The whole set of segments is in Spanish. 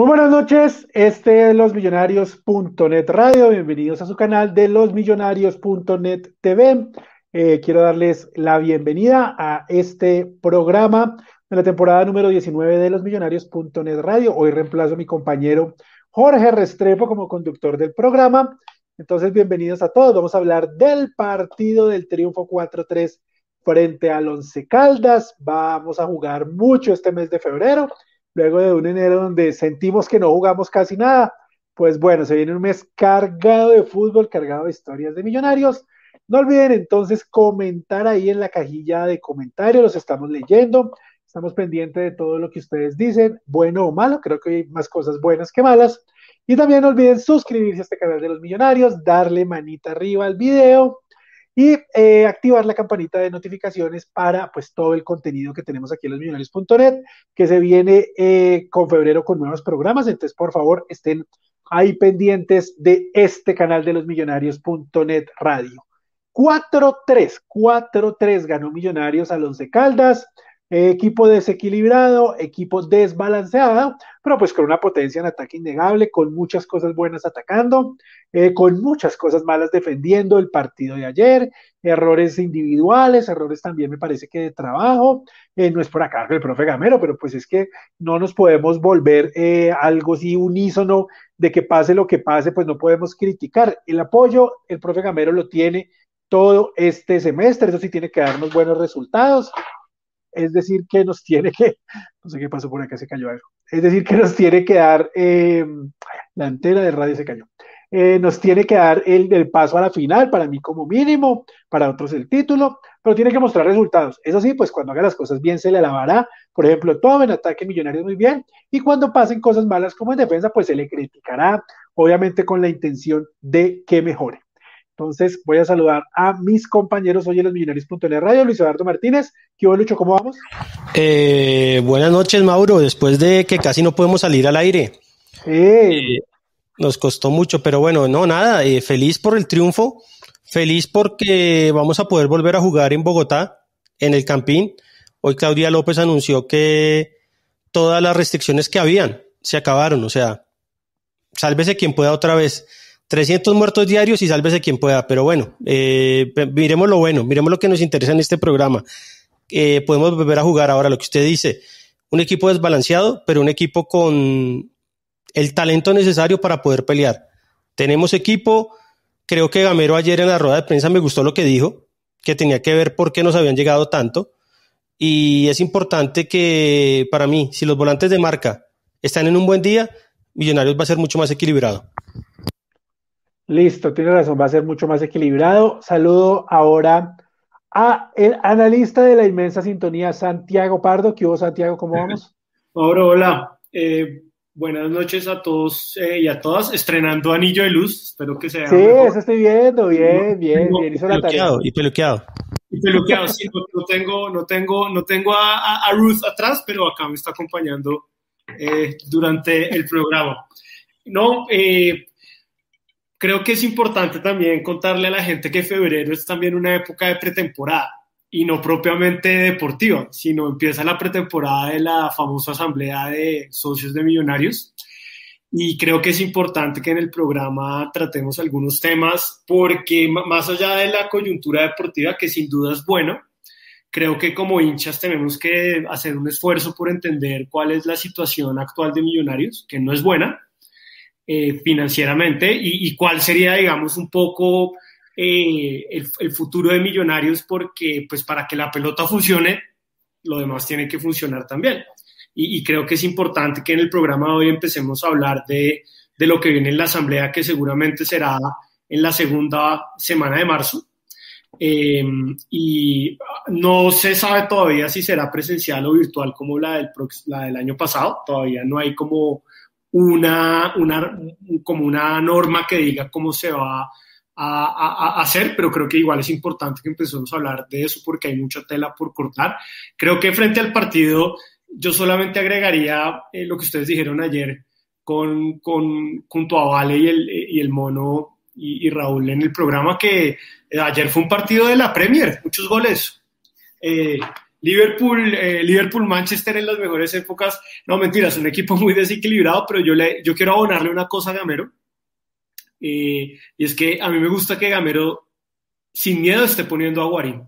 Muy buenas noches, este es losmillonarios.net Radio, bienvenidos a su canal de losmillonarios.net TV. Eh, quiero darles la bienvenida a este programa de la temporada número 19 de losmillonarios.net Radio. Hoy reemplazo a mi compañero Jorge Restrepo como conductor del programa. Entonces, bienvenidos a todos. Vamos a hablar del partido del triunfo 4-3 frente al Once Caldas. Vamos a jugar mucho este mes de febrero luego de un enero donde sentimos que no jugamos casi nada, pues bueno, se viene un mes cargado de fútbol, cargado de historias de millonarios. No olviden entonces comentar ahí en la cajilla de comentarios, los estamos leyendo, estamos pendientes de todo lo que ustedes dicen, bueno o malo, creo que hay más cosas buenas que malas. Y también no olviden suscribirse a este canal de los millonarios, darle manita arriba al video, y eh, activar la campanita de notificaciones para pues todo el contenido que tenemos aquí en losmillonarios.net, que se viene eh, con febrero con nuevos programas, entonces por favor estén ahí pendientes de este canal de losmillonarios.net radio. 4-3, 4-3 ganó Millonarios a Caldas, equipo desequilibrado, equipo desbalanceado, pero pues con una potencia en ataque innegable, con muchas cosas buenas atacando, eh, con muchas cosas malas defendiendo el partido de ayer, errores individuales, errores también me parece que de trabajo, eh, no es por acá el profe Gamero, pero pues es que no nos podemos volver eh, algo así unísono de que pase lo que pase, pues no podemos criticar. El apoyo, el profe Gamero lo tiene todo este semestre, eso sí tiene que darnos buenos resultados es decir, que nos tiene que, no sé qué pasó por acá, se cayó algo, es decir, que nos tiene que dar, eh, la antena de radio se cayó, eh, nos tiene que dar el, paso a la final, para mí como mínimo, para otros el título, pero tiene que mostrar resultados. Eso sí, pues cuando haga las cosas bien se le alabará, por ejemplo, todo en ataque millonario muy bien, y cuando pasen cosas malas como en defensa, pues se le criticará, obviamente con la intención de que mejore. Entonces voy a saludar a mis compañeros hoy en los millonarios.net Radio, Luis Eduardo Martínez. ¿Qué hubo, Lucho? ¿Cómo vamos? Eh, buenas noches, Mauro. Después de que casi no podemos salir al aire. Eh, nos costó mucho, pero bueno, no, nada. Eh, feliz por el triunfo. Feliz porque vamos a poder volver a jugar en Bogotá, en el Campín. Hoy Claudia López anunció que todas las restricciones que habían se acabaron. O sea, sálvese quien pueda otra vez 300 muertos diarios y sálvese quien pueda. Pero bueno, eh, miremos lo bueno, miremos lo que nos interesa en este programa. Eh, podemos volver a jugar ahora lo que usted dice. Un equipo desbalanceado, pero un equipo con el talento necesario para poder pelear. Tenemos equipo. Creo que Gamero ayer en la rueda de prensa me gustó lo que dijo, que tenía que ver por qué nos habían llegado tanto. Y es importante que para mí, si los volantes de marca están en un buen día, Millonarios va a ser mucho más equilibrado. Listo, tiene razón, va a ser mucho más equilibrado. Saludo ahora a el analista de la inmensa sintonía, Santiago Pardo. ¿Qué hubo, Santiago? ¿Cómo vamos? Mauro, hola. Eh, buenas noches a todos eh, y a todas. Estrenando Anillo de Luz. Espero que sea. Sí, eso estoy viendo. Bien, bien, bien. Hizo la tarea. Y peluqueado. Y peluqueado, sí. No, tengo, no tengo, no tengo a, a, Ruth atrás, pero acá me está acompañando eh, durante el programa. No, eh, creo que es importante también contarle a la gente que febrero es también una época de pretemporada y no propiamente deportiva, sino empieza la pretemporada de la famosa asamblea de socios de millonarios. Y creo que es importante que en el programa tratemos algunos temas porque más allá de la coyuntura deportiva, que sin duda es bueno, creo que como hinchas tenemos que hacer un esfuerzo por entender cuál es la situación actual de millonarios, que no es buena, eh, financieramente y, cuál sería, digamos, un poco eh, el, futuro de Millonarios, porque pues para que la pelota funcione, lo demás tiene que funcionar también. Y, creo que es importante que en el programa de hoy empecemos a hablar de, de lo que viene en la asamblea, que seguramente será en la segunda semana de marzo. Eh, y no se sabe todavía si será presencial o virtual como la del, la del año pasado. Todavía no hay como una, una, como una norma que diga cómo se va a, hacer, pero creo que igual es importante que empecemos a hablar de eso porque hay mucha tela por cortar. Creo que frente al partido yo solamente agregaría eh, lo que ustedes dijeron ayer con, con junto a Vale y el, y el mono y, Raúl en el programa que eh, ayer fue un partido de la Premier, muchos goles. Eh, Liverpool, eh, Liverpool, Manchester en las mejores épocas. No, mentiras, un equipo muy desequilibrado, pero yo, le, yo quiero abonarle una cosa a Gamero. Y es que a mí me gusta que Gamero, sin miedo, esté poniendo a Guarín.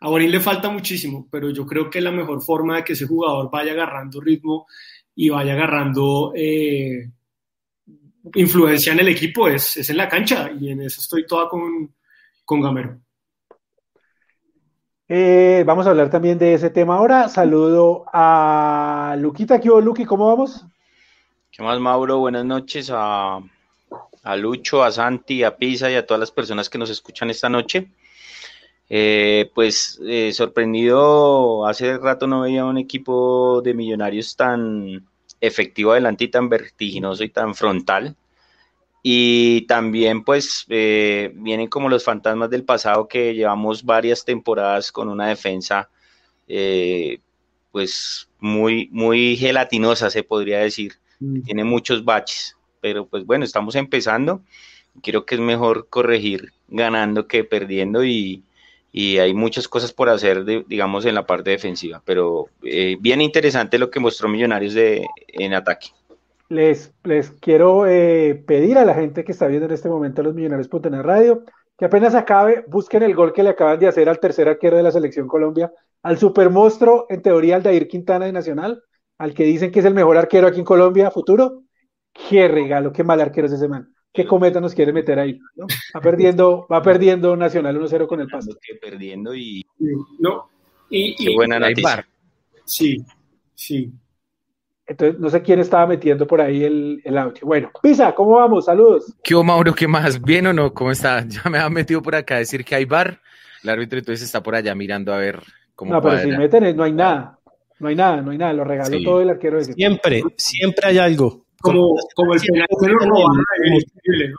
A Guarín le falta muchísimo, pero yo creo que la mejor forma de que ese jugador vaya agarrando ritmo y vaya agarrando eh, influencia en el equipo es, es, en la cancha. Y en eso estoy toda con, con Gamero. Eh, vamos a hablar también de ese tema ahora. Saludo a Luquita. ¿Qué hubo, Luqui? ¿Cómo vamos? ¿Qué más, Mauro? Buenas noches a, Lucho, a Santi, a Pisa y a todas las personas que nos escuchan esta noche. Eh, pues eh, sorprendido, hace rato no veía un equipo de millonarios tan efectivo adelante y tan vertiginoso y tan frontal. Y también pues eh, vienen como los fantasmas del pasado que llevamos varias temporadas con una defensa eh, pues muy, muy gelatinosa se podría decir. Mm. Tiene muchos baches, pero pues bueno, estamos empezando. Creo que es mejor corregir ganando que perdiendo y, hay muchas cosas por hacer, digamos, en la parte defensiva. Pero eh, bien interesante lo que mostró Millonarios de, en ataque les, les quiero eh, pedir a la gente que está viendo en este momento los Millonarios.net Radio que apenas acabe, busquen el gol que le acaban de hacer al tercer arquero de la selección Colombia, al supermonstruo, en teoría, al Dair Quintana de Nacional, al que dicen que es el mejor arquero aquí en Colombia, futuro. Qué regalo, qué mal arquero es ese man. Qué cometa nos quiere meter ahí. Va perdiendo, va perdiendo Nacional 1-0 con el paso. Perdiendo y. No. Y, qué buena noticia. Sí, sí. Entonces, no sé quién estaba metiendo por ahí el, el audio. Bueno, Pisa, ¿cómo vamos? Saludos. ¿Qué hubo, Mauro? ¿Qué más? ¿Bien o no? ¿Cómo está? Ya me han metido por acá a decir que hay bar. El árbitro entonces está por allá mirando a ver cómo No, pero si meten, no hay nada. No hay nada, no hay nada. Lo regaló todo el arquero. De siempre, siempre hay algo. Como, como el penal ¿no?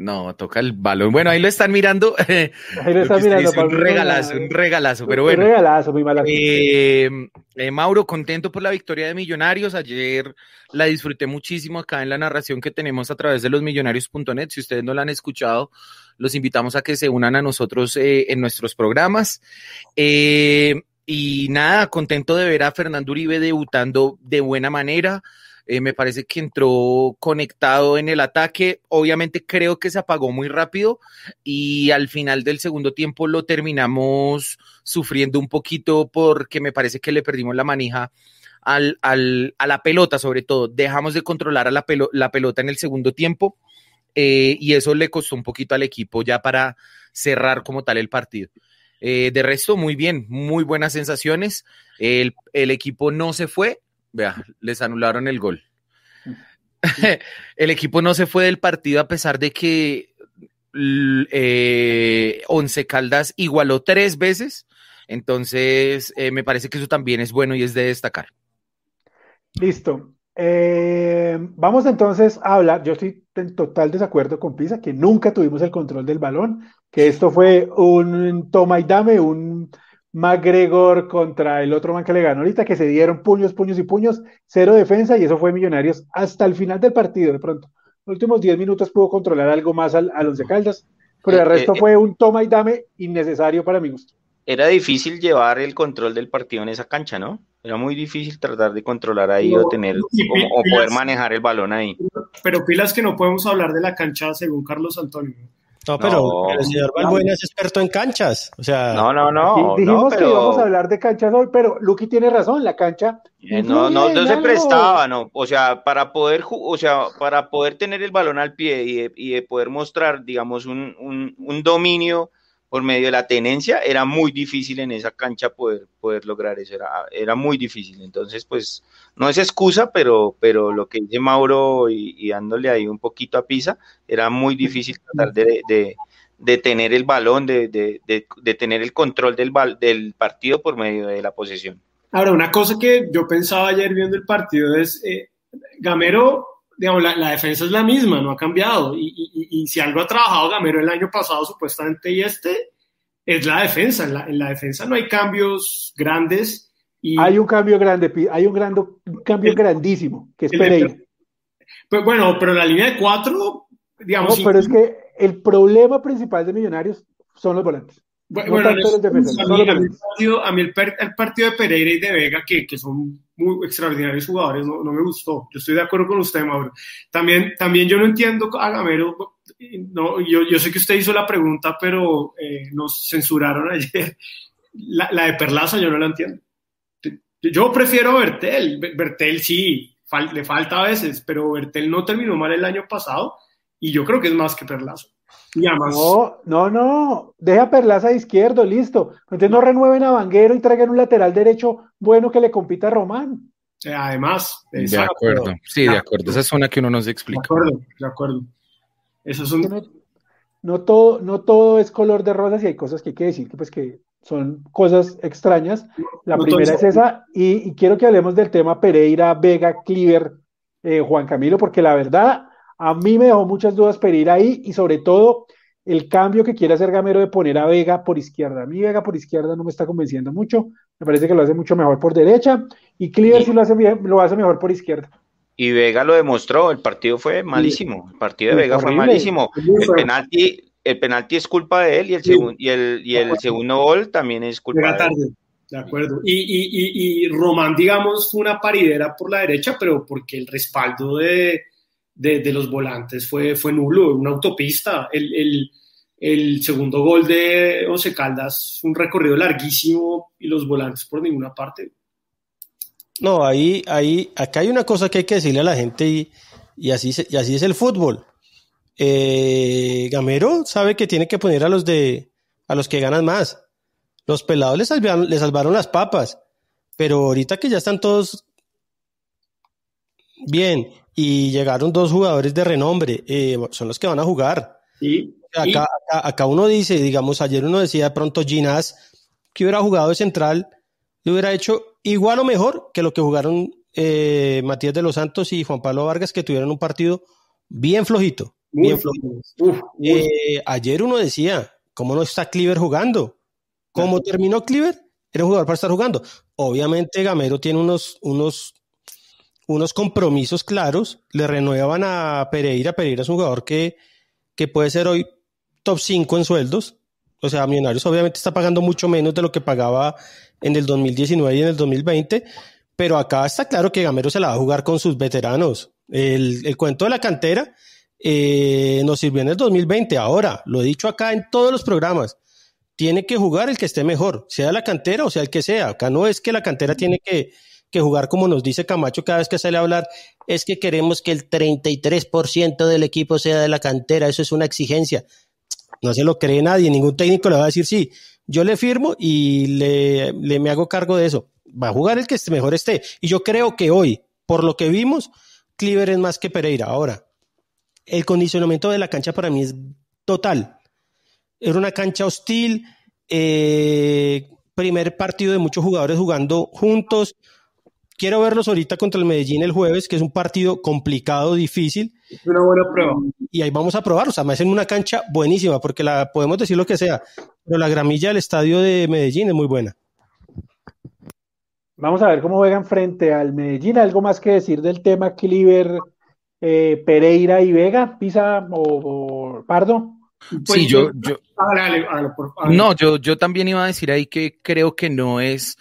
No, toca el balón. Bueno, ahí lo están mirando. Ahí lo están mirando. Un regalazo, un regalazo, pero bueno. Un regalazo, muy mala. Eh, eh, Mauro, contento por la victoria de Millonarios. Ayer la disfruté muchísimo acá en la narración que tenemos a través de los millonarios.net. Si ustedes no la han escuchado, los invitamos a que se unan a nosotros eh, en nuestros programas. y nada, contento de ver a Fernando Uribe debutando de buena manera. Eh, me parece que entró conectado en el ataque. Obviamente creo que se apagó muy rápido y al final del segundo tiempo lo terminamos sufriendo un poquito porque me parece que le perdimos la manija al, al, a la pelota, sobre todo. Dejamos de controlar a la, la pelota en el segundo tiempo eh, y eso le costó un poquito al equipo ya para cerrar como tal el partido. Eh, de resto, muy bien, muy buenas sensaciones. El, el equipo no se fue, Vea, les anularon el gol. el equipo no se fue del partido a pesar de que eh, Once Caldas igualó tres veces, entonces eh, me parece que eso también es bueno y es de destacar. Listo. Eh, vamos entonces a hablar, yo estoy en total desacuerdo con Pisa, que nunca tuvimos el control del balón, que esto fue un toma y dame, un McGregor contra el otro man que le ganó ahorita, que se dieron puños, puños y puños, cero defensa, y eso fue Millonarios hasta el final del partido, de pronto. Los últimos 10 minutos pudo controlar algo más al, al Once Caldas, pero el eh, resto eh, fue un toma y dame innecesario para mi gusto. Era difícil llevar el control del partido en esa cancha, ¿no? Era muy difícil tratar de controlar ahí o tener o, poder manejar el balón ahí. Pero pilas que no podemos hablar de la cancha según Carlos Antonio. No, pero, el señor Balbuena es experto en canchas. O sea, no, no, no. Dijimos que íbamos a hablar de canchas hoy, pero Lucky tiene razón, la cancha. Eh, no, no, no se prestaba, no. O sea, para poder, o sea, para poder tener el balón al pie y de, poder mostrar, digamos, un, un, un dominio por medio de la tenencia, era muy difícil en esa cancha poder, poder lograr eso, era, era muy difícil. Entonces, pues, no es excusa, pero, pero lo que dice Mauro y, dándole ahí un poquito a Pisa, era muy difícil tratar de, de, tener el balón, de, de, tener el control del, del partido por medio de la posesión. Ahora, una cosa que yo pensaba ayer viendo el partido es, eh, Gamero digamos, la, defensa es la misma, no ha cambiado. Y, si algo ha trabajado Gamero el año pasado, supuestamente, y este, es la defensa. En la, defensa no hay cambios grandes. Y hay un cambio grande, hay un, gran, cambio grandísimo, que es Pereira. Pues, bueno, pero la línea de cuatro, digamos. No, pero es que el problema principal de Millonarios son los volantes. Bueno, a, mí, el, partido de Pereira y de Vega, que, que son muy extraordinarios jugadores, no, no, me gustó. Yo estoy de acuerdo con usted, Mauro. También, también yo no entiendo a Gamero, no, yo, yo sé que usted hizo la pregunta, pero eh, nos censuraron ayer. La, la, de Perlaza yo no la entiendo. Yo prefiero Bertel. Bertel sí, le falta a veces, pero Bertel no terminó mal el año pasado y yo creo que es más que Perlaza. No, no, no, deja Perlaza de izquierdo, listo. Entonces no renueven a Vanguero y traigan un lateral derecho bueno que le compita a Román. Eh, además, de acuerdo, sí, de acuerdo. Esa es una que uno nos explica. De acuerdo, de acuerdo. Eso es no, todo, no todo es color de rosas y hay cosas que hay que decir que pues que son cosas extrañas. La primera es esa, y, quiero que hablemos del tema Pereira, Vega, Cleaver, eh, Juan Camilo, porque la verdad a mí me dejó muchas dudas Pereira ahí y sobre todo el cambio que quiere hacer Gamero de poner a Vega por izquierda. A mí Vega por izquierda no me está convenciendo mucho. Me parece que lo hace mucho mejor por derecha y Cleaver sí lo hace, lo hace mejor por izquierda. Y Vega lo demostró, el partido fue malísimo. El partido de Vega fue malísimo. El penalti, el penalti es culpa de él y el, y el, y el segundo gol también es culpa de él. De acuerdo. Y, y, y, Román, digamos, fue una paridera por la derecha, pero porque el respaldo de, de, los volantes fue, fue nulo, una autopista. El, segundo gol de Once Caldas, un recorrido larguísimo y los volantes por ninguna parte. No, ahí, ahí, acá hay una cosa que hay que decirle a la gente y, y así, y así es el fútbol. Eh, Gamero sabe que tiene que poner a los de a los que ganan más. Los pelados le salvaron, salvaron las papas, pero ahorita que ya están todos bien y llegaron dos jugadores de renombre, eh, son los que van a jugar. ¿Y? Acá, acá, uno dice, digamos, ayer uno decía de pronto Ginás que hubiera jugado de central, le hubiera hecho igual o mejor que lo que jugaron eh, Matías de los Santos y Juan Pablo Vargas, que tuvieron un partido bien flojito. bien flojito. Eh, ayer uno decía, ¿cómo no está Cleaver jugando? ¿Cómo terminó Cleaver? Era un jugador para estar jugando. Obviamente Gamero tiene unos, unos unos compromisos claros, le renuevan a Pereira, Pereira es un jugador que, que puede ser hoy top 5 en sueldos, o sea, Millonarios obviamente está pagando mucho menos de lo que pagaba en el 2019 y en el 2020, pero acá está claro que Gamero se la va a jugar con sus veteranos. El, cuento de la cantera eh, nos sirvió en el 2020. Ahora, lo he dicho acá en todos los programas, tiene que jugar el que esté mejor, sea la cantera o sea el que sea. Acá no es que la cantera tiene que, que jugar como nos dice Camacho cada vez que sale a hablar, es que queremos que el 33% del equipo sea de la cantera, eso es una exigencia. No se lo cree nadie, ningún técnico le va a decir sí. Yo le firmo y le, le me hago cargo de eso. Va a jugar el que mejor esté. Y yo creo que hoy, por lo que vimos, Cleaver es más que Pereira. Ahora, el condicionamiento de la cancha para mí es total. Era una cancha hostil, eh, primer partido de muchos jugadores jugando juntos. Quiero verlos ahorita contra el Medellín el jueves, que es un partido complicado, difícil. Una buena prueba. Y ahí vamos a probar. O sea, me hacen una cancha buenísima, porque la podemos decir lo que sea, pero la gramilla del estadio de Medellín es muy buena. Vamos a ver cómo juegan frente al Medellín. ¿Algo más que decir del tema Cliver, eh, Pereira y Vega? ¿Pisa o, Pardo? sí, pues yo, yo, no, yo, yo también iba a decir ahí que creo que no es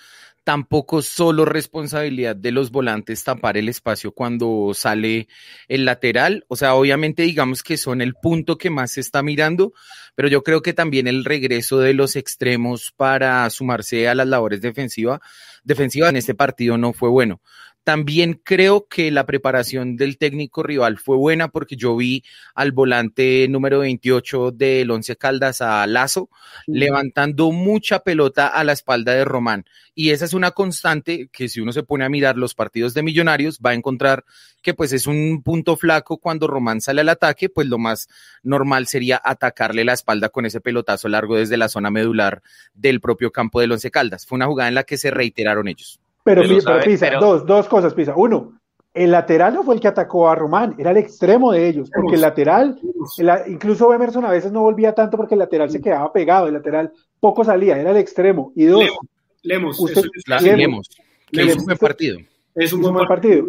tampoco solo responsabilidad de los volantes tapar el espacio cuando sale el lateral. O sea, obviamente digamos que son el punto que más se está mirando, pero yo creo que también el regreso de los extremos para sumarse a las labores defensivas defensiva en este partido no fue bueno. También creo que la preparación del técnico rival fue buena porque yo vi al volante número 28 del Once Caldas a Lazo levantando mucha pelota a la espalda de Román. Y esa es una constante que si uno se pone a mirar los partidos de Millonarios va a encontrar que pues es un punto flaco cuando Román sale al ataque, pues lo más normal sería atacarle la espalda con ese pelotazo largo desde la zona medular del propio campo del Once Caldas. Fue una jugada en la que se reiteraron ellos. Pero, Pisa, Dos, dos cosas, Pisa. Uno, el lateral no fue el que atacó a Román, era el extremo de ellos, porque el lateral, incluso Emerson a veces no volvía tanto porque el lateral se quedaba pegado, el lateral poco salía, era el extremo. Y dos, Lemos, usted, Lemos, es un buen partido. Es un, buen partido.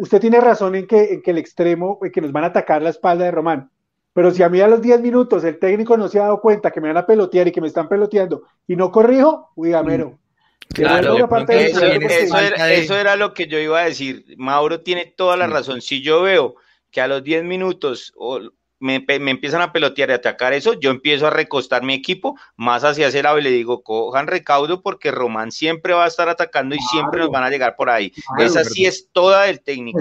Usted tiene razón en que, en que el extremo, que nos van a atacar la espalda de Román. Pero si a mí a los 10 minutos el técnico no se ha dado cuenta que me van a pelotear y que me están peloteando y no corrijo, uy, gamero. Claro, eso, era, lo que yo iba a decir. Mauro tiene toda la razón. Si yo veo que a los 10 minutos me, empiezan a pelotear y atacar eso, yo empiezo a recostar mi equipo más hacia ese lado y le digo, cojan recaudo porque Román siempre va a estar atacando y siempre nos van a llegar por ahí. Esa sí es toda del técnico.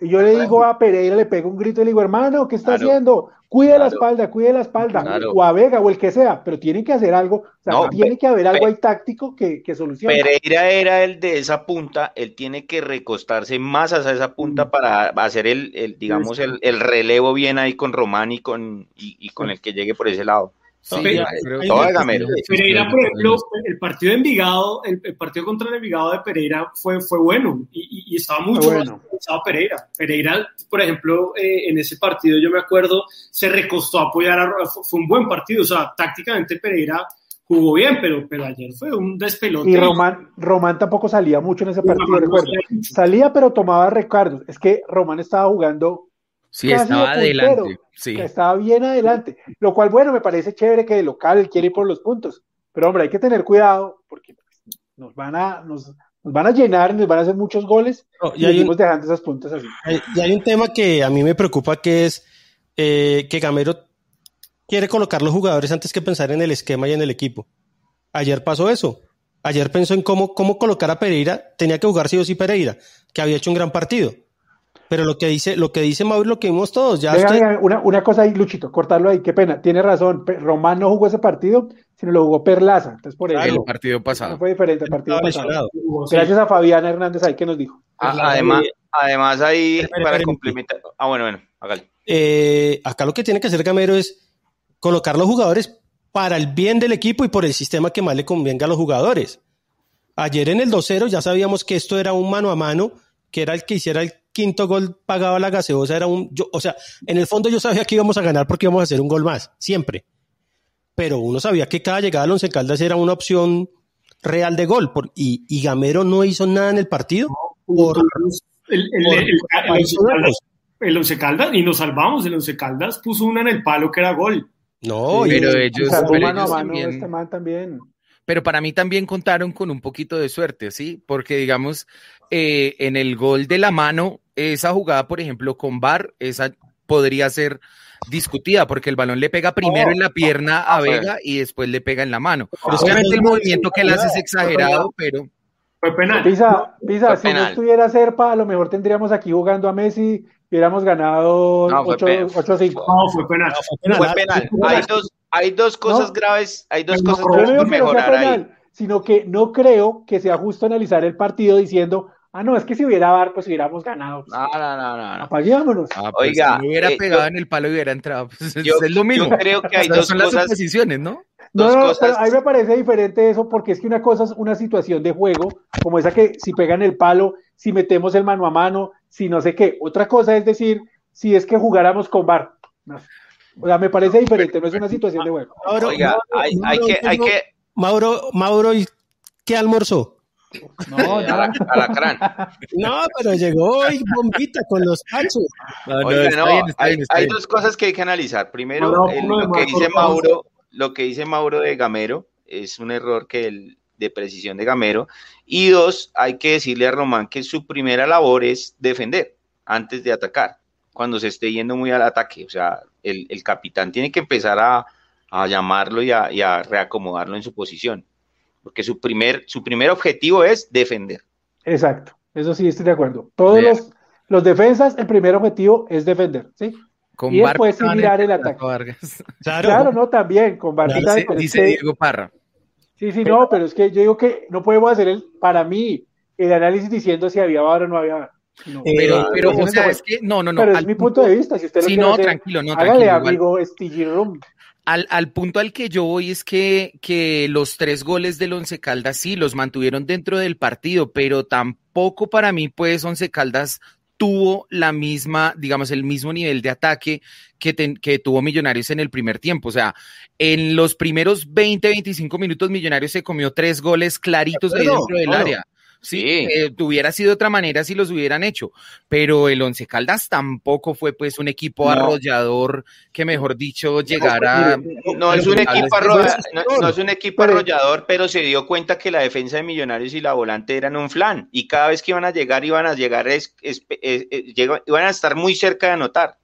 Y yo le digo a Pereira, le pego un grito y le digo, hermano, ¿qué está haciendo? Cuide la espalda, cuide la espalda, o a Vega o el que sea, pero tiene que hacer algo, o sea, tiene que haber algo ahí táctico que, que solucione. Pereira era el de esa punta, él tiene que recostarse más hacia esa punta mm. para hacer el, el digamos, el, el, relevo bien ahí con Román y con, y con el que llegue por ese lado. Sí, Pereira, por ejemplo, el partido de Envigado, el, partido contra el Envigado de Pereira fue, fue bueno y, estaba mucho bueno. estaba Pereira. Pereira, por ejemplo, eh, en ese partido yo me acuerdo, se recostó a apoyar a, fue un buen partido, o sea, tácticamente Pereira jugó bien, pero, pero ayer fue un despelote. Y Román, Román tampoco salía mucho en ese partido. Salía, pero tomaba recuerdos. Es que Román estaba jugando Sí, estaba adelante. Sí. Estaba bien adelante. Lo cual, bueno, me parece chévere que de local quiere ir por los puntos. Pero, hombre, hay que tener cuidado porque nos van a, nos, van a llenar, nos van a hacer muchos goles y, y dejando esas puntas así. y hay un tema que a mí me preocupa que es eh, que Gamero quiere colocar los jugadores antes que pensar en el esquema y en el equipo. Ayer pasó eso. Ayer pensó en cómo, cómo colocar a Pereira. Tenía que jugar sí o sí Pereira, que había hecho un gran partido pero lo que dice, lo que dice Mauro, lo que vimos todos. Ya una, una, cosa ahí, Luchito, cortarlo ahí, qué pena. Tiene razón. Román no jugó ese partido, sino lo jugó Perlaza. Entonces, por eso. el partido pasado. fue diferente el partido pasado. Gracias a Fabián Hernández ahí que nos dijo. Ah, además, además ahí, para complementar. Ah, bueno, bueno, hágale. Eh, acá lo que tiene que hacer Gamero es colocar los jugadores para el bien del equipo y por el sistema que más le convenga a los jugadores. Ayer en el 2-0 ya sabíamos que esto era un mano a mano, que era el que hiciera el quinto gol pagaba la gaseosa era un, yo, o sea, en el fondo yo sabía que íbamos a ganar porque íbamos a hacer un gol más, siempre. Pero uno sabía que cada llegada al Once Caldas era una opción real de gol por, y, y, Gamero no hizo nada en el partido. Por, el, el, Once Caldas, y nos salvamos, el Once Caldas puso una en el palo que era gol. No, pero ellos, también, también. Pero para mí también contaron con un poquito de suerte, ¿sí? Porque digamos, eh, en el gol de la mano esa jugada, por ejemplo, con Bar, esa podría ser discutida porque el balón le pega primero en la pierna a Vega y después le pega en la mano. Obviamente el movimiento que él hace es exagerado, pero... Fue penal. Pisa, Pisa si no estuviera Serpa, a lo mejor tendríamos aquí jugando a Messi y hubiéramos ganado 8-5. No, fue penal. fue penal. Hay, dos, hay dos cosas graves, hay dos cosas graves por mejorar ahí. Sino que no creo que sea justo analizar el partido diciendo Ah, no, es que si hubiera bar, pues hubiéramos ganado. No, no, no, no. Apaguémonos. Ah, pues, Oiga. Si hubiera eh, pegado en el palo y hubiera entrado. Pues, yo, es lo mismo. Yo creo que hay dos son cosas. las suposiciones, ¿no? No, no, pero a mí me parece diferente eso porque es que una cosa es una situación de juego, como esa que si pegan el palo, si metemos el mano a mano, si no sé qué. Otra cosa es decir, si es que jugáramos con bar. O sea, me parece diferente, no es una situación de juego. Mauro, Oiga, hay, hay, que, hay que... Mauro, Mauro, ¿qué almorzó? No, eh, alacrán. No, pero llegó y bombita con los cachos. hay, dos cosas que hay que analizar. Primero, lo que dice Mauro, lo que dice Mauro de Gamero es un error que el, de precisión de Gamero. Y dos, hay que decirle a Román que su primera labor es defender antes de atacar, cuando se esté yendo muy al ataque. O sea, el, capitán tiene que empezar a, llamarlo y a, reacomodarlo en su posición, porque su primer, su primer objetivo es defender. Exacto, eso sí estoy de acuerdo. Todos los, los defensas, el primer objetivo es defender, ¿sí? y después mirar el ataque. Claro. no, también, con Barca. Dice, Diego Parra. Sí, sí, no, pero es que yo digo que no podemos hacer el, para mí, el análisis diciendo si había bar o no había bar. pero, pero, o sea, es que, no, no, no. Pero es mi punto de vista, si usted lo sí, no, tranquilo, no, hágale, amigo Room. Al, al, punto al que yo voy es que, que los tres goles del Once Caldas sí los mantuvieron dentro del partido, pero tampoco para mí, pues, Once Caldas tuvo la misma, digamos, el mismo nivel de ataque que, que, tuvo Millonarios en el primer tiempo. O sea, en los primeros 20, 25 minutos Millonarios se comió tres goles claritos de dentro del área. Sí, eh, hubiera sido de otra manera si los hubieran hecho, pero el Once Caldas tampoco fue pues un equipo arrollador que mejor dicho llegara. No, es un equipo arrollador, no, es un equipo arrollador, pero se dio cuenta que la defensa de Millonarios y la volante eran un flan y cada vez que iban a llegar iban a llegar es, iban a estar muy cerca de anotar.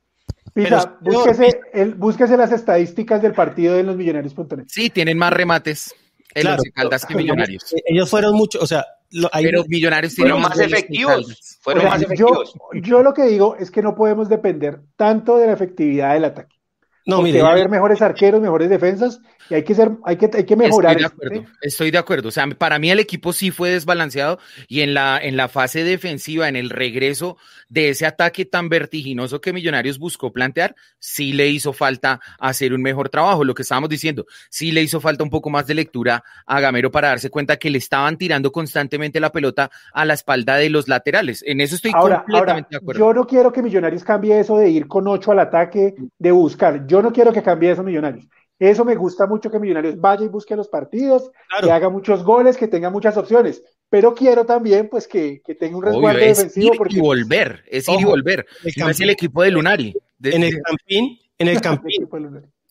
Pisa, búsquese, el, búsquese las estadísticas del partido de los millonarios.net. Sí, tienen más remates. El Once Caldas que Millonarios. Ellos fueron muchos, o sea, pero Millonarios fueron más efectivos. Fueron más efectivos. Yo, lo que digo es que no podemos depender tanto de la efectividad del ataque. No, mire, va a haber mejores arqueros, mejores defensas y hay que ser, hay que, hay que mejorar. Estoy de acuerdo, estoy de acuerdo. O sea, para mí el equipo sí fue desbalanceado y en la, en la fase defensiva, en el regreso de ese ataque tan vertiginoso que Millonarios buscó plantear, sí le hizo falta hacer un mejor trabajo. Lo que estábamos diciendo, sí le hizo falta un poco más de lectura a Gamero para darse cuenta que le estaban tirando constantemente la pelota a la espalda de los laterales. En eso estoy completamente de acuerdo. Yo no quiero que Millonarios cambie eso de ir con ocho al ataque, de buscar. Yo no quiero que cambie eso Millonarios. Eso me gusta mucho que Millonarios vaya y busque los partidos, que haga muchos goles, que tenga muchas opciones. Pero quiero también, pues, que, tenga un resguardo defensivo. Ir y volver, es ir y volver. es el equipo de Lunari. en el Campín, en el Campín,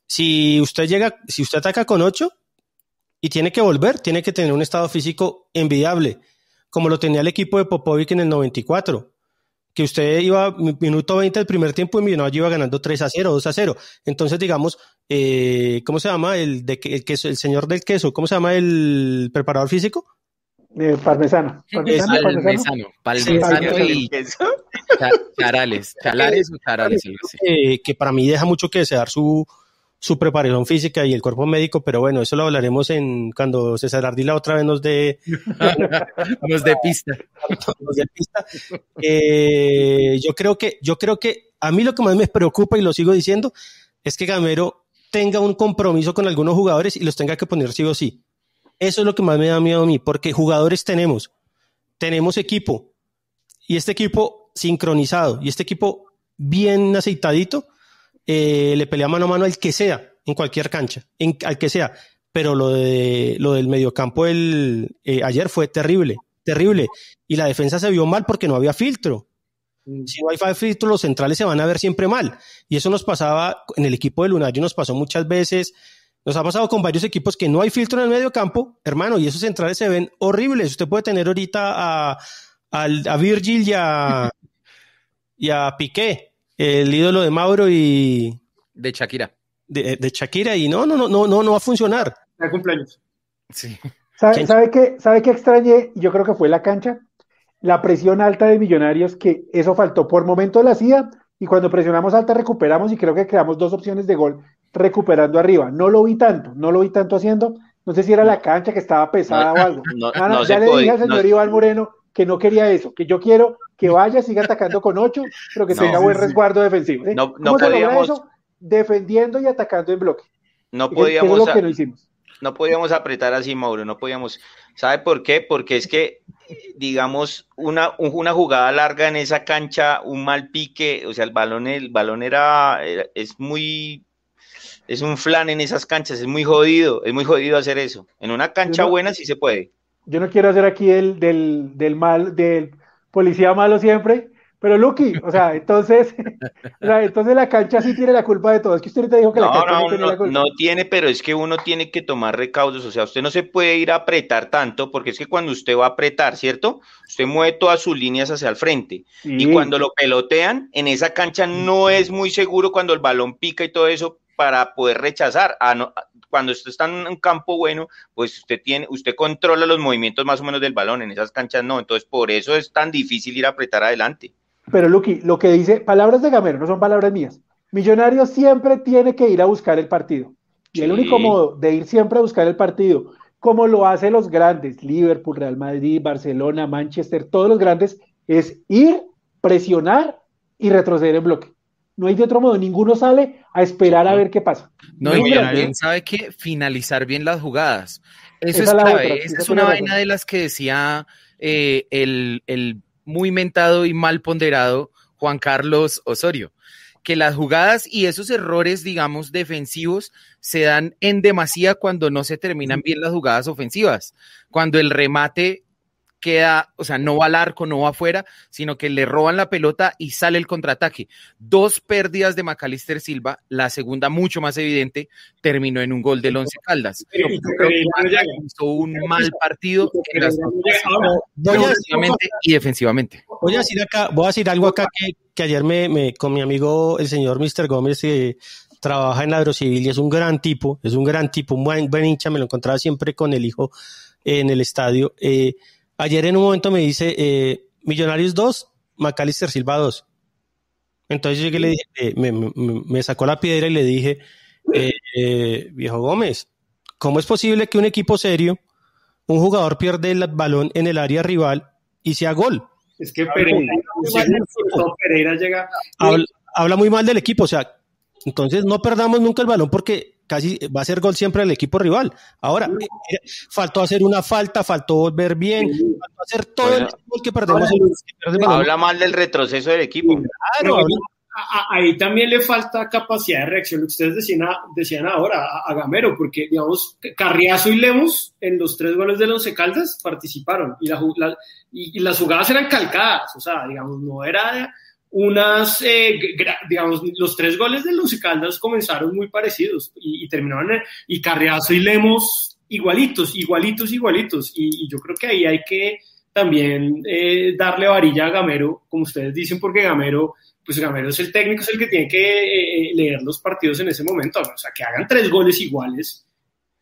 si usted llega, si usted ataca con ocho y tiene que volver, tiene que tener un estado físico envidiable, como lo tenía el equipo de Popovic en el 94 que usted iba minuto 20 del primer tiempo y Millonarios iba ganando 3 a 0, 2 a 0. Entonces, digamos, eh, ¿cómo se llama? El, de, el, queso, el señor del queso, ¿cómo se llama el preparador físico? Eh, parmesano. Parmesano, parmesano. Parmesano, y charales. Chalares o charales. que para mí deja mucho que desear su, su preparación física y el cuerpo médico, pero bueno, eso lo hablaremos en cuando César Ardila otra vez nos dé nos dé pista. nos dé pista. Eh, yo creo que yo creo que a mí lo que más me preocupa y lo sigo diciendo es que Gamero tenga un compromiso con algunos jugadores y los tenga que poner sí o sí. Eso es lo que más me da miedo a mí, porque jugadores tenemos, tenemos equipo y este equipo sincronizado y este equipo bien aceitadito eh, le pelea mano a mano al que sea, en cualquier cancha, en, al que sea. Pero lo, de, lo del mediocampo el, eh, ayer fue terrible, terrible. Y la defensa se vio mal porque no había filtro. Mm. Si no hay filtro, los centrales se van a ver siempre mal. Y eso nos pasaba en el equipo de Lunario, nos pasó muchas veces. Nos ha pasado con varios equipos que no hay filtro en el medio campo, hermano, y esos centrales se ven horribles. Usted puede tener ahorita a, a, Virgil y a, y a Piqué, el ídolo de Mauro y... De Shakira. De, Shakira y no, no, no, no, no, no va a funcionar. El cumpleaños. Sí. ¿Sabe, ¿sabe qué, ¿Sabe qué extrañé? Yo creo que fue la cancha. La presión alta de Millonarios, que eso faltó por momento la hacía, y cuando presionamos alta recuperamos y creo que creamos dos opciones de gol recuperando arriba. No lo vi tanto, no lo vi tanto haciendo. No sé si era la cancha que estaba pesada o algo. No, ya le dije al señor Iván Moreno que no quería eso, que yo quiero que vaya, siga atacando con ocho, pero que tenga buen resguardo defensivo. No, no podíamos... eso? Defendiendo y atacando en bloque. No podíamos... lo que no hicimos no podíamos apretar así, Mauro, no podíamos. ¿Sabe por qué? Porque es que, digamos, una, una jugada larga en esa cancha, un mal pique, o sea, el balón, el balón era, es muy, es un flan en esas canchas, es muy jodido, es muy jodido hacer eso. En una cancha buena sí se puede. Yo no quiero hacer aquí el del, del mal, del policía malo siempre, pero Lucky, o sea, entonces, entonces la cancha sí tiene la culpa de todo. Es que usted ahorita dijo que la cancha no, tiene la culpa. No tiene, pero es que uno tiene que tomar recaudos. O sea, usted no se puede ir a apretar tanto, porque es que cuando usted va a apretar, ¿cierto? Usted mueve todas sus líneas hacia el frente. Y cuando lo pelotean, en esa cancha no es muy seguro cuando el balón pica y todo eso para poder rechazar. Ah, cuando usted está en un campo bueno, pues usted tiene, usted controla los movimientos más o menos del balón. En esas canchas no. Entonces, por eso es tan difícil ir a apretar adelante. Pero Luqui, lo que dice, palabras de Gamero, no son palabras mías. Millonarios siempre tiene que ir a buscar el partido. Y el único modo de ir siempre a buscar el partido, como lo hacen los grandes, Liverpool, Real Madrid, Barcelona, Manchester, todos los grandes, es ir, presionar y retroceder en bloque. No hay de otro modo, ninguno sale a esperar a ver qué pasa. No, y también sabe que finalizar bien las jugadas. Eso es, clave. Esa es una vaina de las que decía eh, el, el muy mentado y mal ponderado Juan Carlos Osorio, que las jugadas y esos errores, digamos, defensivos se dan en demasía cuando no se terminan bien las jugadas ofensivas, cuando el remate queda, o sea, no va al arco, no va afuera, sino que le roban la pelota y sale el contraataque. Dos pérdidas de Macalister Silva, la segunda mucho más evidente, terminó en un gol del Once Caldas. Hizo un mal partido y defensivamente. Voy a decir acá, voy a decir algo acá que, ayer me, con mi amigo el señor Mr. Gómez eh, trabaja en la Agrocivil y es un gran tipo, es un gran tipo, un buen, buen hincha, me lo encontraba siempre con el hijo en el estadio. Eh, Ayer en un momento me dice, eh, Millonarios 2, Macalister Silva 2. Entonces yo le dije, eh, me, sacó la piedra y le dije, eh, viejo Gómez, ¿cómo es posible que un equipo serio, un jugador pierde el balón en el área rival y sea gol? Es que Pereira, llega... habla muy mal del equipo, o sea, entonces no perdamos nunca el balón porque casi va a ser gol siempre el equipo rival. Ahora, eh, faltó hacer una falta, faltó ver bien, faltó hacer todo el gol que perdemos. habla mal del retroceso del equipo. Claro, ahí también le falta capacidad de reacción, lo que ustedes decían, decían ahora a, Gamero, porque digamos, Carriazo y Lemos en los tres goles de Once Caldas participaron y, y las jugadas eran calcadas, o sea, digamos, no era unas, eh, digamos, los tres goles de los Caldas comenzaron muy parecidos y, terminaron, eh, y Carriazo y Lemos igualitos, igualitos, igualitos. Y, yo creo que ahí hay que también eh, darle varilla a Gamero, como ustedes dicen, porque Gamero, pues Gamero es el técnico, es el que tiene que leer los partidos en ese momento. O sea, que hagan tres goles iguales.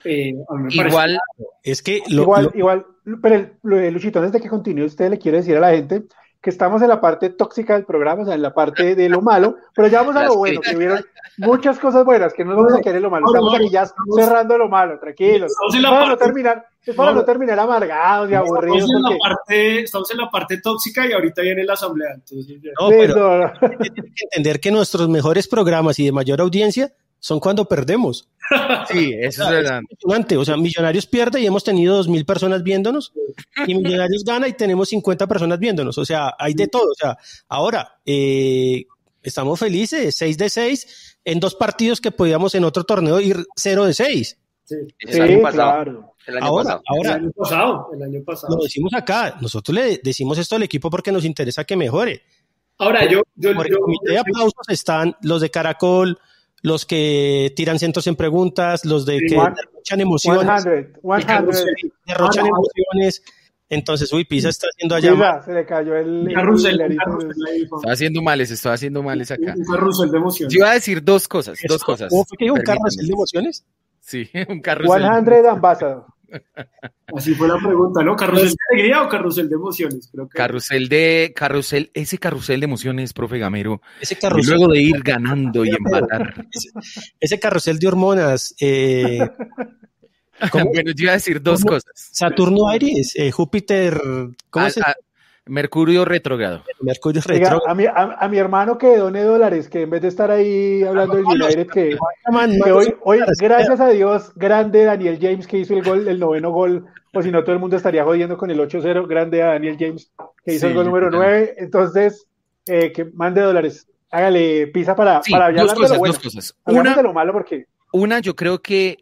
igual, es que igual, igual, pero Luchito, antes de que continúe, usted le quiere decir a la gente que estamos en la parte tóxica del programa, o sea, en la parte de lo malo, pero ya vamos a lo bueno, que hubieron muchas cosas buenas, que no vamos a querer lo malo, estamos aquí ya cerrando lo malo, tranquilos. Es para no terminar, es para no terminar amargados y aburridos. Estamos en, la parte, estamos en la parte tóxica y ahorita viene la asamblea. Entonces, no, pero que entender que nuestros mejores programas y de mayor audiencia son cuando perdemos. Sí, eso es verdad. O sea, Millonarios pierde y hemos tenido 2.000 personas viéndonos, y Millonarios gana y tenemos 50 personas viéndonos. O sea, hay de todo. O sea, ahora, eh, estamos felices, 6 de 6 en dos partidos que podíamos en otro torneo ir 0 de 6. Sí, el año pasado. Claro. El año ahora, pasado. ahora, el año pasado, el año pasado. Lo decimos acá, nosotros le decimos esto al equipo porque nos interesa que mejore. Ahora, yo. yo, Por el comité de aplausos están los de Caracol, los que tiran centros en preguntas, los de que derrochan emociones, derrochan emociones. Entonces, uy, Pisa está haciendo allá. se le cayó el. está haciendo males, está haciendo males acá. Un carrusel de emociones. Yo iba a decir dos cosas, dos cosas. ¿Cómo fue que un carrusel de emociones? Sí, un carrusel. 100 Ambassador. Así fue la pregunta, ¿no? ¿Carrusel de alegría o carrusel de emociones? Creo que... Carrusel de, carrusel, ese carrusel de emociones, profe Gamero. Ese carrusel. luego de ir ganando y empatar. Ese, carrusel de hormonas. Eh, bueno, yo iba a decir dos cosas. Saturno Aries, eh, Júpiter, ¿cómo se Mercurio retrógrado. Mercurio retrógrado. A mi, a, mi, hermano que done dólares, que en vez de estar ahí hablando del United, que, hoy, hoy, gracias a Dios, grande Daniel James que hizo el gol, el noveno gol, o si no todo el mundo estaría jodiendo con el 8-0, grande a Daniel James que hizo el gol número 9, entonces, eh, que mande dólares. Hágale pisa para, para hablar de lo bueno. Dos cosas. Una, de lo malo porque... Una, yo creo que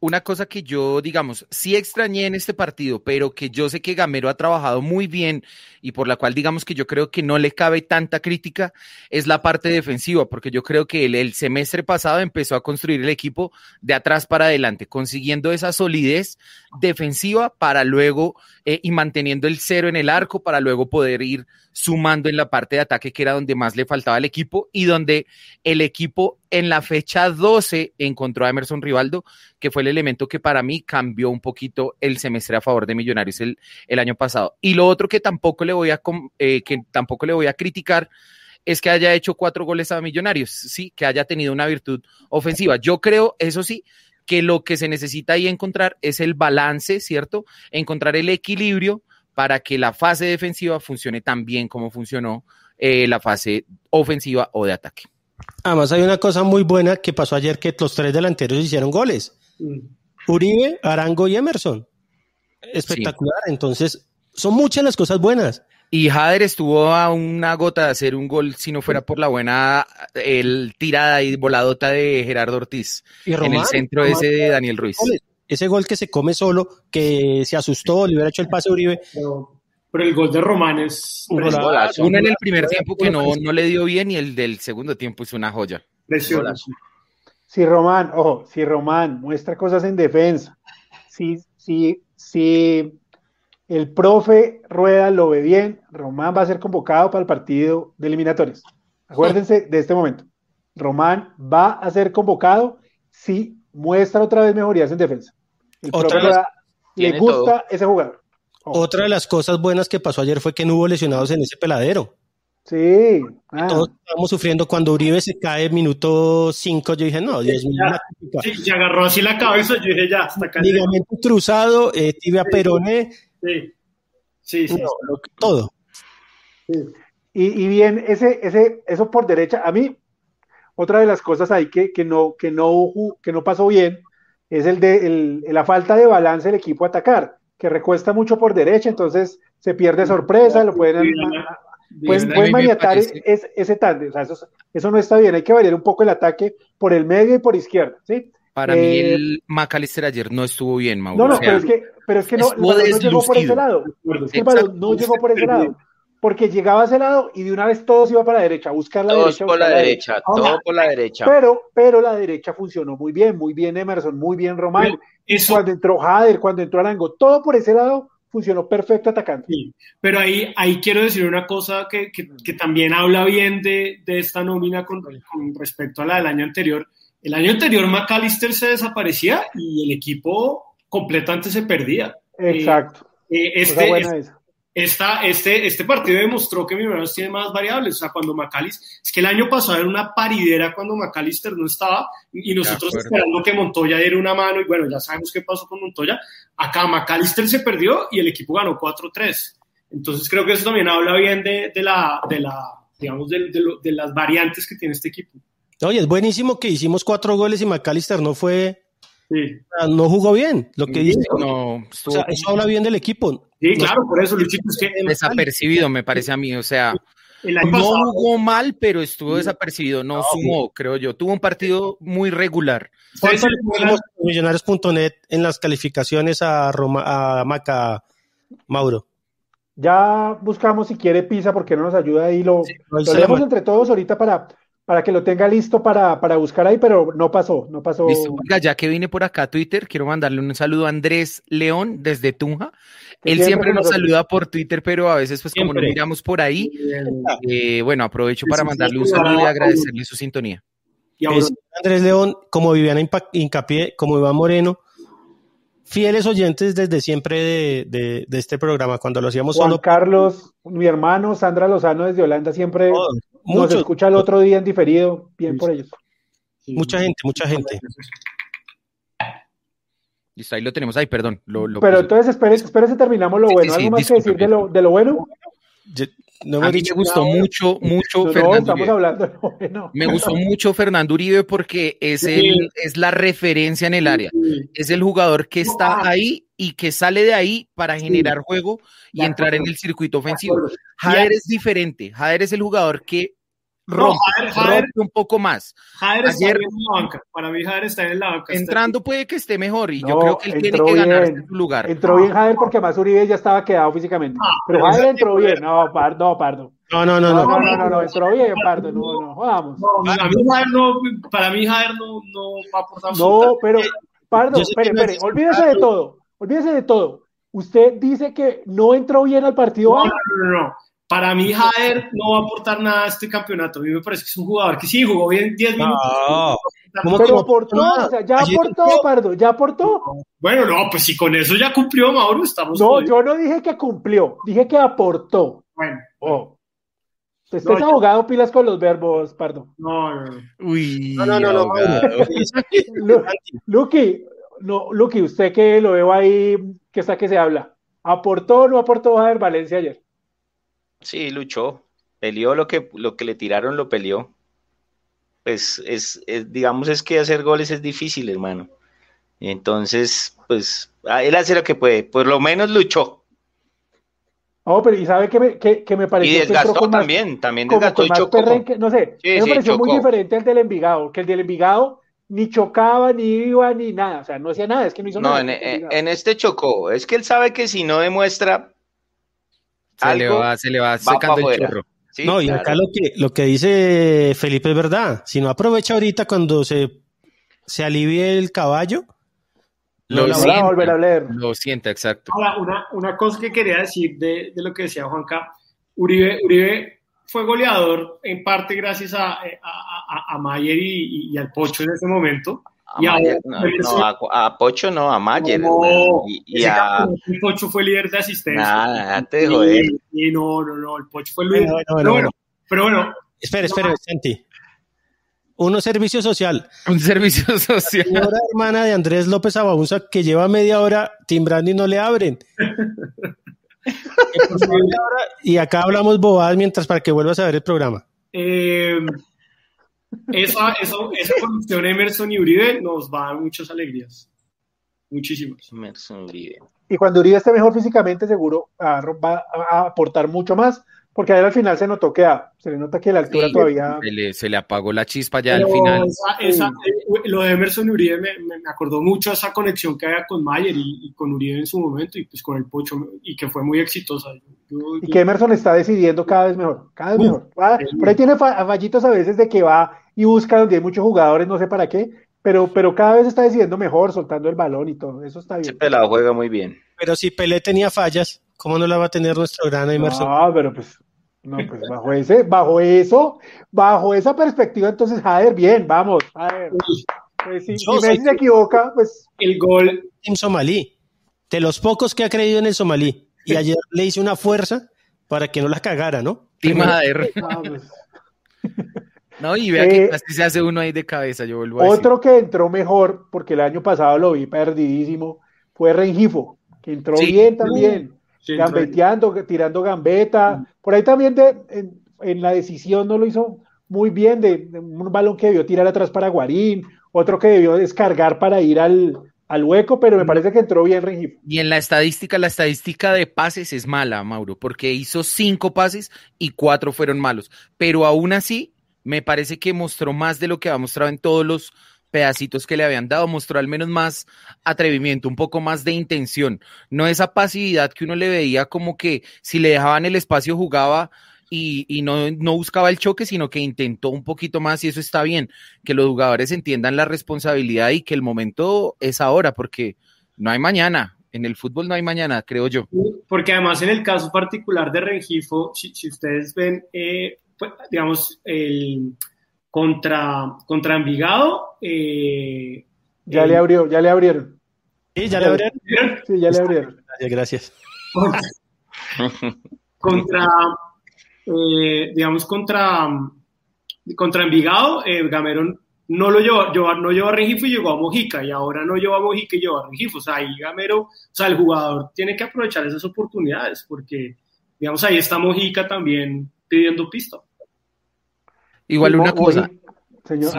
una cosa que yo, digamos, sí extrañé en este partido, pero que yo sé que Gamero ha trabajado muy bien y por la cual, digamos, que yo creo que no le cabe tanta crítica, es la parte defensiva, porque yo creo que el, semestre pasado empezó a construir el equipo de atrás para adelante, consiguiendo esa solidez defensiva para luego eh, y manteniendo el cero en el arco para luego poder ir sumando en la parte de ataque, que era donde más le faltaba al equipo y donde el equipo en la fecha 12 encontró a Emerson Rivaldo, que fue el elemento que para mí cambió un poquito el semestre a favor de Millonarios el, el año pasado. Y lo otro que tampoco le voy a, eh, que tampoco le voy a criticar es que haya hecho cuatro goles a Millonarios, sí, que haya tenido una virtud ofensiva. Yo creo, eso sí, que lo que se necesita ahí encontrar es el balance, ¿cierto? Encontrar el equilibrio para que la fase defensiva funcione tan bien como funcionó eh, la fase ofensiva o de ataque. Además hay una cosa muy buena que pasó ayer que los tres delanteros hicieron goles. Mm. Uribe, Arango y Emerson. Espectacular. Entonces, son muchas las cosas buenas. Y Jader estuvo a una gota de hacer un gol si no fuera por la buena el tirada y voladota de Gerardo Ortiz en el centro ese de Daniel Ruiz ese gol que se come solo, que se asustó, le hubiera hecho el pase a Uribe. Pero, el gol de Román es. Uno en el primer tiempo que no, no le dio bien y el del segundo tiempo es una joya. Si Román, ojo, si Román muestra cosas en defensa, si, si, si el profe Rueda lo ve bien, Román va a ser convocado para el partido de eliminatorios. Acuérdense de este momento. Román va a ser convocado si muestra otra vez mejorías en defensa. Otra le gusta ese jugador. Otra de las cosas buenas que pasó ayer fue que no hubo lesionados en ese peladero. Sí. Ah. Todos estábamos sufriendo cuando Uribe se cae minuto 5. Yo dije, no, Dios mío. Sí, se agarró así la cabeza. Yo dije, ya, hasta acá. Ligamento cruzado, eh, tibia peroné. Sí. Sí, sí. todo. Y, y, bien, ese, ese, eso por derecha, a mí, otra de las cosas ahí que, que, no, que, no, que no pasó bien es el de la falta de balance del equipo a atacar, que recuesta mucho por derecha, entonces se pierde sorpresa, lo pueden, pueden, maniatar ese tándem, o sea, eso, eso, no está bien, hay que variar un poco el ataque por el medio y por izquierda, ¿sí? Para mí eh, el McAllister ayer no estuvo bien, Mauro. No, no, pero es que, pero es que no, no llegó por ese lado. no llegó por ese lado porque llegaba a ese lado y de una vez todos iba para la derecha, a buscar la todos derecha. por la, derecha, todo por la derecha. Pero, pero la derecha funcionó muy bien, muy bien Emerson, muy bien Román. Cuando entró Jader, cuando entró Arango, todo por ese lado funcionó perfecto atacando. Sí, pero ahí, ahí quiero decir una cosa que, que, que también habla bien de, de esta nómina con, con, respecto a la del año anterior. El año anterior McAllister se desaparecía y el equipo completamente se perdía. Exacto. Eh, este, este, esta, este, este partido demostró que Millonarios tiene más variables. O sea, cuando McAllister, es que el año pasado era una paridera cuando McAllister no estaba y nosotros esperando que Montoya diera una mano y bueno, ya sabemos qué pasó con Montoya. Acá McAllister se perdió y el equipo ganó 4-3. Entonces creo que eso también habla bien de, de la, de la, digamos, de, de, las variantes que tiene este equipo. Oye, es buenísimo que hicimos cuatro goles y McAllister no fue Sí. no jugó bien, lo que dice. No, o sea, eso habla bien del equipo. Sí, claro, por eso, Luchito, es que... Desapercibido, me parece a mí, o sea, no jugó mal, pero estuvo desapercibido, no, sumó, creo yo. Tuvo un partido muy regular. ¿Cuánto le Millonarios.net en las calificaciones a, Roma, a Maca, Mauro? Ya buscamos si quiere Pisa porque no nos ayuda ahí, lo, lo entre todos ahorita para para que lo tenga listo para, para, buscar ahí, pero no pasó, no pasó. ya que vine por acá a Twitter, quiero mandarle un saludo a Andrés León desde Tunja. Él siempre, nos saluda por Twitter, pero a veces, pues como no miramos por ahí, eh, bueno, aprovecho para mandarle un saludo y agradecerle su sintonía. Andrés León, como Viviana Hincapié, como Iván Moreno, fieles oyentes desde siempre de, de, este programa, cuando lo hacíamos Juan Carlos, mi hermano, Sandra Lozano desde Holanda, siempre nos escucha el otro día en diferido, bien por ellos. Mucha gente, mucha gente. Listo, ahí lo tenemos ahí, perdón. Pero entonces espérese, espérese, terminamos lo bueno. ¿Algo más que decir de lo, de lo bueno? No me, a mí me gustó mucho, mucho Fernando Uribe. Me gustó mucho Fernando Uribe porque es, el, es la referencia en el área. Es el jugador que está ahí y que sale de ahí para generar juego y entrar en el circuito ofensivo. Jader es diferente. Jader es el jugador que rompe, un poco más. Jader está en la banca. Para mí Jader está en la banca. Entrando puede que esté mejor y yo creo que él tiene que ganar su lugar. Entró bien Jader porque más Uribe ya estaba quedado físicamente. Ah, pero Jader entró bien. No, Pardo, no, Pardo. No, no, no, no. No, no, no, no, entró bien, Pardo. No, no, vamos. a mí Jader no, para mí Jader no, no va a aportar No, pero Pardo, espere, espere, olvídese de todo. Olvídese de todo. Usted dice que no entró bien al partido. No, no, no. Para mí, Jader no va a aportar nada a este campeonato. A mí me parece que es un jugador que sí jugó bien 10 minutos. No, pero aportó, o sea, ya aportó, Pardo, ya aportó. Bueno, no, pues si con eso ya cumplió, Mauro, estamos. No, yo no dije que cumplió, dije que aportó. Bueno. Oh. Usted es abogado, pilas con los verbos, Pardo. No, no, Uy, no, no, no, no, Luqui, no, Luqui, usted que lo veo ahí, que está que se habla. ¿Aportó o no aportó Jader Valencia ayer? Sí, luchó. Peleó lo que, lo que le tiraron, lo peleó. Pues es, digamos, es que hacer goles es difícil, hermano. Entonces, pues, él hace lo que puede. Por lo menos luchó. Oh, pero y sabe que me, que, que me pareció. Y desgastó también, también desgastó y chocó. no sé, me pareció muy diferente al del Envigado, que el del Envigado ni chocaba, ni iba, ni nada. O sea, no hacía nada, es que no hizo nada. No, en, este chocó. Es que él sabe que si no demuestra se le va, se le va secando el chorro. no, y acá lo que, lo que dice Felipe es verdad. Si no aprovecha ahorita cuando se, se alivie el caballo, lo, sienta, volver a leer. Lo sienta, exacto. Ahora, una, una cosa que quería decir de, de, lo que decía Juanca, Uribe, Uribe fue goleador en parte gracias a, a, a, Mayer y, y, al Pocho en ese momento. A, Mayer, no, no, a, Pocho no, a Mayer. y, a... El Pocho fue líder de asistencia. Nada, te joder. Y, no, no, no, el Pocho fue el líder. pero, bueno, pero bueno. Espera, espera, Santi. Uno servicio social. Un servicio social. La hermana de Andrés López Abaunza que lleva media hora timbrando y no le abren. y acá hablamos bobadas mientras para que vuelvas a ver el programa. Eh, esa, eso, esa conexión Emerson y Uribe nos va a dar muchas alegrías. Muchísimas. Emerson Uribe. Y cuando Uribe esté mejor físicamente, seguro va a aportar mucho más porque a él al final se notó que se le nota que la altura todavía. Se le, apagó la chispa ya al final. Esa, eh, lo de Emerson Uribe me, me, acordó mucho esa conexión que había con Mayer y, con Uribe en su momento y pues con el Pocho y que fue muy exitosa. y que Emerson está decidiendo cada vez mejor, cada vez mejor. Ah, por ahí tiene fallitos a veces de que va y busca donde hay muchos jugadores, no sé para qué, pero, pero cada vez está decidiendo mejor, soltando el balón y todo. Eso está bien. Ese pelado juega muy bien. Pero si Pelé tenía fallas, ¿cómo no la va a tener nuestro gran Emerson? Ah, pero pues no, pues bajo ese, bajo eso, bajo esa perspectiva, entonces Jader, bien, vamos, Jader. Pues si, Messi se equivoca, pues. El gol. En Somalí, de los pocos que ha creído en el Somalí, y ayer le hice una fuerza para que no la cagara, ¿no? Tim Jader. No, y vea que eh, así se hace uno ahí de cabeza, yo vuelvo a Otro que entró mejor, porque el año pasado lo vi perdidísimo, fue Rengifo, que entró bien también gambeteando, tirando gambeta. Mm. Por ahí también de, en, la decisión no lo hizo muy bien, de, un balón que debió tirar atrás para Guarín, otro que debió descargar para ir al, al hueco, pero me mm. parece que entró bien Rengifo. Y en la estadística, la estadística de pases es mala, Mauro, porque hizo cinco pases y cuatro fueron malos. Pero aún así, me parece que mostró más de lo que ha mostrado en todos los pedacitos que le habían dado, mostró al menos más atrevimiento, un poco más de intención, no esa pasividad que uno le veía como que si le dejaban el espacio jugaba y, no, no, buscaba el choque, sino que intentó un poquito más y eso está bien, que los jugadores entiendan la responsabilidad y que el momento es ahora, porque no hay mañana, en el fútbol no hay mañana, creo yo. Porque además en el caso particular de Rengifo, si, ustedes ven, eh, pues, digamos, el contra, contra Envigado. Eh, ya le abrió, ya le abrieron. Sí, ya le abrieron. Sí, ya le abrieron. Gracias. contra, eh, digamos, contra, contra Envigado, eh, Gamerón no lo llevó, no llevó a Rengifo y llegó a Mojica, y ahora no llevó a Mojica y llevó a Rengifo. O sea, ahí Gamero, o sea, el jugador tiene que aprovechar esas oportunidades, porque digamos, ahí está Mojica también pidiendo pista. Igual una cosa. Señor,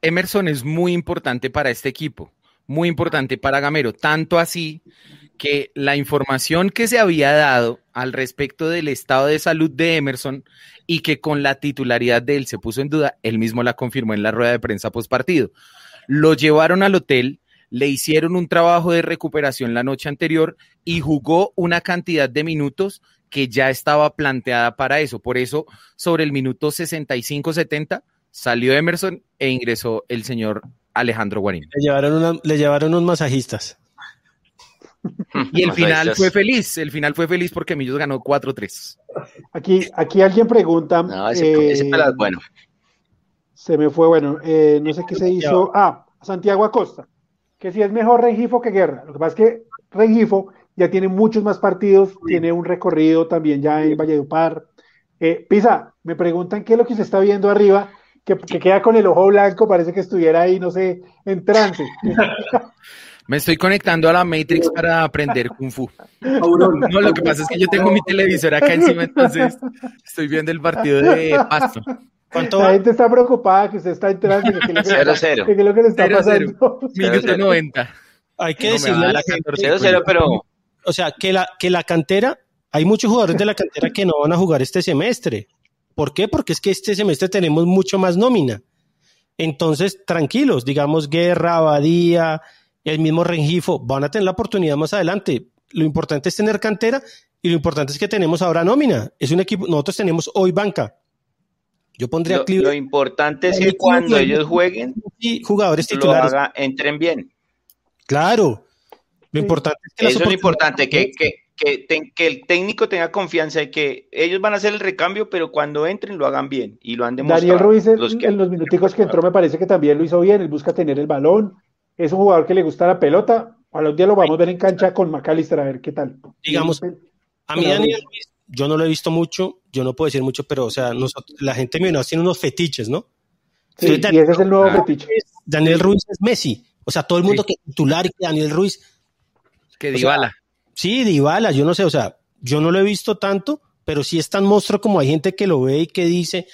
Emerson es muy importante para este equipo, muy importante para Gamero, tanto así que la información que se había dado al respecto del estado de salud de Emerson y que con la titularidad de él se puso en duda, él mismo la confirmó en la rueda de prensa post partido. Lo llevaron al hotel, le hicieron un trabajo de recuperación la noche anterior y jugó una cantidad de minutos que ya estaba planteada para eso. Por eso, sobre el minuto 65-70, salió Emerson e ingresó el señor Alejandro Guarín. Le llevaron, le llevaron unos masajistas. Y el final fue feliz, el final fue feliz porque Millos ganó 4-3. Aquí, aquí alguien pregunta. No, ese, ese eh, bueno. Se me fue, bueno, eh, no sé qué se hizo. Ah, Santiago Acosta, que si es mejor Rengifo que Guerra. Lo que pasa es que Rengifo ya tiene muchos más partidos, tiene un recorrido también ya en Valledupar. Eh, Pisa, me preguntan qué es lo que se está viendo arriba, que, que queda con el ojo blanco, parece que estuviera ahí, no sé, en trance. Me estoy conectando a la Matrix para aprender Kung Fu. No, lo que pasa es que yo tengo mi televisor acá encima, entonces estoy viendo el partido de Pasto. ¿Cuánto la gente está preocupada que usted está entrando. 0-0. ¿Qué es lo que le está pasando? Minuto 90. Hay que decirle a la cantera. 0-0, pero. O sea, que la, que la cantera, hay muchos jugadores de la cantera que no van a jugar este semestre. ¿Por qué? Porque es que este semestre tenemos mucho más nómina. Entonces, tranquilos, digamos, Guerra, Abadía, el mismo Rengifo, van a tener la oportunidad más adelante. Lo importante es tener cantera y lo importante es que tenemos ahora nómina. Es un equipo, nosotros tenemos hoy banca. Yo pondría lo, lo importante es que cuando ellos jueguen, y jugadores titulares entren bien. Claro. Lo importante es que Eso es lo importante, que, que, que, el técnico tenga confianza y que ellos van a hacer el recambio, pero cuando entren lo hagan bien y lo han demostrado. Daniel Ruiz en los, en los minuticos que entró me parece que también lo hizo bien, él busca tener el balón, es un jugador que le gusta la pelota. A los días lo vamos a ver en cancha con McAllister a ver qué tal. Digamos, a mí Daniel Ruiz, yo no lo he visto mucho, yo no puedo decir mucho, pero o sea, la gente nos tiene unos fetiches, ¿no? Sí, y ese es el nuevo fetiche. Daniel Ruiz es Messi. O sea, todo el mundo que titular y que Daniel Ruiz. Que Dybala. sí, Dybala, yo no sé, o sea, yo no lo he visto tanto, pero sí es tan monstruo como hay gente que lo ve y que dice,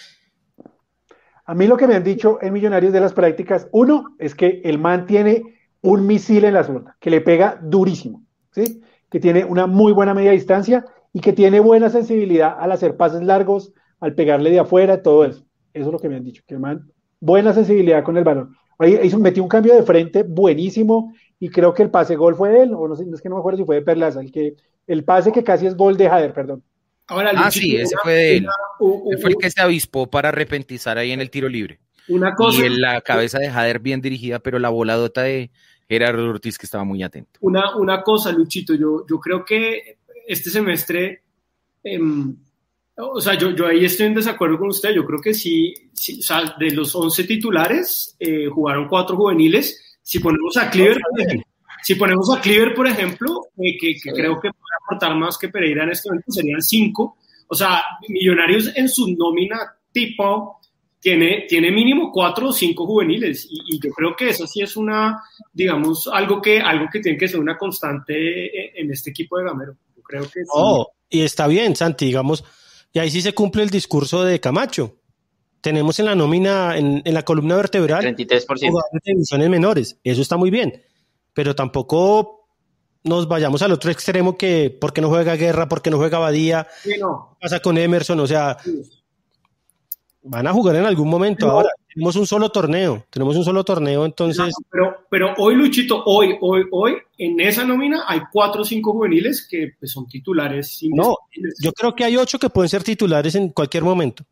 a mí lo que me han dicho en Millonarios de las prácticas, uno, es que el man tiene un misil en la zurda, que le pega durísimo, ¿sí? que tiene una muy buena media distancia y que tiene buena sensibilidad al hacer pases largos, al pegarle de afuera, todo eso. Eso es lo que me han dicho, que el man, buena sensibilidad con el balón. Ahí hizo, metió un cambio de frente buenísimo y creo que el pase gol fue de él, o no sé, es que no me acuerdo si fue de Perlaza, el, que, el pase que casi es gol de Jader, perdón ah, sí, ese fue de él. fue el que se avispó para arrepentizar ahí en el tiro libre. Una cosa. Y en la cabeza de Jader bien dirigida, pero la voladota de Gerardo Ortiz que estaba muy atento. Una, una cosa, Luchito, yo, yo creo que este semestre, em, o sea, yo, yo ahí estoy en desacuerdo con usted. Yo creo que sí, o sea, de los 11 titulares, eh, jugaron cuatro juveniles. Si ponemos a Cleaver, si ponemos a Cleaver, por ejemplo, eh, que, creo que puede aportar más que Pereira en este momento, serían cinco. O sea, Millonarios en su nómina tipo tiene, tiene mínimo cuatro o cinco juveniles. Y, yo creo que eso sí es una, digamos, algo que, algo que tiene que ser una constante eh, en este equipo de Gamero. Yo creo que sí. Oh, y está bien, Santi, digamos, y ahí sí se cumple el discurso de Camacho. Tenemos en la nómina, en, en la columna vertebral, 33%. jugadores de divisiones menores. Eso está muy bien pero tampoco nos vayamos al otro extremo que por qué no juega Guerra, por qué no juega Badía, pasa con Emerson, o sea, van a jugar en algún momento. Ahora tenemos un solo torneo, tenemos un solo torneo, entonces. pero, pero hoy, Luchito, hoy, hoy, hoy, en esa nómina hay cuatro o cinco juveniles que pues, son titulares. No, yo creo que hay ocho que pueden ser titulares en cualquier momento.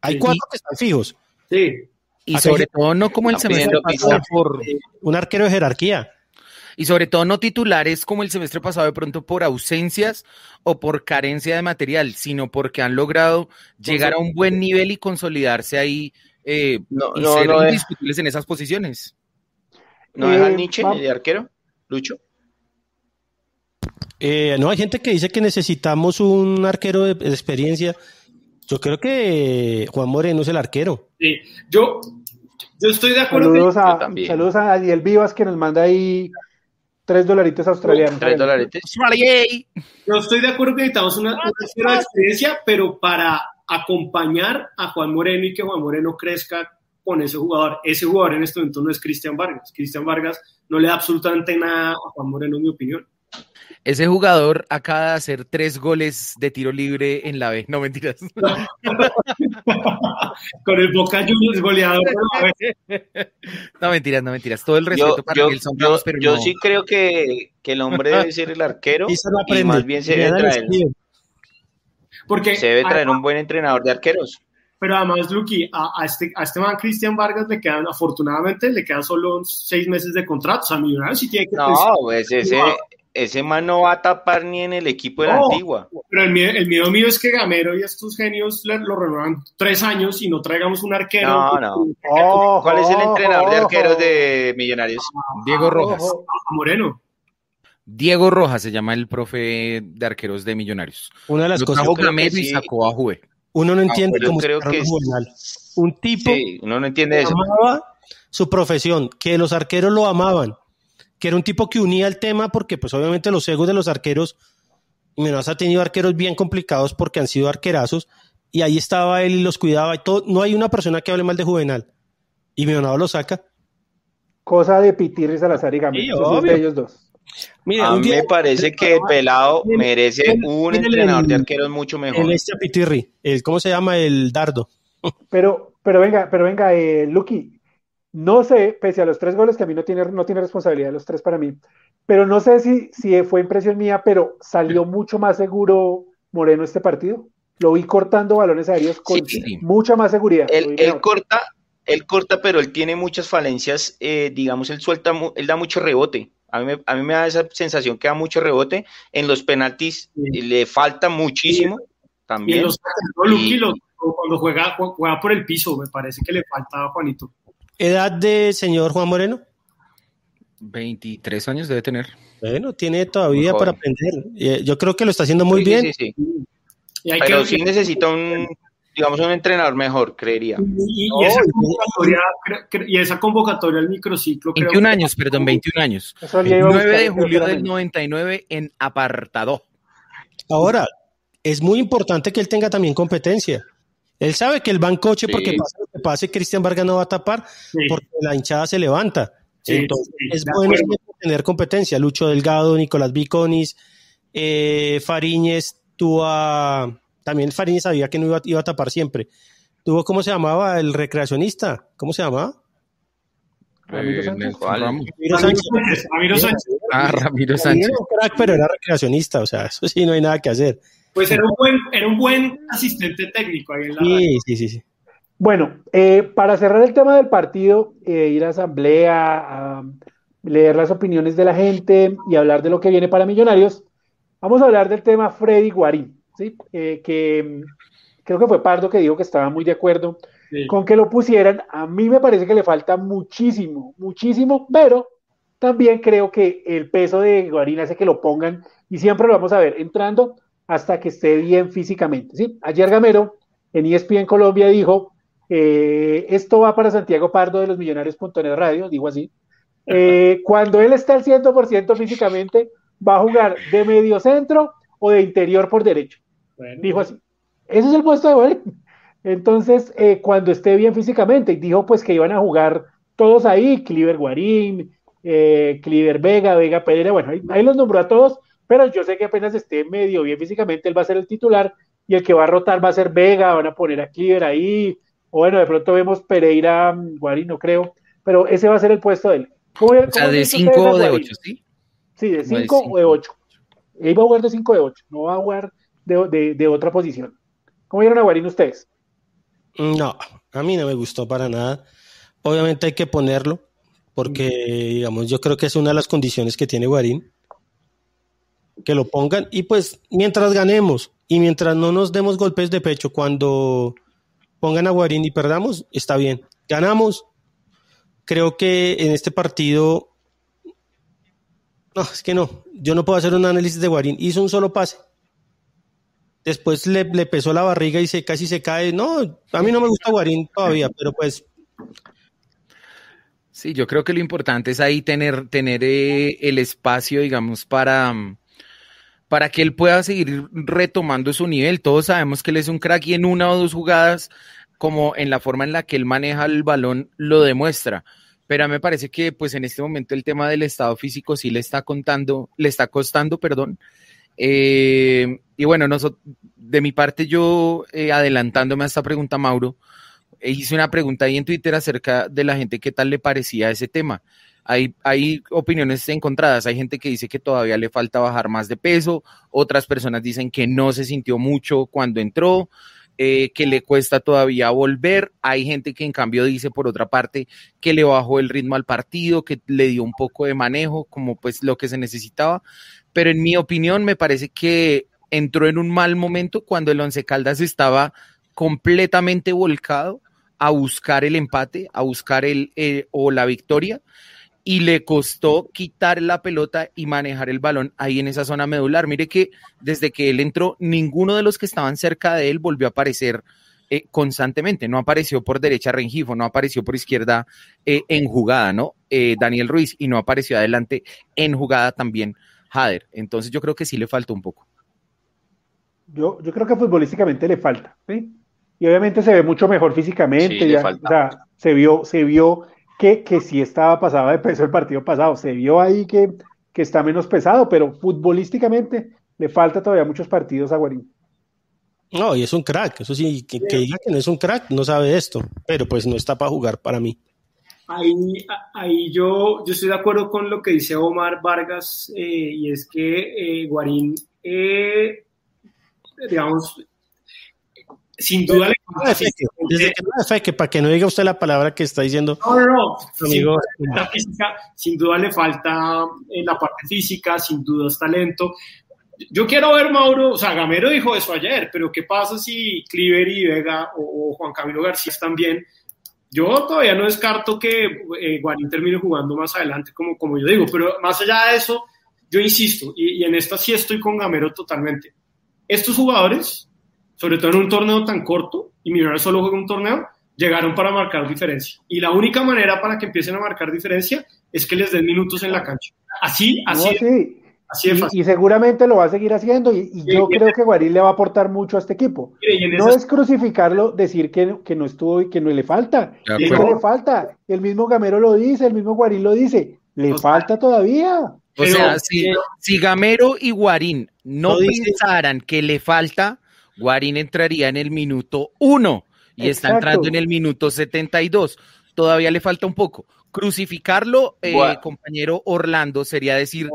Hay cuatro que están fijos. Sí. Y sobre todo no como el semestre pasado por un arquero de jerarquía y sobre todo no titulares como el semestre pasado de pronto por ausencias o por carencia de material, sino porque han logrado llegar a un buen nivel y consolidarse ahí eh, no, y ser indiscutibles en esas posiciones. ¿No deja eh, Nietzsche de arquero, Lucho? Eh, no, hay gente que dice que necesitamos un arquero de, experiencia. Yo creo que Juan Moreno es el arquero. Sí, yo, yo estoy de acuerdo. Saludos, a, saludos a Daniel Vivas que nos manda ahí tres dolaritos australianos. Tres dolaritos. Yo estoy de acuerdo que necesitamos una, una experiencia, pero para acompañar a Juan Moreno y que Juan Moreno crezca con ese jugador. Ese jugador en este momento no es Cristian Vargas. Cristian Vargas no le da absolutamente nada a Juan Moreno, en mi opinión. Ese jugador acaba de hacer tres goles de tiro libre en la B. No mentiras. Con el Boca Juniors goleador. No, mentiras, no mentiras. Todo el respeto yo, para yo, Nelson yo, Ramos, pero yo no. sí creo que, que el hombre debe ser el arquero Y se lo y aprende. más bien se debe traer. Porque, se debe traer un buen entrenador de arqueros. pero además, Luqui, a, a este, a este man Cristian Vargas le quedan, afortunadamente, le quedan solo seis meses de contrato. O sea, Millonarios sí tiene que No, pues ese, ese man no va a tapar ni en el equipo de la antigua. Pero el miedo, el miedo mío es que Gamero y estos genios le- lo renuevan tres años y no traigamos un arquero. No, no. ¿Cuál es el entrenador de arqueros de Millonarios? Diego Rojas. Moreno. Diego Rojas se llama el profe de arqueros de Millonarios. Una de las Lo cosas que Gamero y sí. sacó a Juve. uno no entiende pero cómo creo que un es-. Un tipo Sí, uno no entiende eso. amaba su profesión, que los arqueros lo amaban, que era un tipo que unía el tema porque pues obviamente los egos de los arqueros, y Menos ha tenido arqueros bien complicados porque han sido arquerazos, y ahí estaba él y los cuidaba y todo. No hay una persona que hable mal de Juvenal. Y Mionado lo saca. Cosa de Pitirri, Salazar y Gamero. Sí, de ellos dos. Mira, A mí día- me parece que el pelado merece un entrenador de arqueros mucho mejor. el este Pitirri, el, ¿cómo se llama? El Dardo. Pero, pero venga, pero venga, eh, Lucky, no sé, pese a los tres goles que a mí no tiene, no tiene responsabilidad, los tres para mí, pero no sé si, si fue impresión mía, pero salió mucho más seguro Moreno este partido. Lo vi cortando balones aéreos con Sí, sí. mucha más seguridad. Él, corta, él corta, pero él tiene muchas falencias. eh, digamos, él suelta, él da mucho rebote. A mí, me, a mí me da esa sensación que da mucho rebote. En los penaltis eh, le falta muchísimo Y también. los, no, Luqui, Y- lo- cuando juega, juega por el piso, me parece que le falta a Juanito. ¿Edad de señor Juan Moreno? 23 años debe tener. Bueno, tiene todavía para aprender. Eh, Yo creo que lo está haciendo muy Sí, bien. sí, sí. Y, hay Pero que, sí necesita un, digamos, un entrenador mejor, creería. y- y No, esa convocatoria, y esa convocatoria al microciclo. creo 21 que- años, perdón, 21 años. A 9 buscar, de creo que julio del menos. 99 en apartado. Ahora, es muy importante que él tenga también competencia. Él sabe que el bancoche, Sí. porque pase lo que pase, Cristian Vargas no va a tapar Sí. porque la hinchada se levanta. Sí, Entonces, sí, es bueno tener competencia. Lucho Delgado, Nicolás Viconis, eh, Fariñez, tuvo a- También Fariñez sabía que no iba, iba a tapar siempre. Tuvo, ¿cómo se llamaba? El recreacionista. ¿Cómo se llamaba? Ramiro Eh, Sánchez. Ramiro Sánchez. Sánchez, Ramiro Sánchez. Ah, Ramiro Ramiro Sánchez. era un crack, pero era recreacionista. O sea, eso sí, no hay nada que hacer. Pues era un buen, era un buen asistente técnico ahí en la Sí, sí, sí. sí. Bueno, eh, para cerrar el tema del partido, eh, ir a asamblea, a leer las opiniones de la gente y hablar de lo que viene para Millonarios, vamos a hablar del tema Freddy Guarín, ¿sí? Eh, que mm, creo que fue Pardo que dijo que estaba muy de acuerdo Sí. con que lo pusieran. A mí me parece que le falta muchísimo, muchísimo, pero también creo que el peso de Guarín hace que lo pongan y siempre lo vamos a ver entrando hasta que esté bien físicamente. ¿sí? Ayer Gamero en ESPN Colombia dijo, eh, esto va para Santiago Pardo de los Millonarios.net Radio, digo así, eh, cuando él está al 100% físicamente, va a jugar de medio centro o de interior por derecho. Bueno, Dijo así. Ese es el puesto de Guarín. Entonces, eh, cuando esté bien físicamente, dijo pues que iban a jugar todos ahí, Cliver Guarín, eh, Cliver Vega, Vega Pereira, bueno, ahí, ahí los nombró a todos, pero yo sé que apenas esté medio bien físicamente, él va a ser el titular y el que va a rotar va a ser Vega, van a poner a Cliver ahí, o bueno, de pronto vemos Pereira, mm, Guarín, no creo, pero ese va a ser el puesto de él. ¿Cómo- O sea, cómo de ven ustedes 5 a o de Guarín? 8, ¿sí? Sí, de de 5 cinco. o de 8. Él va a jugar de 5 o de 8, no va a jugar de, de- de otra posición. ¿Cómo vieron a Guarín ustedes? No, a mí no me gustó para nada. Obviamente hay que ponerlo, porque, digamos, yo creo que es una de las condiciones que tiene Guarín. Que lo pongan y pues mientras ganemos y mientras no nos demos golpes de pecho cuando pongan a Guarín y perdamos, está bien. Ganamos. Creo que en este partido... No, es que no. Yo no puedo hacer un análisis de Guarín. Hizo un solo pase. Después le, le pesó la barriga y se casi se cae. No, a mí no me gusta Guarín todavía, pero pues Sí, yo creo que lo importante es ahí tener, tener eh, el espacio, digamos, para, para que él pueda seguir retomando su nivel. Todos sabemos que él es un crack y en una o dos jugadas, como en la forma en la que él maneja el balón, lo demuestra. Pero me parece que, pues, en este momento el tema del estado físico sí le está contando, le está costando, perdón. Eh, y bueno, de mi parte, yo eh, adelantándome a esta pregunta, Mauro, hice una pregunta ahí en Twitter acerca de la gente qué tal le parecía ese tema. Hay, opiniones encontradas, hay gente que dice que todavía le falta bajar más de peso, otras personas dicen que no se sintió mucho cuando entró, eh, que le cuesta todavía volver, hay gente que en cambio dice por otra parte que le bajó el ritmo al partido, que le dio un poco de manejo, como pues lo que se necesitaba, pero en mi opinión me parece que entró en un mal momento cuando el Once Caldas estaba completamente volcado a buscar el empate, a buscar el eh, o la victoria y le costó quitar la pelota y manejar el balón ahí en esa zona medular. Mire que desde que él entró, ninguno de los que estaban cerca de él volvió a aparecer eh, constantemente. No apareció por derecha Rengifo, no apareció por izquierda eh, en jugada, ¿no? Daniel Ruiz y no apareció adelante en jugada también Jader. Entonces yo creo que sí le falta un poco. Yo, yo creo que futbolísticamente le falta, ¿sí? y obviamente se ve mucho mejor físicamente, ya, o sea, se vio, se vio que, que sí estaba pasado de peso el partido pasado, se vio ahí que, que está menos pesado, pero futbolísticamente le falta todavía muchos partidos a Guarín. No, y es un crack, eso sí, que, diga que no es un crack, no sabe esto, pero pues no está para jugar para mí. Ahí, ahí yo, yo estoy de acuerdo con lo que dice Omar Vargas, eh, y es que eh, Guarín, eh, digamos, sin duda le Desde que no que para que no diga usted la palabra que está diciendo. No, no, no. Amigo, sin, duda, física, sin duda le falta en la parte física, sin duda es talento. Yo quiero ver Mauro, o sea, Gamero dijo eso ayer, pero ¿qué pasa si Cliver y Vega o, Juan Camilo García están bien? Yo todavía no descarto que eh, Guarín termine jugando más adelante, como, como yo digo, pero más allá de eso, yo insisto, y, y en esta sí estoy con Gamero totalmente. Estos jugadores sobre todo en un torneo tan corto, y Millonarios solo juega un torneo, llegaron para marcar diferencia. Y la única manera para que empiecen a marcar diferencia es que les den minutos en la cancha. Así, así, así Y, seguramente lo va a seguir haciendo, y, yo creo que Guarín le va a aportar mucho a este equipo. no es crucificarlo, decir que, que, no estuvo y que no le falta. Que no le falta. El mismo Gamero lo dice, el mismo Guarín lo dice. Le falta todavía. O sea, si, Gamero y Guarín no pensaran que le falta, Guarín entraría en el minuto 1 y está entrando en el minuto 72. Todavía le falta un poco. Crucificarlo, eh, compañero Orlando, sería decir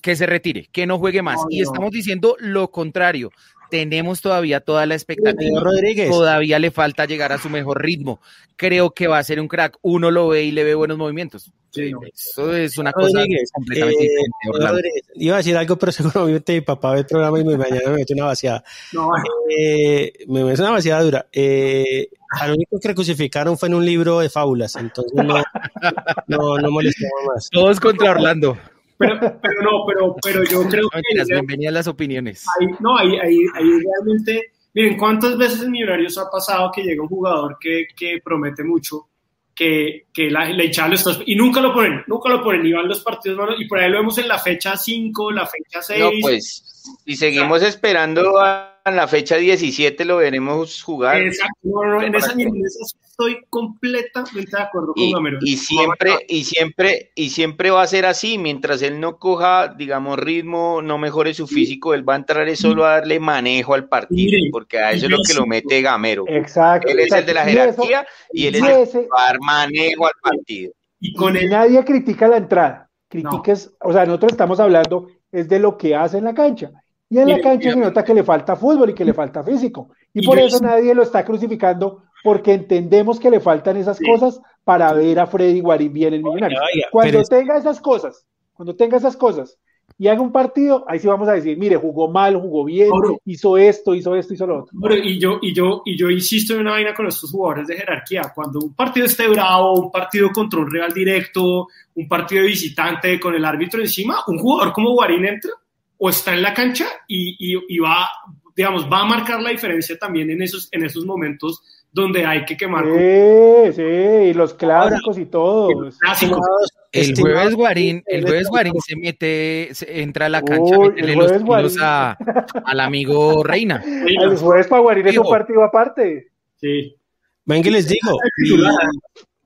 que se retire, que no juegue más. y estamos diciendo lo contrario tenemos todavía toda la expectativa. Rodríguez. Todavía le falta llegar a su mejor ritmo. Creo que va a ser un crack. Uno lo ve y le ve buenos movimientos. Eso es una cosa completamente eh, diferente. Iba a decir algo, pero seguramente mi papá ve el programa y mañana me mete una vaciada. No, eh, me mete una vaciada dura. Eh, al único que crucificaron fue en un libro de fábulas, entonces no, no, no molestamos más. Todos contra Orlando. Pero, pero no, pero, pero yo creo que... bienvenidas las opiniones. no, ahí, ahí, ahí realmente... Miren, ¿cuántas veces en Millonarios ha pasado que llega un jugador que, que promete mucho, que, que la, le echan los y nunca lo ponen, nunca lo ponen, y van los partidos y por ahí lo vemos en la fecha 5, la fecha 6. No, pues, si seguimos esperando a en la fecha 17 lo veremos jugar. Exacto, en, esa, estoy completamente de acuerdo con Gamero. Y siempre, y siempre, y siempre va a ser así, mientras él no coja, digamos, ritmo, no mejore su físico, él va a entrar solo a darle manejo al partido, porque a eso es lo que lo mete Gamero. Exacto. Él es el de la jerarquía y, él es el que va a dar manejo al partido. Y con él... nadie critica la entrada, critiques, o sea, nosotros estamos hablando es de lo que hace en la cancha. Y en la cancha se nota que le falta fútbol y que le falta físico. Y, por eso nadie lo está crucificando, porque entendemos que le faltan esas cosas para ver a Freddy Guarín bien en Millonarios. Cuando tenga esas cosas, cuando tenga esas cosas y haga un partido, ahí sí vamos a decir, mire, jugó mal, jugó bien, hizo esto, hizo esto, hizo lo otro. y yo, y yo, y yo insisto en una vaina con estos jugadores de jerarquía. Cuando un partido esté bravo, un partido contra un real directo, un partido de visitante con el árbitro encima, un jugador como Guarín entra o está en la cancha y, y, va, digamos, va a marcar la diferencia también en esos, en esos momentos donde hay que quemar. Sí, sí, y los clásicos y todo. El jueves Guarín, el jueves Guarín se mete, entra a la cancha a meterle los tiros al amigo Reina. El jueves para Guarín es un partido aparte. Sí. Venga, les digo,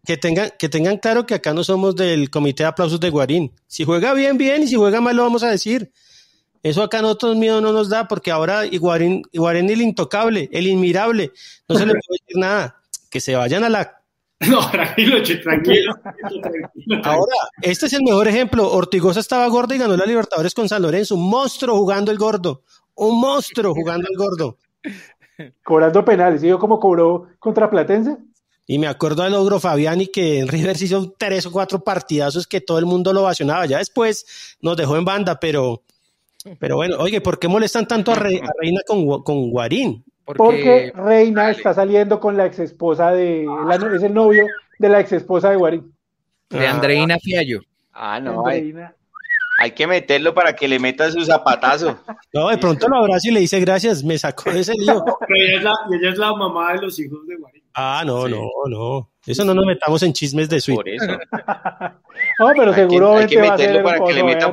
que tengan, que tengan claro que acá no somos del comité de aplausos de Guarín. Si juega bien, bien, y si juega mal, lo vamos a decir. Eso acá a nosotros miedo no nos da, porque ahora Guarín, Guarín el intocable, el inmirable, no se le puede decir nada. Que se vayan a la no, tranquilo, tranquilo, Ahora, este es el mejor ejemplo. Ortigosa estaba gordo y ganó la Libertadores con San Lorenzo. Un monstruo jugando el gordo. Un monstruo jugando el gordo. Cobrando penales. ¿Y yo cómo cobró contra Platense? Y me acuerdo del Ogro Fabiani que en River hizo tres o cuatro partidazos que todo el mundo lo vacionaba. Ya después nos dejó en banda, pero, pero bueno, oye, ¿por qué molestan tanto a, Reina con, con Guarín? Porque, Reina está saliendo con la ex esposa de, es el novio de la ex esposa de Guarín. De Andreina Fiallo. Ah, no. Hay, que meterlo para que le meta su zapatazo. No, de pronto lo abraza y le dice gracias, me sacó de ese lío. Pero ella es, la, ella es la mamá de los hijos de Guarín. Ah, no, no, no. Eso no nos metamos en chismes de suite. Por eso. no, pero seguro hay que, meterlo para que le meta.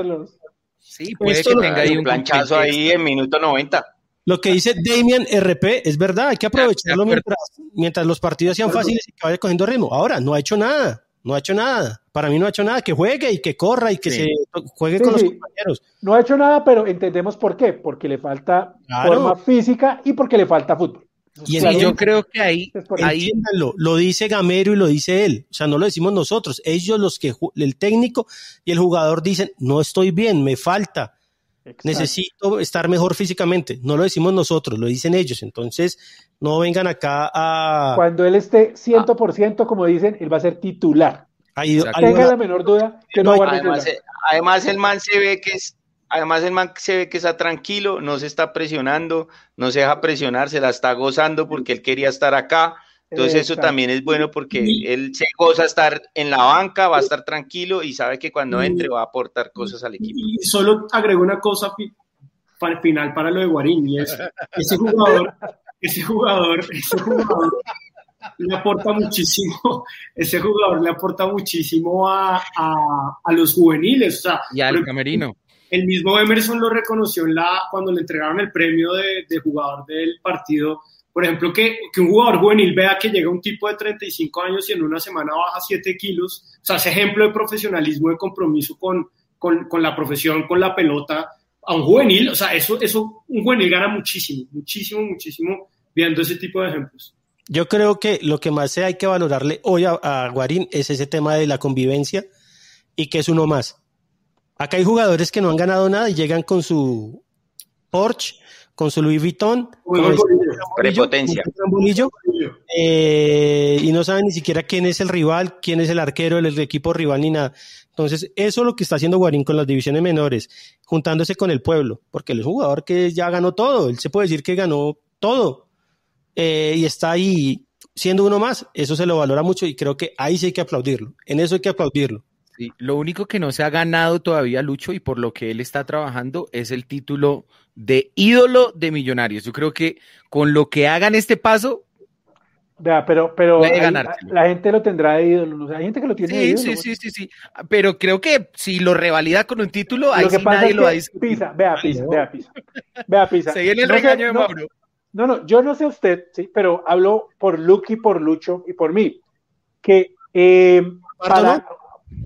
Sí, puede que tenga ahí un planchazo ahí en minuto 90. Lo que dice Damian RP es verdad, hay que aprovecharlo mientras, mientras los partidos sean fáciles y que vaya cogiendo ritmo. Ahora, no ha hecho nada, no ha hecho nada. Para mí no ha hecho nada, que juegue y que corra y que se juegue con los compañeros. No ha hecho nada, pero entendemos por qué, porque le falta forma física y porque le falta fútbol. Y yo creo que ahí, ahí. lo dice Gamero y lo dice él, o sea, no lo decimos nosotros, ellos los que el técnico y el jugador dicen, no estoy bien, me falta, necesito estar mejor físicamente. No lo decimos nosotros, lo dicen ellos. Entonces, no vengan acá a... Cuando él esté 100%, como dicen, él va a ser titular. Tenga la menor duda que no, además, eh, además, el man se ve que es... Además, el man se ve que está tranquilo, no se está presionando, no se deja presionar, se la está gozando porque él quería estar acá. Entonces eso también es bueno porque él se goza estar en la banca, va a estar tranquilo y sabe que cuando entre va a aportar cosas al equipo. Y solo agrego una cosa para el final para lo de Guarín y es ese jugador, ese jugador, ese jugador le aporta muchísimo, ese jugador le aporta muchísimo a, a, los juveniles. y al camerino. El mismo Emerson lo reconoció en la, cuando le entregaron el premio de, jugador del partido por ejemplo, que, que, un jugador juvenil vea que llega un tipo de 35 años y en una semana baja 7 kilos, o sea, ese ejemplo de profesionalismo, de compromiso con, con, con, la profesión, con la pelota, a un juvenil, o sea, eso, eso, un juvenil gana muchísimo, muchísimo, muchísimo viendo ese tipo de ejemplos. Yo creo que lo que más hay que valorarle hoy a, a Guarín es ese tema de la convivencia y que es uno más. Acá hay jugadores que no han ganado nada y llegan con su Porsche con su Louis Vuitton, con prepotencia. Eh, y no saben ni siquiera quién es el rival, quién es el arquero del equipo rival ni nada. Entonces, eso es lo que está haciendo Guarín con las divisiones menores, juntándose con el pueblo, porque él es un jugador que ya ganó todo, él se puede decir que ganó todo eh, y está ahí siendo uno más, eso se lo valora mucho y creo que ahí sí hay que aplaudirlo, en eso hay que aplaudirlo. Sí, lo único que no se ha ganado todavía Lucho y por lo que él está trabajando es el título de ídolo de Millonarios. Yo creo que con lo que hagan este paso. Vea, pero, pero la, gente lo tendrá de ídolo. hay gente que lo tiene de ídolo. Sí, sí, sí, sí. Pero creo que si lo revalida con un título, ahí sí nadie lo va a Pisa, vea, Pisa, vea, Pisa. Vea, Pisa. Se viene el regaño de Mauro. No, no, yo no sé usted, sí, pero hablo por Luke y por Lucho y por mí. Que eh, para, no,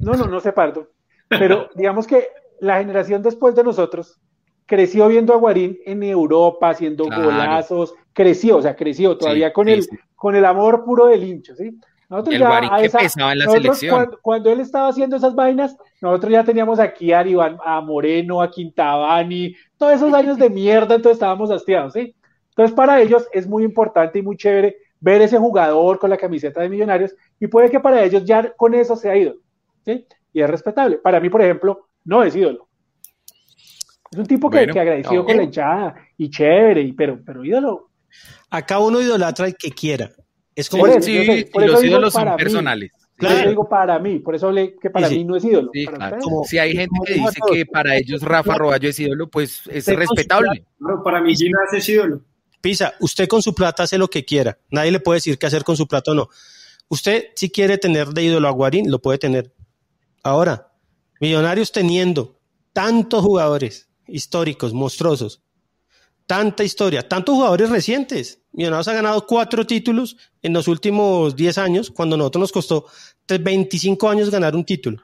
no, no se parto. Pero digamos que la generación después de nosotros creció viendo a Guarín en Europa, haciendo golazos, creció, o sea, creció todavía con, el, con el amor puro del hincho, ¿sí? Nosotros el Guarín que pesaba en la selección. Cuando, él estaba haciendo esas vainas, nosotros ya teníamos aquí a, a Moreno, a Quintabani, todos esos años de mierda, entonces estábamos hastiados, ¿sí? Entonces, para ellos es muy importante y muy chévere ver ese jugador con la camiseta de Millonarios y puede que para ellos ya con eso se ha ido. Y es respetable. Para mí, por ejemplo, no es ídolo. Es un tipo que, que agradecido con la hinchada y chévere, y, pero, pero ídolo. Acá uno idolatra el que quiera. Es como eso, sí, los ídolos son personales. Claro. digo para mí, por eso hablé que para mí no es ídolo. si hay gente que dice que para ellos Rafa Roballo es ídolo, pues es respetable. para mí Ginás es ídolo. Pisa, usted con su plata hace lo que quiera. Nadie le puede decir qué hacer con su plata o no. Usted, si quiere tener de ídolo a Guarín, lo puede tener. Ahora, Millonarios teniendo tantos jugadores históricos, monstruosos, tanta historia, tantos jugadores recientes. Millonarios ha ganado cuatro títulos en los últimos 10 años, cuando a nosotros nos costó 25 años ganar un título.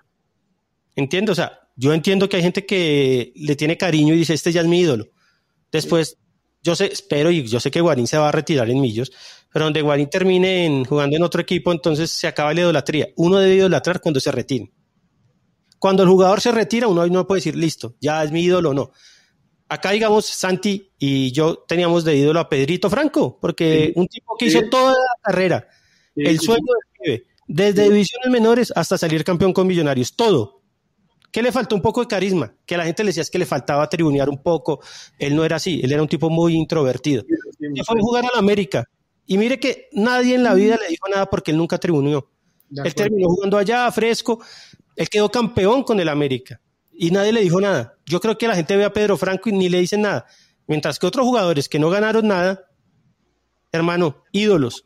Entiendo, o sea, yo entiendo que hay gente que le tiene cariño y dice, este ya es mi ídolo. Después, yo sé, espero y yo sé que Guarín se va a retirar en Millos, pero donde Guarín termine jugando en otro equipo, entonces se acaba la idolatría. Uno debe idolatrar cuando se retire. Cuando el jugador se retira, uno no puede decir, listo, ya es mi ídolo o no acá, digamos, Santi y yo teníamos de ídolo a Pedrito Franco, porque un tipo que hizo toda la carrera, el sueño del desde divisiones menores hasta salir campeón con Millonarios, todo. ¿Qué le faltó? Un poco de carisma, que a la gente le decía que le faltaba tribunear un poco. Él no era así, él era un tipo muy introvertido. Y fue a jugar a la América. Y mire que nadie en la vida le dijo nada porque él nunca tribuneó. Él terminó jugando allá, fresco. Él quedó campeón con el América y nadie le dijo nada. Yo creo que la gente ve a Pedro Franco y ni le dicen nada. Mientras que otros jugadores que no ganaron nada, hermano, ídolos.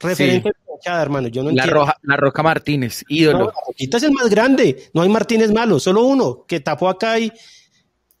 Referente hermano. Yo no la, Roja, la Roca Martínez, ídolo. No, es el más grande. No hay Martínez malo, solo uno que tapó acá y,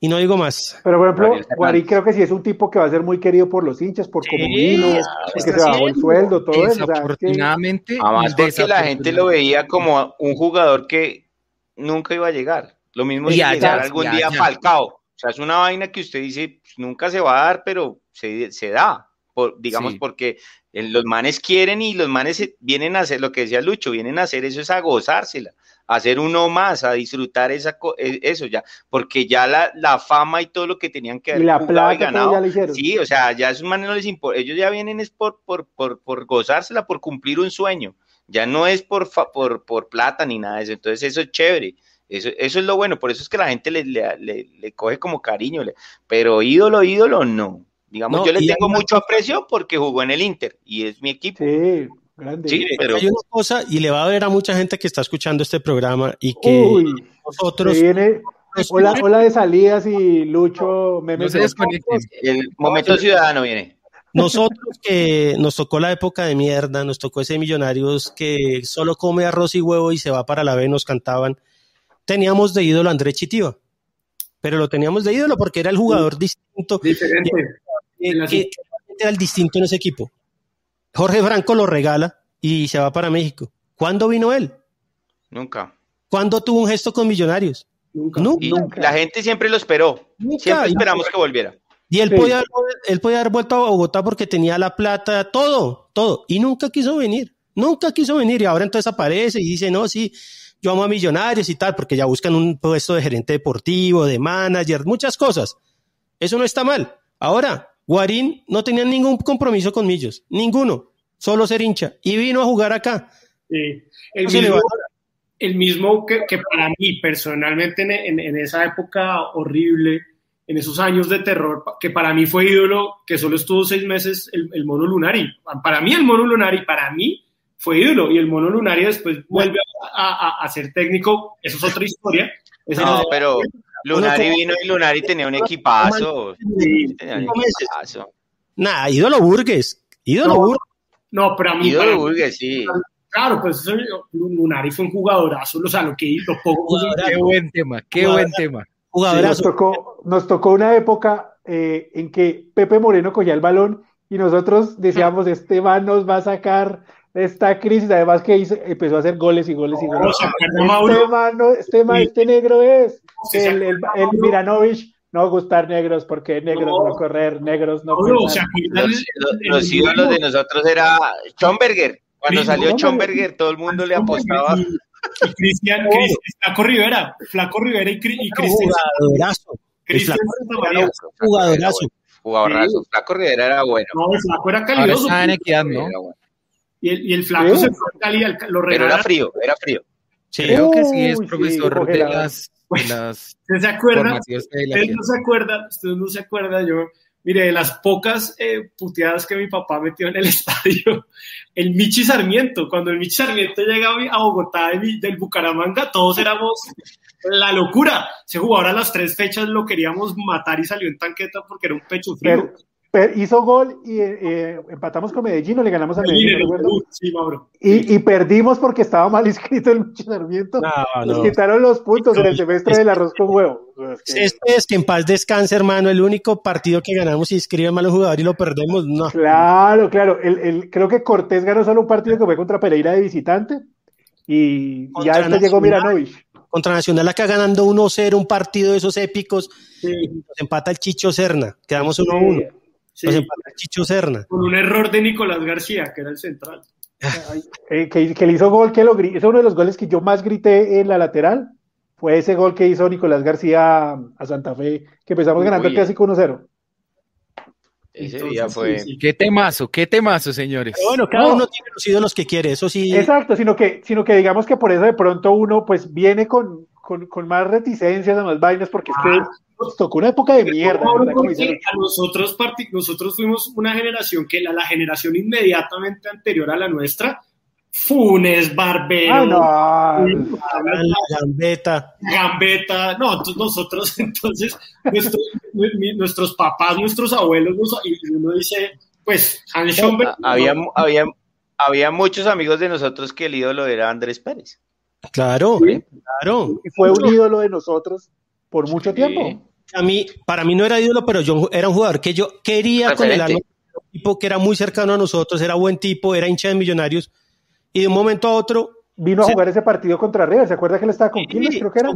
y no digo más. Pero por ejemplo, Guarí creo que sí es un tipo que va a ser muy querido por los hinchas, por como vino, porque se bajó el sueldo, todo eso. Desafortunadamente. Además, porque la gente lo veía como un jugador que nunca iba a llegar. Lo mismo es llegar algún día Falcao. O sea, es una vaina que usted dice, pues, nunca se va a dar, pero se, se da. Por, digamos, porque los manes quieren y los manes vienen a hacer lo que decía Lucho, vienen a hacer eso es a gozársela, a hacer uno más, a disfrutar esa, e, eso ya, porque ya la, la fama y todo lo que tenían que haber y la plata ganado, sí, o sea, ya a esos manes no les importa, ellos ya vienen es por, por, por, por gozársela, por cumplir un sueño. Ya no es por, por, por plata ni nada de eso. Entonces eso es chévere. Eso, eso es lo bueno. Por eso es que la gente le, le, le, coge como cariño. pero ídolo, ídolo, no. Digamos, yo le tengo mucho aprecio porque jugó en el Inter y es mi equipo. Sí, grande. Sí, pero... Hay una cosa, y le va a ver a mucha gente que está escuchando este programa y que nosotros... Viene... Hola, hola de salidas y Lucho, me El momento ciudadano viene. Nosotros que nos tocó la época de mierda, nos tocó ese Millonarios que solo come arroz y huevo y se va para la B, nos cantaban. Teníamos de ídolo a André Chitiba, pero lo teníamos de ídolo porque era el jugador distinto. Diferente. era el distinto en ese equipo. Jorge Franco lo regala y se va para México. ¿Cuándo vino él? Nunca. ¿Cuándo tuvo un gesto con Millonarios? Nunca. Nunca. la gente siempre lo esperó. Siempre esperamos que volviera. Y él, podía, él podía haber vuelto a Bogotá porque tenía la plata, todo, todo. Y nunca quiso venir. Nunca quiso venir. Y ahora entonces aparece y dice, no, sí, yo amo a millonarios y tal, porque ya buscan un puesto de gerente deportivo, de manager, muchas cosas. Eso no está mal. Ahora, Guarín no tenía ningún compromiso con Millos, ninguno, solo ser hincha. Y vino a jugar acá. Sí. El, mismo, que, para mí, personalmente, en esa época horrible, en esos años de terror, que para mí fue ídolo, que solo estuvo seis meses el, mono Lunari. Para mí el mono Lunari, para mí fue ídolo, y el mono Lunari después vuelve a, ser técnico, eso es otra historia. no, pero Lunari vino y Lunari tenía un equipazo. Sí, Nada, ídolo Burgues, ídolo no, Burgues. No, pero a mí... Ídolo Burgues, sí. Claro, pues Lunari fue un jugadorazo, o sea, lo que hizo poco... Qué buen tema, qué buen tema. Nos, tocó, nos tocó una época eh, en que Pepe Moreno cogía el balón y nosotros decíamos, este man nos va a sacar esta crisis, además que hizo, empezó a hacer goles y goles y goles. este, man, este, man, este negro es el, el, el Miranovich no gustar negros porque negros no, correr, negros no, los, los, ídolos de nosotros era Schomberger. Cuando salió Schomberger, todo el mundo le apostaba. Y Cristian, Flaco Rivera, Flaco Rivera y, y Cristian. Jugadorazo. Cristian Jugadorazo. Jugadorazo. Flaco Rivera era bueno. No, Flaco era calidoso. ¿no? Y el, y el Flaco se fue a Cali, lo Pero era frío, era frío. Sí. Creo que sí es profesor de las... De las ¿Se acuerda? Usted no se acuerda, usted no se acuerda, yo Mire, de las pocas eh, puteadas que mi papá metió en el estadio, el Michi Sarmiento, cuando el Michi Sarmiento llega a Bogotá del Bucaramanga, todos éramos la locura. Ese jugador a las tres fechas lo queríamos matar y salió en tanqueta porque era un pecho frío hizo gol y eh, empatamos con Medellín o le ganamos a Medellín. y, perdimos porque estaba mal inscrito el Sarmiento. Nos quitaron los puntos en el semestre del arroz con huevo. Este es que en paz descanse, hermano. El único partido que ganamos y inscribe mal jugador y lo perdemos. No. Claro, claro. El, creo que Cortés ganó solo un partido que fue contra Pereira de visitante y, ya después llegó Miranovich contra Nacional acá ganando 1-0, un partido de esos épicos, y nos empata el Chicho Serna, quedamos 1-1. Chicho Serna. Con un error de Nicolás García, que era el central. Eh, que, le hizo gol, que lo es uno de los goles que yo más grité en la lateral. Fue ese gol que hizo Nicolás García a Santa Fe, que empezamos ganando el clásico 1-0. Ese día fue. Qué temazo, qué temazo, señores. bueno, cada uno tiene los ídolos que quiere, eso sí. Exacto, sino que, sino que digamos que por eso de pronto uno pues viene con, con, más reticencias, más vainas, porque es que ah nos tocó una época de mierda. A nosotros, nosotros fuimos una generación que la, la, generación inmediatamente anterior a la nuestra, Funes, Barbero, ah, Gambeta. Gambeta, no, nosotros entonces, nuestros papás, nuestros abuelos, y uno dice, pues, había, había, había muchos amigos de nosotros que el ídolo era Andrés Pérez. Claro, claro. Y fue un ídolo de nosotros por mucho tiempo a mí, para mí no era ídolo, pero yo era un jugador que yo quería con el alma, tipo que era muy cercano a nosotros, era buen tipo, era hincha de millonarios, y de un momento a otro vino a jugar ese partido contra River. ¿Se acuerda que él estaba con Quilmes? Creo que era.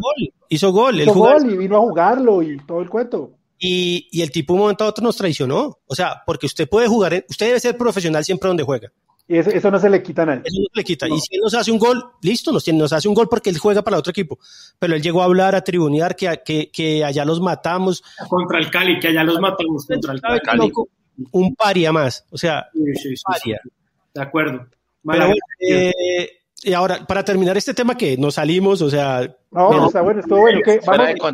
Hizo gol. Hizo gol, y vino a jugarlo y todo el cuento. Y, y, el tipo de un momento a otro nos traicionó. O sea, porque usted puede jugar, usted debe ser profesional siempre donde juega. Y eso, no se le quita a nadie. Eso no se le quita. Y si él nos hace un gol, listo, nos, nos hace un gol porque él juega para otro equipo. Pero él llegó a hablar, a tribunear que, que, que allá los matamos. Contra el Cali, que allá los matamos contra el Cali. un paria más. O sea, paria. De acuerdo. Eh, y ahora, para terminar este tema que nos salimos, o sea... No, está bueno, estuvo bueno.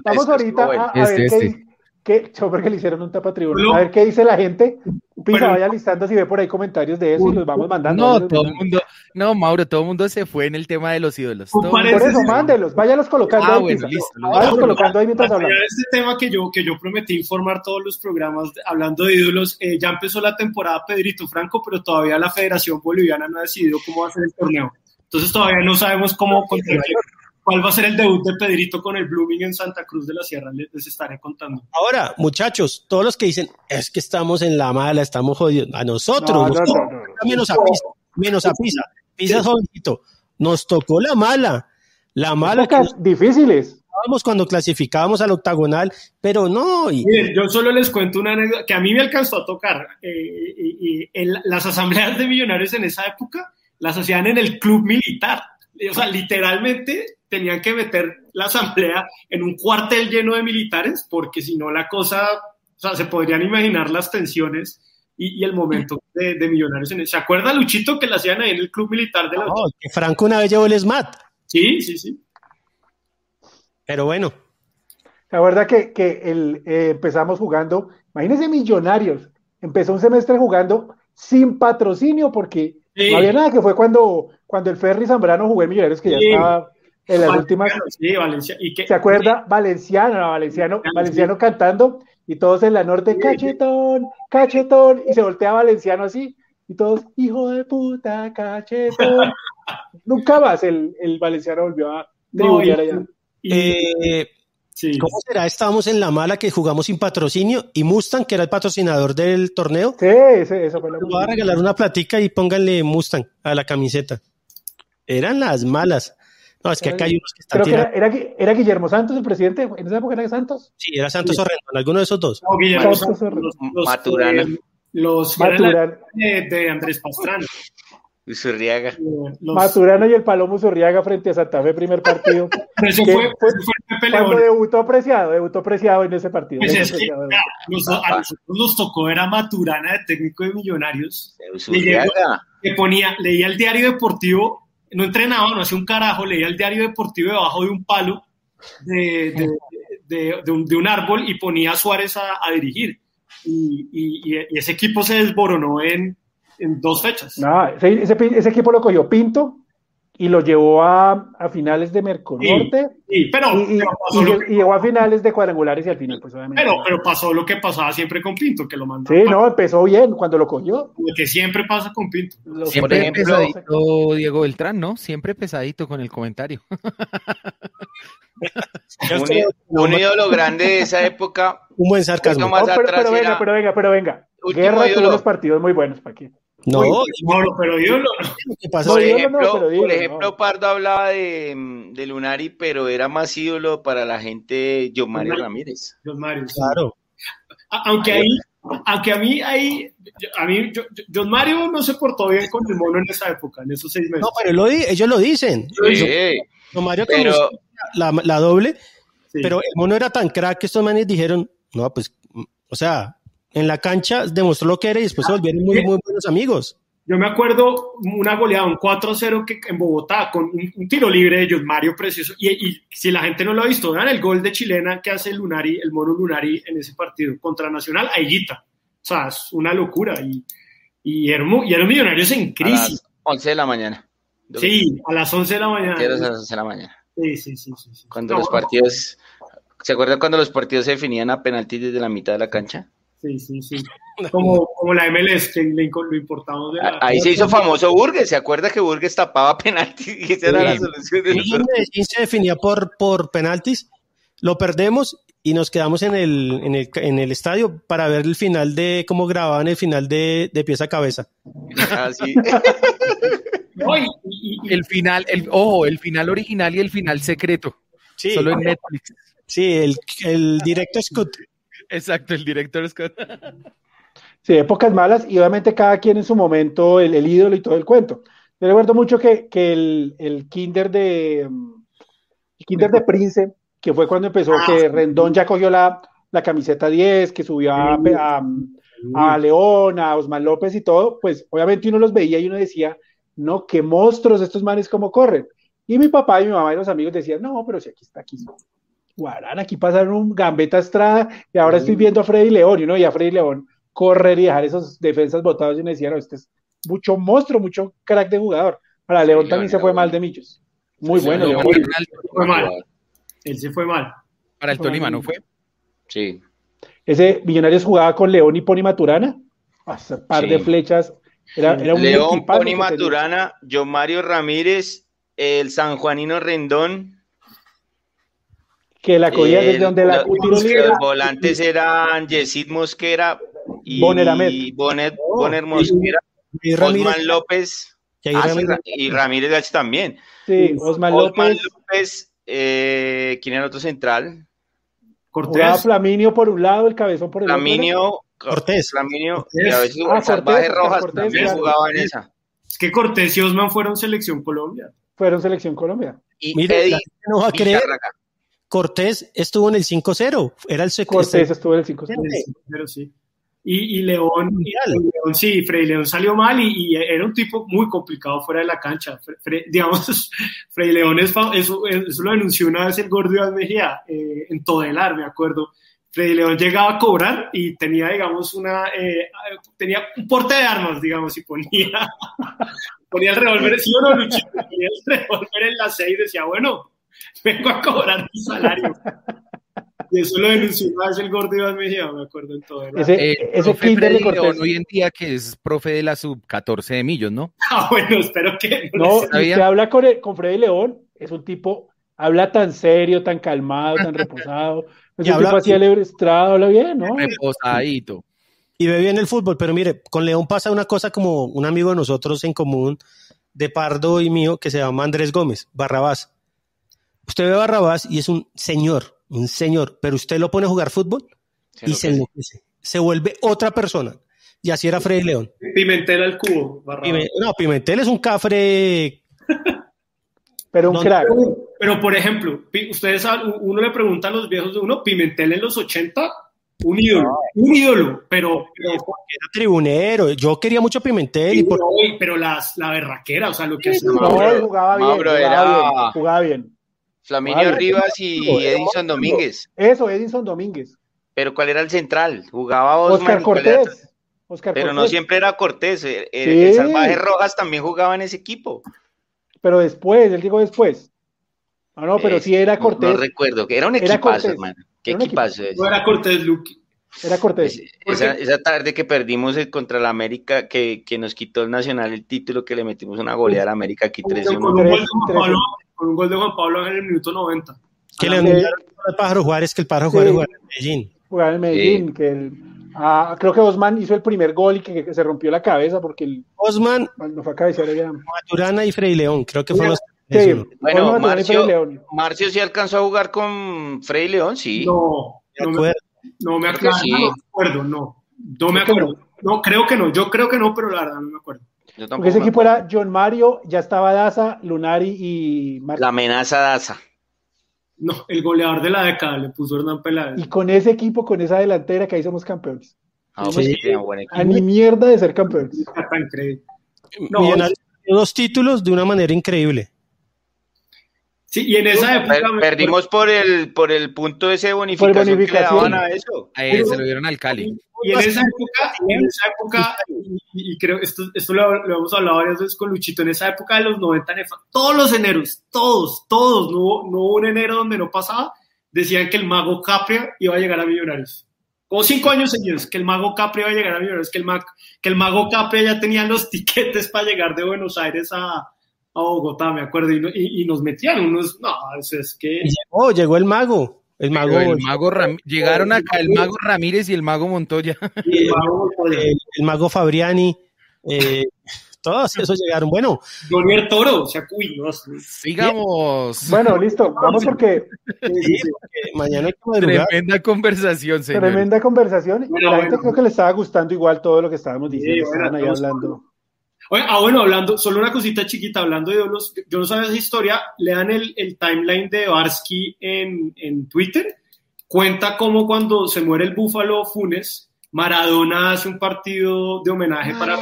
vamos, ahorita a, ver este, qué, este. ¿Qué? Porque le hicieron un tapa A ver qué dice la gente. Pisa, vaya listando si ve por ahí comentarios de eso y los vamos mandando. No, todo el mundo, no, Mauro, todo el mundo se fue en el tema de los ídolos. por eso, mándelos, váyalos colocando ah, ahí. Bueno, listo, colocando ahí mientras hablamos. Este tema que yo, que yo prometí informar todos los programas hablando de ídolos, eh, ya empezó la temporada Pedrito Franco, pero todavía la Federación Boliviana no ha decidido cómo va a ser el torneo. Entonces todavía no sabemos cómo cuál va a ser el debut de Pedrito con el Blooming en Santa Cruz de la Sierra, les, estaré contando. Ahora, muchachos, todos los que dicen, es que estamos en la mala, estamos jodidos, a nosotros, menos a Pisa, menos a Pisa, Pisa jodidito, nos tocó la mala, la mala. Que difíciles. Vamos cuando clasificábamos al octagonal, pero no. Y... Miren, yo solo les cuento una anécdota que a mí me alcanzó a tocar. Eh, y, las asambleas de millonarios en esa época las hacían en el club militar. O sea, literalmente tenían que meter la asamblea en un cuartel lleno de militares, porque si no la cosa, o sea, se podrían imaginar las tensiones y, el momento de, Millonarios. En ¿Se acuerda, Luchito, que la hacían ahí en el club militar de la... No, que Franco una vez llevó el SMAT. Sí, sí, sí. Pero bueno. La verdad que, que el, eh, empezamos jugando, imagínense Millonarios, empezó un semestre jugando sin patrocinio porque no había nada, que fue cuando, cuando el Ferry Zambrano jugó en Millonarios, que ya estaba en las últimas. Sí, Valencia. ¿Y ¿Se acuerda? Valenciano, Valenciano, Valenciano cantando y todos en la norte, cachetón, cachetón, y se voltea Valenciano así, y todos, hijo de puta, cachetón. Nunca más el, el Valenciano volvió a tribunear allá. Eh, ¿Cómo será? Estábamos en la mala que jugamos sin patrocinio y Mustang, que era el patrocinador del torneo. Sí, eso fue la Voy a regalar una platica y pónganle Mustang a la camiseta. Eran las malas. No, es que acá hay unos que están Creo que era, Guillermo Santos el presidente, en esa época era Santos. Sí, era Santos sí. alguno de esos dos. No, Guillermo Santos, los, los, Maturana. los de, de, Andrés Pastrana. Zurriaga. Maturana y el Palomo Zurriaga frente a Santa Fe, primer partido. eso fue, fue, fue cuando debutó Preciado, debutó Preciado en ese partido. Pues es que, ya, nos, a nosotros nos tocó, era Maturana de técnico de Millonarios. Que ponía, leía el diario deportivo no entrenaba, no hacía un carajo, leía el diario deportivo debajo de un palo de, de, un, árbol y ponía a Suárez a, dirigir. y, ese equipo se desboronó en, en dos fechas. No, ese, ese, equipo lo cogió Pinto y lo llevó a, a finales de Merconorte. Sí, pero, y, llegó a finales de cuadrangulares y al final, pues obviamente. Pero, pero pasó lo que pasaba siempre con Pinto, que lo mandó. Sí, no, empezó bien cuando lo cogió. Lo que siempre pasa con Pinto. Siempre pesadito Diego Beltrán, ¿no? Siempre pesadito con el comentario. un, ídolo grande de esa época. Un buen sarcasmo. pero, pero, venga, pero venga, pero venga. Guerra tuvo unos partidos muy No, pero ídolo Por ejemplo, por ejemplo Pardo hablaba de, de, Lunari, pero era más ídolo para la gente John Mario Ramírez. John Mario, claro. Aunque ahí, aunque a mí ahí, a mí, John Mario no se portó bien con el mono en esa época, en esos seis meses. No, pero ellos lo dicen. Sí, John Mario pero, la, la doble, pero el mono era tan crack que estos manes dijeron, no, pues, o sea, en la cancha demostró lo que era y después se volvieron muy, muy buenos amigos. Yo me acuerdo una goleada, un 4-0 que en Bogotá, con un, tiro libre de John Mario Precioso. Y, si la gente no lo ha visto, vean el gol de chilena que hace el Lunari, el mono Lunari en ese partido contra Nacional, Aiguita. O sea, es una locura. Y, y, eran, y millonarios en crisis. A las 11 de la mañana. Sí, a las 11 de la mañana. A las 11 de la mañana. Sí, sí, sí. sí, Cuando los partidos. ¿Se acuerdan cuando los partidos se definían a penalti desde la mitad de la cancha? Sí, sí, sí. Como, como la MLS, que le, lo importamos de la... Ahí se hizo famoso Burgues, ¿se acuerda que Burgues tapaba penaltis y esa era la solución? Se definía por, por penaltis, lo perdemos y nos quedamos en el, en, el, en el estadio para ver el final de, cómo grababan el final de, de pieza a cabeza. Ah, sí. el final, el, ojo, el final original y el final secreto. Sí. Solo en Netflix. Sí, el, el directo Scott Exacto, el director Scott. Sí, épocas malas y obviamente cada quien en su momento, el, ídolo y todo el cuento. Yo recuerdo mucho que, el, el, kinder de el kinder de Prince, que fue cuando empezó, que ah, Rendón ya cogió la, la camiseta 10, que subió a, a, León, a Osman López y todo, pues obviamente uno los veía y uno decía, no, qué monstruos estos manes como corren. Y mi papá y mi mamá y los amigos decían, no, pero si aquí está, aquí Guarán, aquí pasaron un Gambeta Estrada y ahora estoy viendo a Freddy León, y uno y a Freddy León correr y dejar esos defensas botados y me decían, este es mucho monstruo, mucho crack de jugador. Para León también se fue mal de Millos. Muy bueno. León. fue mal. Él se fue mal. Para el Tolima, ¿no fue? Sí. Ese Millonarios jugaba con León y Pony Maturana. un par de flechas. Era, un León, Pony Maturana, John Mario Ramírez, el San Juanino Rendón, que la cogía desde donde la Los volantes eran Yesid Mosquera y Bonner, Bonner, Mosquera, y Osman López ah, y Ramírez también. Sí, Osman, Osman López. eh, ¿Quién era otro central? Cortés. Flaminio por un lado, el cabezón por el Flaminio, otro. Cortés. Flaminio, y a veces ah, Salvaje Rojas Cortés, también jugaba en esa. Es que Cortés y Osman fueron selección Colombia. Fueron selección Colombia. Y Mire, no va a creer. Cortés estuvo en el 5-0, era el Cortés estuvo en el 5-0. Pero sí. Y, y León, León, sí, Freddy León salió mal y, era un tipo muy complicado fuera de la cancha. digamos, Freddy León, es, eso, eso, lo denunció una vez el gordo Iván Mejía eh, en Todelar, me acuerdo. Freddy León llegaba a cobrar y tenía, digamos, una, eh, tenía un porte de armas, digamos, y ponía, ponía el revólver, sí o no, Luchito, ponía el revólver en la 6 y decía, bueno, vengo a cobrar mi salario. Y eso lo denunció más el gordo Iván Mejía, me acuerdo en todo. Ese, eh, ese de Cortés. Hoy en día que es profe de la sub 14 de Millos, ¿no? Ah, bueno, espero que no. no usted habla con, con Freddy León, es un tipo, habla tan serio, tan calmado, tan reposado. Es un habla, tipo así alebrestado, habla bien, ¿no? Reposadito. Y ve bien el fútbol, pero mire, con León pasa una cosa como un amigo de nosotros en común, de Pardo y mío, que se llama Andrés Gómez, Barrabás. Usted ve a Barrabás y es un señor, un señor, pero usted lo pone a jugar fútbol y se enloquece. Se vuelve otra persona. Y así era Freddy León. Pimentel al cubo. no, Pimentel es un cafre. pero un crack. Pero, por ejemplo, ustedes uno le pregunta a los viejos de uno, Pimentel en los 80, un ídolo, un ídolo, pero, era tribunero. Yo quería mucho Pimentel. y pero las, la berraquera, o sea, lo que hacía. No, jugaba bien, jugaba, bien, jugaba bien. Flaminio Rivas y Edinson Domínguez. Eso, Edinson Domínguez. Pero ¿cuál era el central? Jugaba Oscar Cortés. pero no siempre era Cortés. El, el, Salvaje Rojas también jugaba en ese equipo. Pero después, él dijo después. No, no, pero sí era Cortés. No, recuerdo, que era un equipazo, hermano. ¿Qué equipazo es? No era Cortés, Luque. Era Cortés. Esa, esa, tarde que perdimos contra la América, que, que, nos quitó el Nacional el título, que le metimos una goleada a América aquí 13 con, un gol de Juan Pablo, en el minuto 90. Que le anunciaron al Pájaro Juárez que el Pájaro Juárez jugaba en Medellín. Jugaba en Medellín, que el, ah, creo que Osman hizo el primer gol y que, que, se rompió la cabeza porque el Osman, no fue a cabecear ya. Maturana y Frey León, creo que fueron los Sí, bueno, Marcio, Marcio sí alcanzó a jugar con Frey León, sí. No, no me, no me acuerdo, sí. no me acuerdo, no. No me acuerdo. No, creo que no, yo creo que no, pero la verdad no me acuerdo. Porque ese equipo era John Mario, ya estaba Daza, Lunari y La amenaza Daza. No, el goleador de la década le puso Hernán Peláez. Y con ese equipo, con esa delantera, que ahí somos campeones. Ah, sí. sí, buen equipo. A ni mierda de ser campeones. Está increíble. No, dos títulos de una manera increíble. Sí, y en esa época. perdimos por el, por el punto ese de bonificación, que le daban a eso. Ahí se lo dieron al Cali. Y en esa época, en esa época y, creo esto, esto lo, lo, hemos hablado varias veces con Luchito, en esa época de los 90, todos los eneros, todos, todos, no no hubo un enero donde no pasaba, decían que el mago Capria iba a llegar a Millonarios. Como cinco años seguidos, que el mago Capria iba a llegar a Millonarios, que el, mag, que el mago Capria ya tenía los tiquetes para llegar de Buenos Aires a, a Bogotá, me acuerdo, y, y, nos metían unos, no, es que... llegó, llegó el mago, el mago... el mago llegaron acá el mago Ramírez y el mago Montoya. el, mago, Fabriani, eh, todos esos llegaron, bueno. Donier Toro, Sigamos. Bueno, listo, vamos porque... mañana hay que Tremenda conversación, señor. Tremenda conversación, la gente creo que le estaba gustando igual todo lo que estábamos diciendo, estaban ahí hablando ah, bueno, hablando, solo una cosita chiquita, hablando de los, yo no sabía esa historia, lean el, el timeline de Barsky en, en Twitter, cuenta cómo cuando se muere el Búfalo Funes, Maradona hace un partido de homenaje para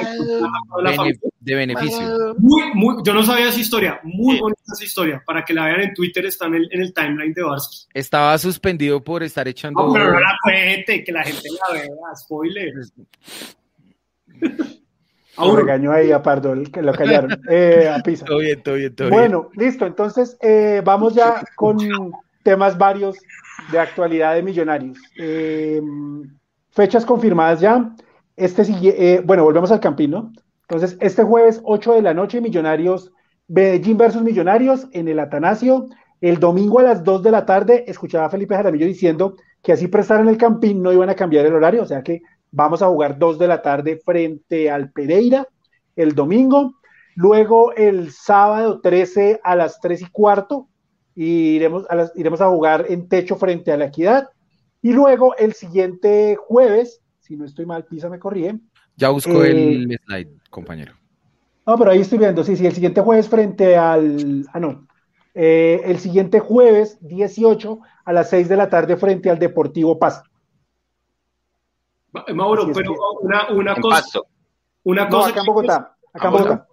la familia. De beneficio. Muy, muy, yo no sabía esa historia, muy bonita esa historia. Para que la vean en Twitter, está en el, en el timeline de Barsky. Estaba suspendido por estar echando. No, pero no la cuente, que la gente la vea, spoiler. Lo regañó ahí a Pardo, que lo callaron. Eh, a Pisa. Todo bien, todo bien, todo bueno, listo. Entonces, eh, vamos ya con temas varios de actualidad de Millonarios. Eh, fechas confirmadas ya. Este sigue, bueno, volvemos al Campino. Entonces, este jueves, 8 de la noche, Millonarios, Medellín versus Millonarios en el Atanasio. El domingo a las 2 de la tarde, escuchaba a Felipe Jaramillo diciendo que así prestaron el Campín no iban a cambiar el horario, o sea que Vamos a jugar 2 de la tarde frente al Pereira el domingo. Luego el sábado 13 a las 3 y cuarto iremos a, las, iremos a jugar en techo frente a la Equidad. Y luego el siguiente jueves, si no estoy mal, Pisa me corrige. Ya busco el eh, slide, compañero. No, pero ahí estoy viendo, sí, sí, el siguiente jueves frente al... Ah, no. Eh, el siguiente jueves 18 a las 6 de la tarde frente al Deportivo Paz. Mauro, pero una, una cosa. Una cosa acá en Bogotá. Acá en Bogotá.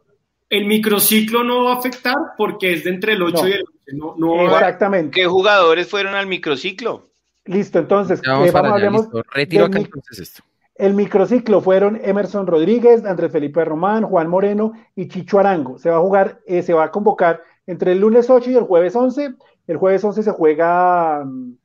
El microciclo no va a afectar porque es de entre el 8 y el 11. No, no Exactamente. ¿Qué jugadores fueron al microciclo? Listo, entonces, eh, vamos, Retiro acá entonces esto. El microciclo fueron Emerson Rodríguez, Andrés Felipe Román, Juan Moreno y Chicho Arango. Se va a jugar, eh, se va a convocar entre el lunes 8 y el jueves 11. El jueves 11 se juega um,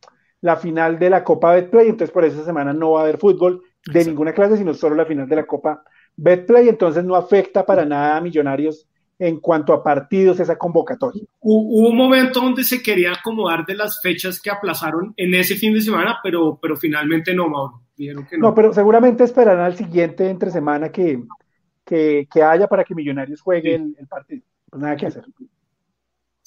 la final de la Copa Betplay, entonces por esa semana no va a haber fútbol de ninguna clase, sino solo la final de la Copa Betplay, entonces no afecta para nada a Millonarios en cuanto a partidos esa convocatoria. Hubo un momento donde se quería acomodar de las fechas que aplazaron en ese fin de semana, pero, pero finalmente no, Mauro. Dijeron que no. no, pero seguramente esperarán al siguiente entre semana que, que, que haya para que Millonarios juegue el, el, partido. Pues nada que hacer.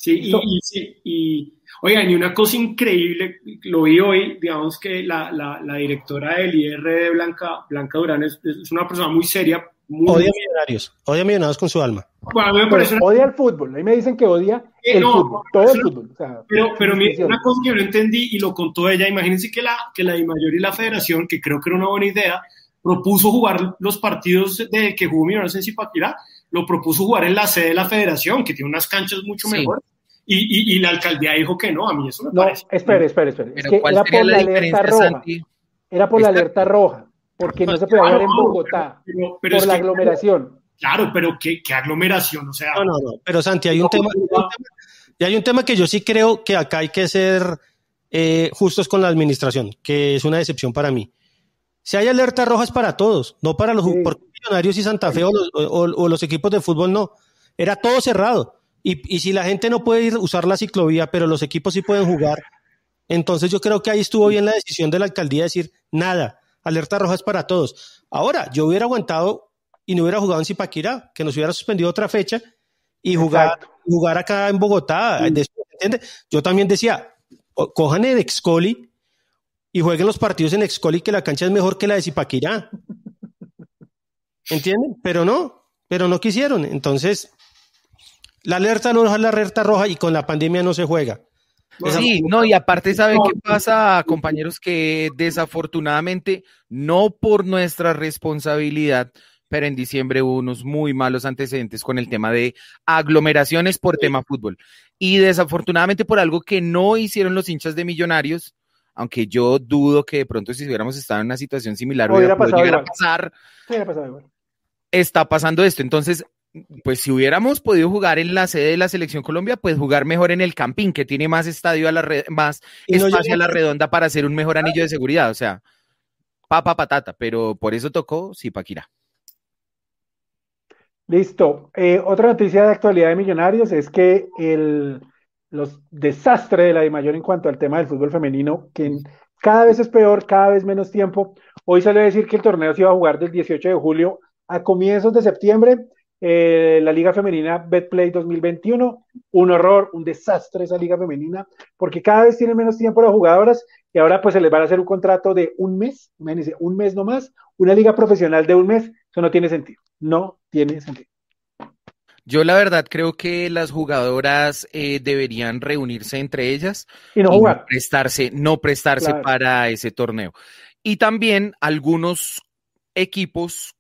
Sí, y, y, sí, y Oigan, y una cosa increíble, lo vi hoy, digamos que la, la, la directora del IR Blanca, Blanca Durán es, es una persona muy seria. Muy odia a millonarios, odia a millonarios con su alma. Bueno, me parece Odia el fútbol, ahí me dicen que odia el no, fútbol, todo el fútbol. O sea, pero pero mira, una cosa que yo no entendí y lo contó ella, imagínense que la, que la Mayor y la federación, que creo que era una buena idea, propuso jugar los partidos de que jugó Millonarios en Zipaquirá, lo propuso jugar en la sede de la federación, que tiene unas canchas mucho sí. mejores y, y, la alcaldía dijo que no, a mí eso me no, parece. Espere, espere, espere. Pero ¿cuál sería la, la diferencia, Santi? era por la alerta roja, porque no se podía jugar en Bogotá, por la aglomeración. Claro, pero ¿qué, aglomeración? O sea, no, no, no, pero Santi, hay un, tema, y hay un tema que yo sí creo que acá hay que ser eh, justos con la administración, que es una decepción para mí. Si hay alertas rojas para todos, no para los millonarios y Santa Fe o los, equipos de fútbol, no. Era todo cerrado. Y, y, si la gente no puede ir usar la ciclovía, pero los equipos sí pueden jugar, entonces yo creo que ahí estuvo bien la decisión de la alcaldía de decir nada, alerta roja es para todos. Ahora, yo hubiera aguantado y no hubiera jugado en Zipaquirá, que nos hubiera suspendido otra fecha y jugar, jugar acá en Bogotá. Yo también decía, cojan el Excoli y jueguen los partidos en Excoli, que la cancha es mejor que la de Zipaquirá. ¿Entienden? Pero no, pero no quisieron. Entonces, la alerta no es la alerta roja y con la pandemia no se juega. Sí, no, y aparte, ¿saben qué pasa, compañeros? Que desafortunadamente, no por nuestra responsabilidad, pero en diciembre hubo unos muy malos antecedentes con el tema de aglomeraciones por tema fútbol. Y desafortunadamente por algo que no hicieron los hinchas de Millonarios, aunque yo dudo que de pronto si hubiéramos estado en una situación similar hubiera, llegar a pasar. Está pasando esto. Entonces, pues si hubiéramos podido jugar en la sede de la selección Colombia, pues jugar mejor en el Campín, que tiene más estadio a la más espacio a la redonda para hacer un mejor anillo de seguridad. O sea, papa patata, pero por eso tocó Zipaquirá. Listo. Eh, otra noticia de actualidad de Millonarios es que el los desastres de la de mayor en cuanto al tema del fútbol femenino, que cada vez es peor, cada vez menos tiempo. Hoy salió a decir que el torneo se iba a jugar del 18 de julio a comienzos de septiembre eh, la Liga Femenina Betplay 2021, un horror, un desastre esa Liga Femenina, porque cada vez tienen menos tiempo las jugadoras y ahora pues se les va a hacer un contrato de un mes, imagínense, un mes nomás, una liga profesional de un mes, eso no tiene sentido, no tiene sentido. Yo la verdad creo que las jugadoras eh, deberían reunirse entre ellas y no jugar. prestarse, no prestarse para ese torneo. Y también algunos equipos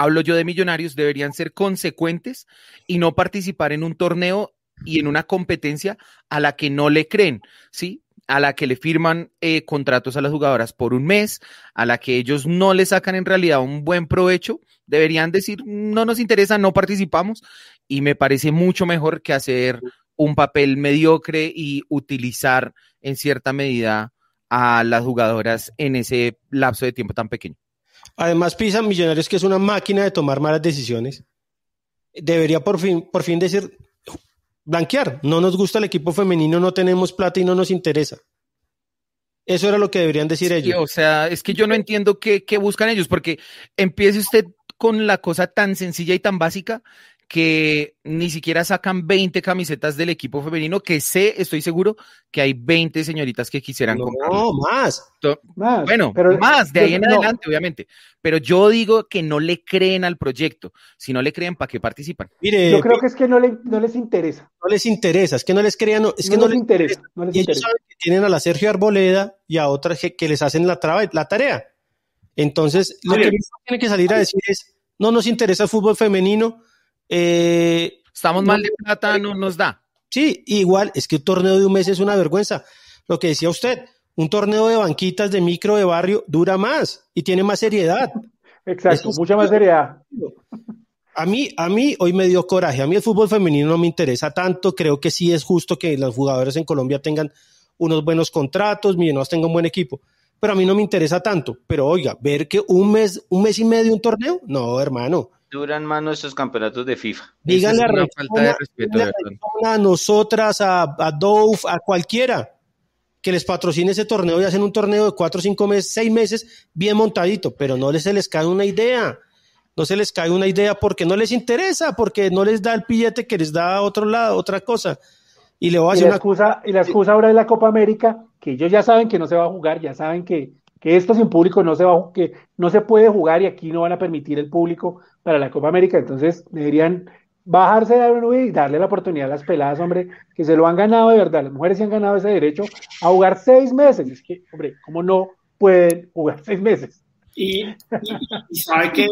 hablo yo de millonarios, deberían ser consecuentes y no participar en un torneo y en una competencia a la que no le creen, ¿sí? A la que le firman eh, contratos a las jugadoras por un mes, a la que ellos no le sacan en realidad un buen provecho, deberían decir, no nos interesa, no participamos, y me parece mucho mejor que hacer un papel mediocre y utilizar en cierta medida a las jugadoras en ese lapso de tiempo tan pequeño. Además, Pisa Millonarios, que es una máquina de tomar malas decisiones, debería por fin, por fin decir, blanquear, no nos gusta el equipo femenino, no tenemos plata y no nos interesa. Eso era lo que deberían decir ellos. O sea, es que yo no entiendo qué, qué buscan ellos, porque empiece usted con la cosa tan sencilla y tan básica que ni siquiera sacan 20 camisetas del equipo femenino, que sé, estoy seguro, que hay 20 señoritas que quisieran comprar. No, más. Bueno, más, de ahí en adelante, obviamente. Pero yo digo que no le creen al proyecto. Si no le creen, ¿para qué participan? Mire, yo creo que es que no, no les interesa. No les interesa, es que no les crean, es que no, les interesa. y ellos saben que tienen a la Sergio Arboleda y a otras que, les hacen la, la tarea. Entonces, lo que tiene que salir a decir es, no nos interesa el fútbol femenino, eh, Estamos mal de plata, no nos da. Sí, igual, es que un torneo de un mes es una vergüenza. Lo que decía usted, un torneo de banquitas de micro de barrio dura más y tiene más seriedad. Exacto, mucha más seriedad. A mí, a mí hoy me dio coraje. A mí el fútbol femenino no me interesa tanto. Creo que sí es justo que los jugadores en Colombia tengan unos buenos contratos, Millonarios tengan un buen equipo. Pero a mí no me interesa tanto. Pero oiga, ver que un mes, un mes y medio un torneo, no, hermano duran más nuestros campeonatos de FIFA. Díganle a, falta de respeto a nosotras, a, a Dove, a cualquiera que les patrocine ese torneo y hacen un torneo de cuatro, cinco meses, seis meses bien montadito, pero no les se les cae una idea. No se les cae una idea porque no les interesa, porque no les da el billete que les da a otro lado, otra cosa. Y le voy a hacer una excusa, y la excusa ahora es la Copa América, que ellos ya saben que no se va a jugar, ya saben que, que esto sin público no se va, que no se puede jugar y aquí no van a permitir el público para la Copa América, entonces deberían bajarse de la nube y darle la oportunidad a las peladas, hombre, que se lo han ganado de verdad, las mujeres se han ganado ese derecho a jugar seis meses, es que, hombre, ¿cómo no pueden jugar seis meses? Y, sabe que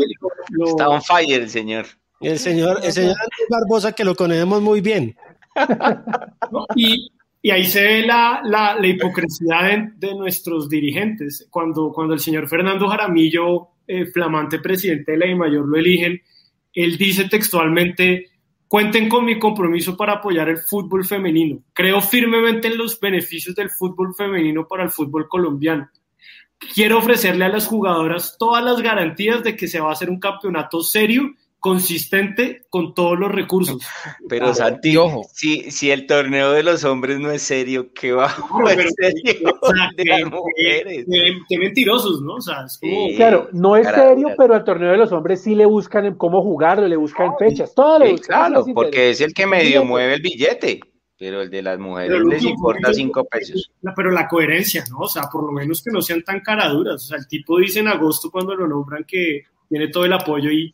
está on fire el señor. El señor, el señor Barbosa que lo conocemos muy bien. y, y ahí se ve la, la, la hipocresía de, nuestros dirigentes. Cuando, cuando el señor Fernando Jaramillo, eh, flamante presidente de la mayor lo eligen, él dice textualmente, cuenten con mi compromiso para apoyar el fútbol femenino. Creo firmemente en los beneficios del fútbol femenino para el fútbol colombiano. Quiero ofrecerle a las jugadoras todas las garantías de que se va a hacer un campeonato serio consistente con todos los recursos. Pero Santi, ojo. Si, si el torneo de los hombres no es serio, ¿qué va a ser serio de mujeres? Qué, mentirosos, ¿no? O sea, claro, no es serio, pero al torneo de los hombres sí le buscan cómo jugarlo, le buscan fechas, todo le Claro, porque es el que medio mueve el billete. Pero el de las mujeres les importa cinco pesos. Pero la coherencia, ¿no? O sea, por lo menos que no sean tan caraduras. O sea, el tipo dice en agosto cuando lo nombran que tiene todo el apoyo y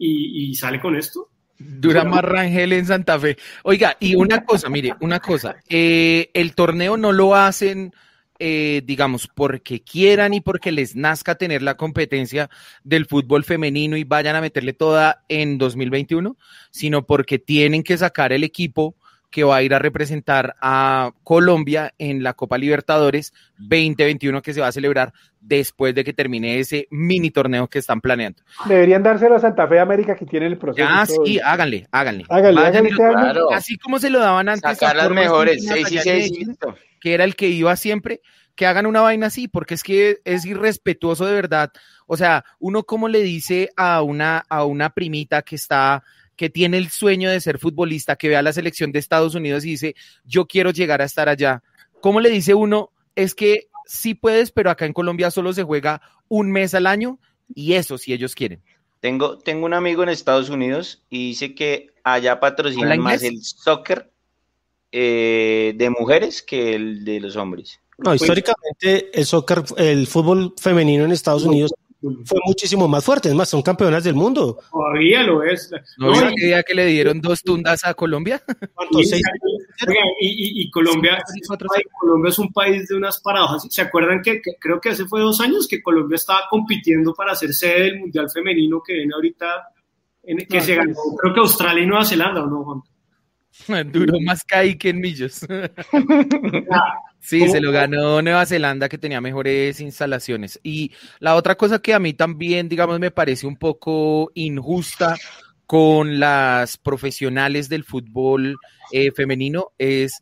y, sale con esto. Dura más Rangel en Santa Fe. Oiga, y una cosa, mire, una cosa. Eh, el torneo no lo hacen, eh, digamos, porque quieran y porque les nazca tener la competencia del fútbol femenino y vayan a meterle toda en 2021, sino porque tienen que sacar el equipo que va a ir a representar a Colombia en la Copa Libertadores 2021 que se va a celebrar después de que termine ese mini torneo que están planeando. Deberían dárselo a Santa Fe América que tiene el proceso. Ah, sí, háganle, háganle. háganle, Así como se lo daban antes. Sacar las mejores, que era el que iba siempre, que hagan una vaina así, porque es que es irrespetuoso de verdad. O sea, uno como le dice a una, a una primita que está que tiene el sueño de ser futbolista, que vea la selección de Estados Unidos y dice, yo quiero llegar a estar allá. ¿Cómo le dice uno? Es que sí puedes, pero acá en Colombia solo se juega un mes al año y eso si ellos quieren. Tengo, tengo un amigo en Estados Unidos y dice que allá patrocinan más el soccer eh, de mujeres que el de los hombres. No, históricamente el soccer, el fútbol femenino en Estados Unidos fue muchísimo más fuerte, es más, son campeonas del mundo. Todavía lo es. ¿No vio día que le dieron dos tundas a Colombia? Y, y, Colombia, Colombia es un país de unas paradojas. ¿Se acuerdan que, creo que hace fue dos años que Colombia estaba compitiendo para ser sede del Mundial Femenino que viene ahorita, en, que ah, se ganó, creo que Australia y Nueva Zelanda, ¿o no, Juan? Duró más caí que en Millos. sí, se lo ganó Nueva Zelanda que tenía mejores instalaciones. Y la otra cosa que a mí también, digamos, me parece un poco injusta con las profesionales del fútbol eh, femenino es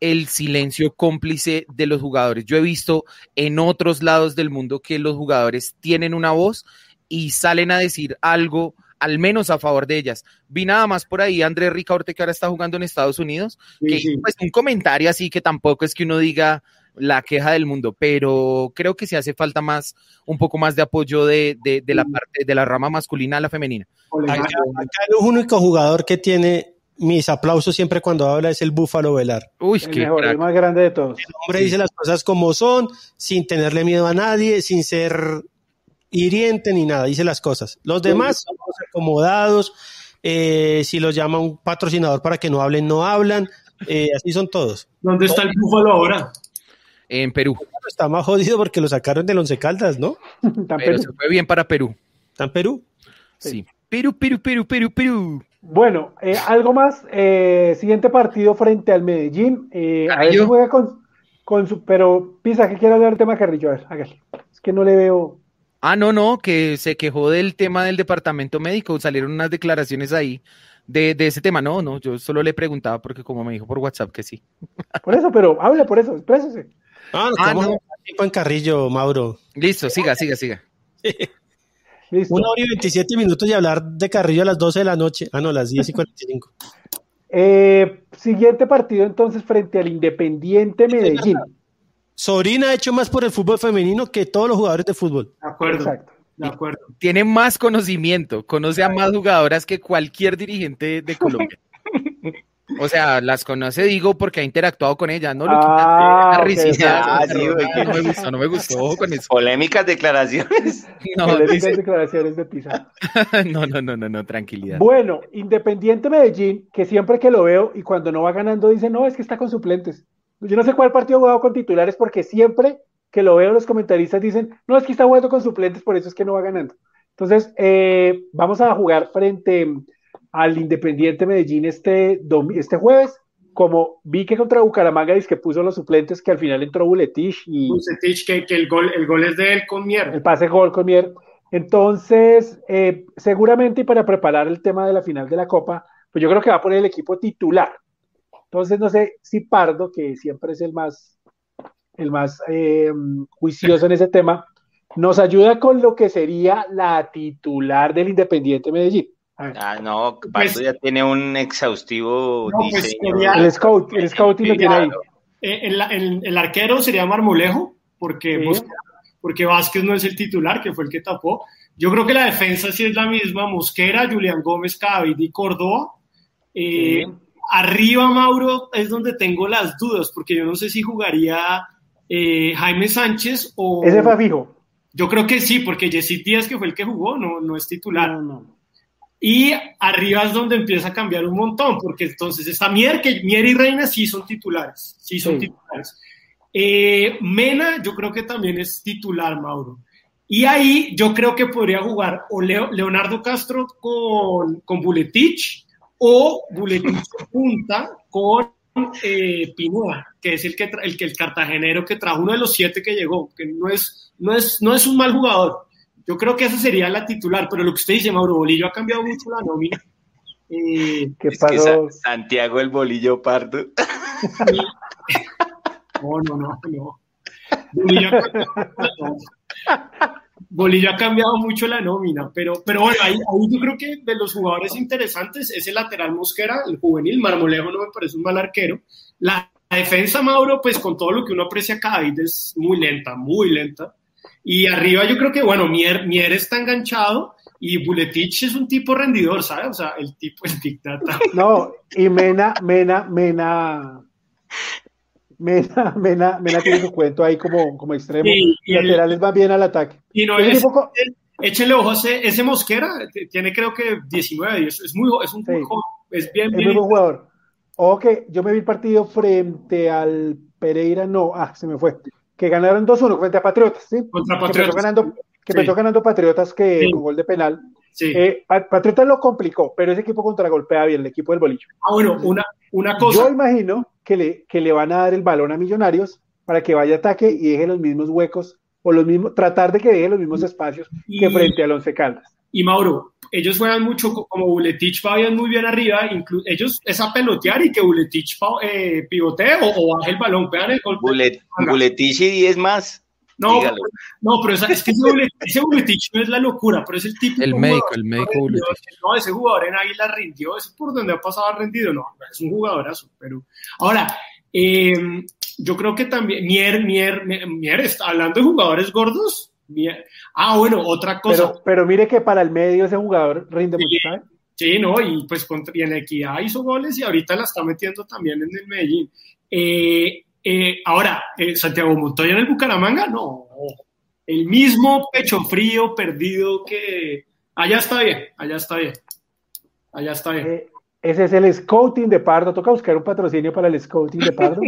el silencio cómplice de los jugadores. Yo he visto en otros lados del mundo que los jugadores tienen una voz y salen a decir algo al menos a favor de ellas. Vi nada más por ahí Andrés Ricaurte que ahora está jugando en Estados Unidos, que pues un comentario así que tampoco es que uno diga la queja del mundo, pero creo que sí hace falta más, un poco más de apoyo de, la parte, de la rama masculina a la femenina. Acá, el único jugador que tiene mis aplausos siempre cuando habla es el Búfalo Velar. Uy, el, mejor, el más grande de todos. El hombre dice las cosas como son, sin tenerle miedo a nadie, sin ser hiriente ni nada, dice las cosas. Los demás somos acomodados, eh, si los llama un patrocinador para que no hablen, no hablan, eh, así son todos. ¿Dónde está el búfalo ahora? En Perú. Está más jodido porque lo sacaron de Once Caldas, ¿no? Pero se fue bien para Perú. ¿Está en Perú? Sí. Perú, Perú, Perú, Perú, Perú. Bueno, eh, algo más. siguiente partido frente al Medellín. a ver si juega con, con su. Pero, Pisa, ¿qué quiere hablar del tema Carrillo? A ver, hágale. Es que no le veo. Ah, no, no, que se quejó del tema del departamento médico, salieron unas declaraciones ahí de, ese tema. No, no, yo solo le preguntaba porque como me dijo por WhatsApp que sí. Por eso, pero hable por eso, exprésese. Ah, ah no. tiempo en Carrillo, Mauro. Listo, siga, siga, siga. Listo. Una hora y 27 minutos y hablar de Carrillo a las 12 de la noche. Ah, no, las 10 y 45. Eh, siguiente partido entonces frente al Independiente Medellín. Sorina ha hecho más por el fútbol femenino que todos los jugadores de fútbol. De acuerdo. Exacto. De acuerdo. Tiene más conocimiento, conoce a más jugadoras que cualquier dirigente de Colombia. O sea, las conoce, digo, porque ha interactuado con ella, ¿no? Ah, ah, no me gustó, no me gustó con eso. Polémicas declaraciones. No, Polémicas declaraciones de Pisa. no, no, no, no, no, tranquilidad. Bueno, Independiente Medellín, que siempre que lo veo y cuando no va ganando dice, no, es que está con suplentes. Yo no sé cuál partido ha jugado con titulares porque siempre que lo veo los comentaristas dicen, no, es que está jugando con suplentes, por eso es que no va ganando. Entonces, eh, vamos a jugar frente al Independiente Medellín este, este jueves como vi que contra Bucaramanga dice que puso los suplentes, que al final entró Buletich y... Buletich, que, el, gol, el gol es de él con Mier. El pase gol con Mier. Entonces, eh, seguramente y para preparar el tema de la final de la Copa, pues yo creo que va a poner el equipo titular. Entonces, no sé si Pardo, que siempre es el más, el más eh, juicioso en ese tema, nos ayuda con lo que sería la titular del Independiente Medellín. Ah, no, Pardo pues, ya tiene un exhaustivo pues, diseño. el scout, el scouting lo tiene ahí. Eh, el, el, arquero sería Marmolejo, porque, porque Vázquez no es el titular, que fue el que tapó. Yo creo que la defensa sí es la misma, Mosquera, Julián Gómez, Cadavid y Córdoba. Eh, arriba, Mauro, es donde tengo las dudas, porque yo no sé si jugaría eh, Jaime Sánchez o... Ese fue fijo. Yo creo que sí, porque Jesse Díaz, que fue el que jugó, no, no es titular. Y arriba es donde empieza a cambiar un montón, porque entonces está Mier, que Mier y Reina sí son titulares, sí son titulares. Eh, Mena, yo creo que también es titular, Mauro. Y ahí yo creo que podría jugar o Leonardo Castro con, con Buletich o Buletich punta con eh, que es el que, el que el cartagenero que trajo uno de los siete que llegó, que no es, no es, no es un mal jugador. Yo creo que esa sería la titular, pero lo que usted dice, Mauro Bolillo ha cambiado mucho la nómina. Eh, ¿Qué pasó? Santiago el Bolillo Pardo. No, no, no, no. Bolillo, ha cambiado mucho la nómina, pero, pero bueno, ahí, yo creo que de los jugadores interesantes es el lateral Mosquera, el juvenil, Marmolejo no me parece un mal arquero. La defensa, Mauro, pues con todo lo que uno aprecia cada vez es muy lenta, muy lenta. Y arriba yo creo que, bueno, Mier, Mier está enganchado y Buletich es un tipo rendidor, ¿sabes? O sea, el tipo es dictata. No, y Mena, Mena, Mena, Mena, Mena, Mena tiene su cuento ahí como, como extremo. y laterales va bien al ataque. Y no es, échale ojo a ese, Mosquera, tiene creo que 19, es, es, muy, es un es bien, es muy buen jugador. Que yo me vi el partido frente al Pereira, no, ah, se me fue, que ganaron 2-1 frente a Patriotas, ¿sí? Contra Patriotas. Que empezó ganando, que ganando Patriotas que con gol de penal. Eh, Patriotas lo complicó, pero ese equipo contragolpea bien, el equipo del bolillo. Ah, bueno, una, una cosa. Yo imagino que le, que le van a dar el balón a Millonarios para que vaya a ataque y deje los mismos huecos o los mismos, tratar de que deje los mismos espacios que frente al Once Caldas. Y Mauro, ellos juegan mucho como Buletich vayan muy bien arriba, ellos es a pelotear y que Buletich eh, pivotee o, baje el balón, pegan el golpe. Buletich y 10 más. No, no, pero es que ese Buletich, no es la locura, pero es el tipo. El médico, el médico Buletich. No, ese jugador en Águila rindió, es por donde ha pasado rendido, no, es un jugadorazo. Pero ahora, eh, yo creo que también, Mier, Mier, Mier, está hablando de jugadores gordos. Ah, bueno, otra cosa. Pero, mire que para el medio ese jugador rinde mucho, ¿sabes? Sí, no, y pues contra, y en Equidad hizo goles y ahorita la está metiendo también en el Medellín. Eh, eh, ahora, eh, Santiago Montoya en el Bucaramanga, no. El mismo pecho frío, perdido que. Allá está bien, allá está bien. Allá está bien. Eh, ese es el scouting de Pardo. Toca buscar un patrocinio para el scouting de Pardo.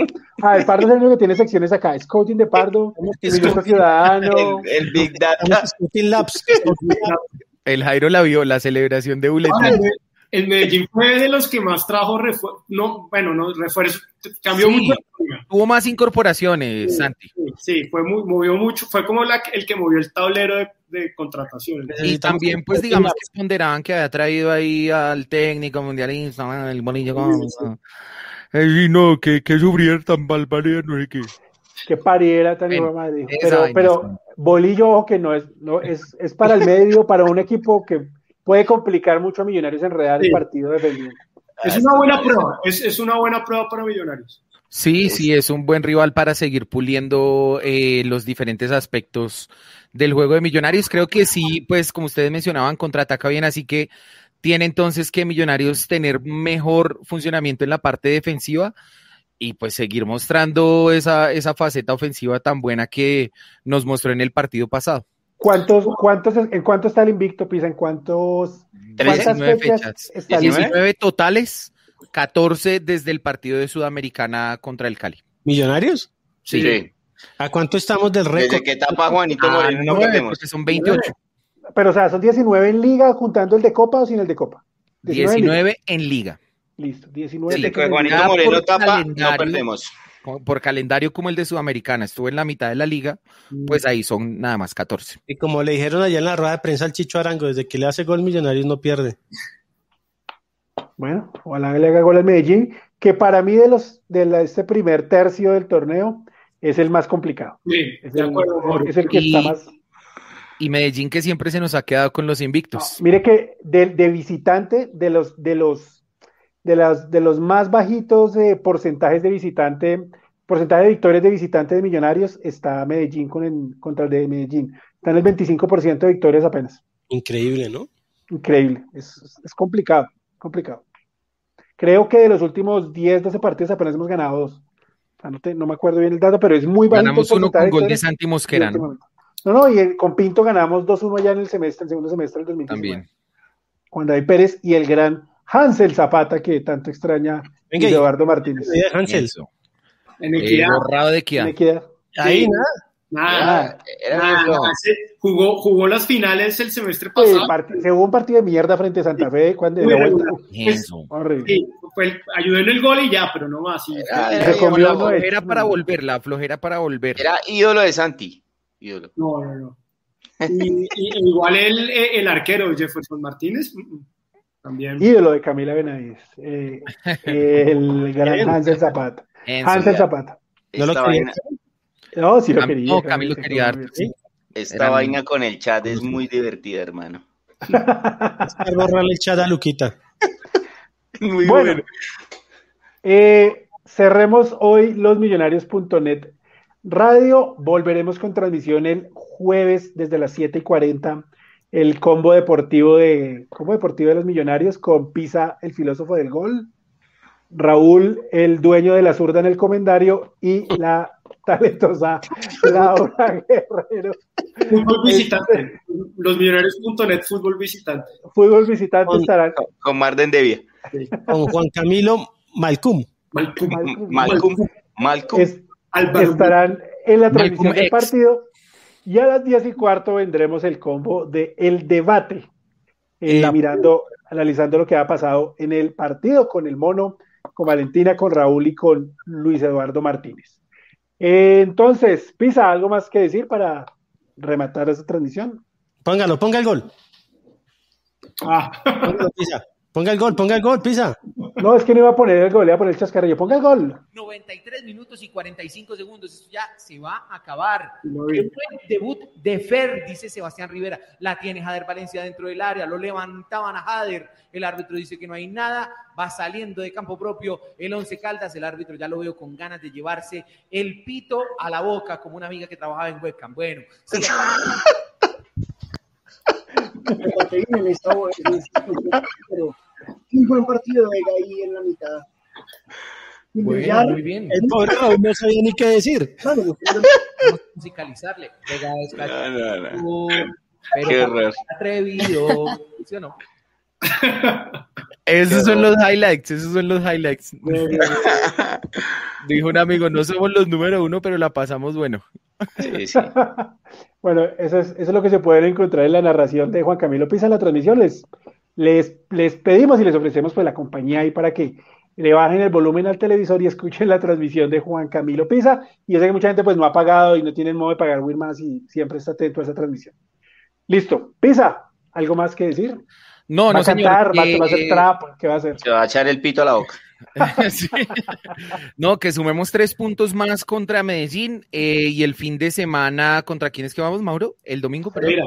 Ah, el Pardo es el único que tiene secciones acá. Scouting de Pardo, el Ciudadano. El, Big Data. Scouting Labs. El Jairo la vio, la celebración de Buletín el Medellín fue de los que más trajo refuerzo, no, bueno, no, refuerzo, cambió mucho. Hubo más incorporaciones, Santi. Sí, fue muy, movió mucho, fue como la, el que movió el tablero de, de contrataciones. Y también, pues, digamos que ponderaban que había traído ahí al técnico mundialista, el Bolillo como... Y no, que, que sufrir tan barbaridad, no hay que... Que pariera tan madre. Pero, pero Bolillo, que no es, no, es, es para el medio, para un equipo que puede complicar mucho a Millonarios enredar el partido defendiendo. Es una buena prueba, es, una buena prueba para Millonarios. Sí, sí, es un buen rival para seguir puliendo eh, los diferentes aspectos del juego de Millonarios. Creo que sí, pues como ustedes mencionaban, contraataca bien, así que tiene entonces que Millonarios tener mejor funcionamiento en la parte defensiva y pues seguir mostrando esa, esa faceta ofensiva tan buena que nos mostró en el partido pasado. ¿Cuántos, cuántos, ¿En cuánto está el invicto, Pisa? ¿En cuántos? 19 fechas. 19 totales, 14 desde el partido de Sudamericana contra el Cali. ¿Millonarios? Sí. ¿A cuánto estamos del récord? ¿Desde qué etapa Juanito ah, no, tenemos? son 28. Pero, o sea, ¿son 19 en Liga juntando el de Copa o sin el de Copa? 19, en Liga. Listo, 19. Sí, Juanito Moreno tapa, no perdemos. Por calendario como el de Sudamericana, estuvo en la mitad de la liga, mm. pues ahí son nada más 14. Y como le dijeron allá en la rueda de prensa al Chicho Arango, desde que le hace gol Millonarios no pierde. Bueno, ojalá le haga gol al Medellín, que para mí de los de este primer tercio del torneo es el más complicado. Sí, es, el, que está más. Y Medellín que siempre se nos ha quedado con los invictos. mire que de, visitante, de los, de los, de las, de los más bajitos de porcentajes de visitante, porcentaje de victorias de visitante de Millonarios, está Medellín con el, contra el de Medellín. Está en el 25% de victorias apenas. Increíble, ¿no? Increíble. Es, es complicado, complicado. Creo que de los últimos 10, 12 partidos apenas hemos ganado dos. no, me acuerdo bien el dato, pero es muy bajito. Ganamos uno con gol de Santi Mosquera, ¿no? No, y con Pinto ganamos 2-1 ya en el semestre, el segundo semestre del 2019. También. Juan David Pérez y el gran Hansel Zapata, que tanto extraña Eduardo Martínez. Hansel. En equidad. borrado de equidad. En equidad. Ahí nada. Nada, Jugó, jugó las finales el semestre pasado. se hubo un partido de mierda frente a Santa Fe cuando. Eso. Sí, ayudó en el gol y ya, pero no más. Era, flojera para volver, la flojera para volver. Era ídolo de Santi. Ídolo. No, no, no. Y, igual el, el, arquero Jefferson Martínez. También. Ídolo de Camila Benavides. Eh, el gran Hansel Zapata. Hansel Zapata. No lo no, sí lo quería. No, Camilo quería dar. Esta vaina con el chat es muy divertida, hermano. es borrarle el chat a Luquita. muy bueno. Eh, cerremos hoy losmillonarios.net radio. Volveremos con transmisión el jueves desde las 7 y 40. El combo deportivo de combo deportivo de los millonarios con Pisa, el filósofo del gol. Raúl, el dueño de la zurda en el comendario, y la talentosa Laura Guerrero. Fútbol visitante. Los millonarios.net, fútbol visitante. Fútbol visitante estará. Con Marden Devia. Con Juan Camilo Malcum. Malcum. Malcum. Malcum. estarán en la transmisión del partido. Y a las 10 y cuarto vendremos el combo de El Debate. Eh, mirando, analizando lo que ha pasado en el partido con el Mono, con Valentina, con Raúl y con Luis Eduardo Martínez. entonces, Pisa, ¿algo más que decir para rematar esa transmisión? Póngalo, ponga el gol. Ah. Pisa. Ponga el gol, ponga el gol, Pisa. No, es que no iba a poner el gol, iba a poner el chascarrillo. Ponga el gol. 93 minutos y 45 segundos. Esto ya se va a acabar. el debut de Fer, dice Sebastián Rivera. La tiene Jader Valencia dentro del área. Lo levantaban a Jader. El árbitro dice que no hay nada. Va saliendo de campo propio el Once Caldas. El árbitro ya lo veo con ganas de llevarse el pito a la boca, como una amiga que trabajaba en webcam. Bueno, sí. un buen partido de Vega ahí en la mitad. Bueno, muy bien. El pobre Raúl no sabía ni qué decir. Vamos a musicalizarle. Vega es no, no, no. Pero qué atrevido. ¿Sí o no? Esos son los highlights, esos son los highlights. Dijo un amigo, no somos los número uno, pero la pasamos bueno. Sí, sí. Bueno, eso es, eso es lo que se puede encontrar en la narración de Juan Camilo Pisa en la transmisión. Les, les, les pedimos y les ofrecemos pues la compañía ahí para que le bajen el volumen al televisor y escuchen la transmisión de Juan Camilo Pisa. Y yo sé que mucha gente pues no ha pagado y no tiene modo de pagar más y siempre está atento a esa transmisión. Listo. Pisa, ¿algo más que decir? No, ¿Va no, a cantar, va, a hacer eh, trap, ¿qué va a hacer? Se va a echar el pito a la boca. No, que sumemos tres puntos más contra Medellín eh, y el fin de semana, ¿contra quién es que vamos, Mauro? El domingo, Pereira.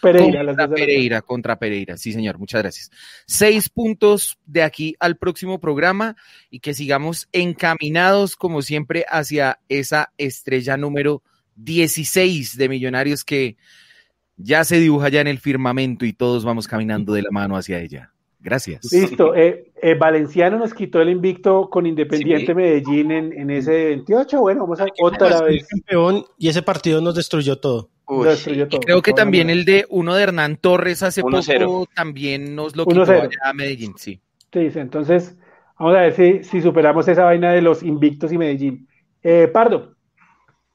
Pereira, contra Pereira, contra Pereira, sí señor, muchas gracias. Seis puntos de aquí al próximo programa y que sigamos encaminados como siempre hacia esa estrella número 16 de Millonarios que ya se dibuja ya en el firmamento y todos vamos caminando de la mano hacia ella. Gracias. Listo. Eh, eh, Valenciano nos quitó el invicto con Independiente Medellín en, ese 28. Bueno, vamos a otra vez. Campeón y ese partido nos destruyó todo. destruyó todo. creo que también el de uno de Hernán Torres hace poco también nos lo quitó a Medellín, sí. Sí, entonces vamos a ver si, si superamos esa vaina de los invictos y Medellín. Eh, Pardo.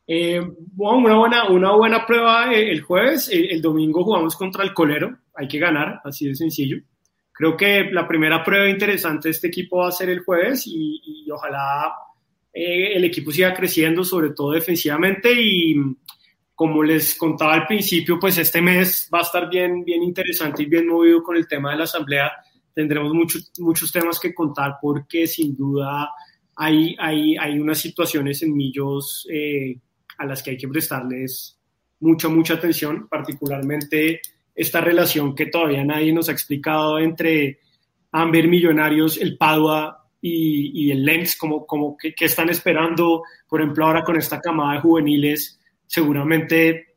Eh, una, buena, una buena prueba eh, el jueves. El, domingo jugamos contra el Colero. Hay que ganar, así de sencillo. Creo que la primera prueba interesante de este equipo va a ser el jueves y, ojalá eh, el equipo siga creciendo, sobre todo defensivamente y como les contaba al principio, pues este mes va a estar bien, bien interesante y bien movido con el tema de la asamblea. Tendremos muchos muchos temas que contar porque sin duda hay, hay, hay unas situaciones en Millos eh, a las que hay que prestarles mucha, mucha atención, particularmente esta relación que todavía nadie nos ha explicado entre Amber Millonarios, el Padua y, el Lens, como, como que, están esperando, por ejemplo, ahora con esta camada de juveniles, seguramente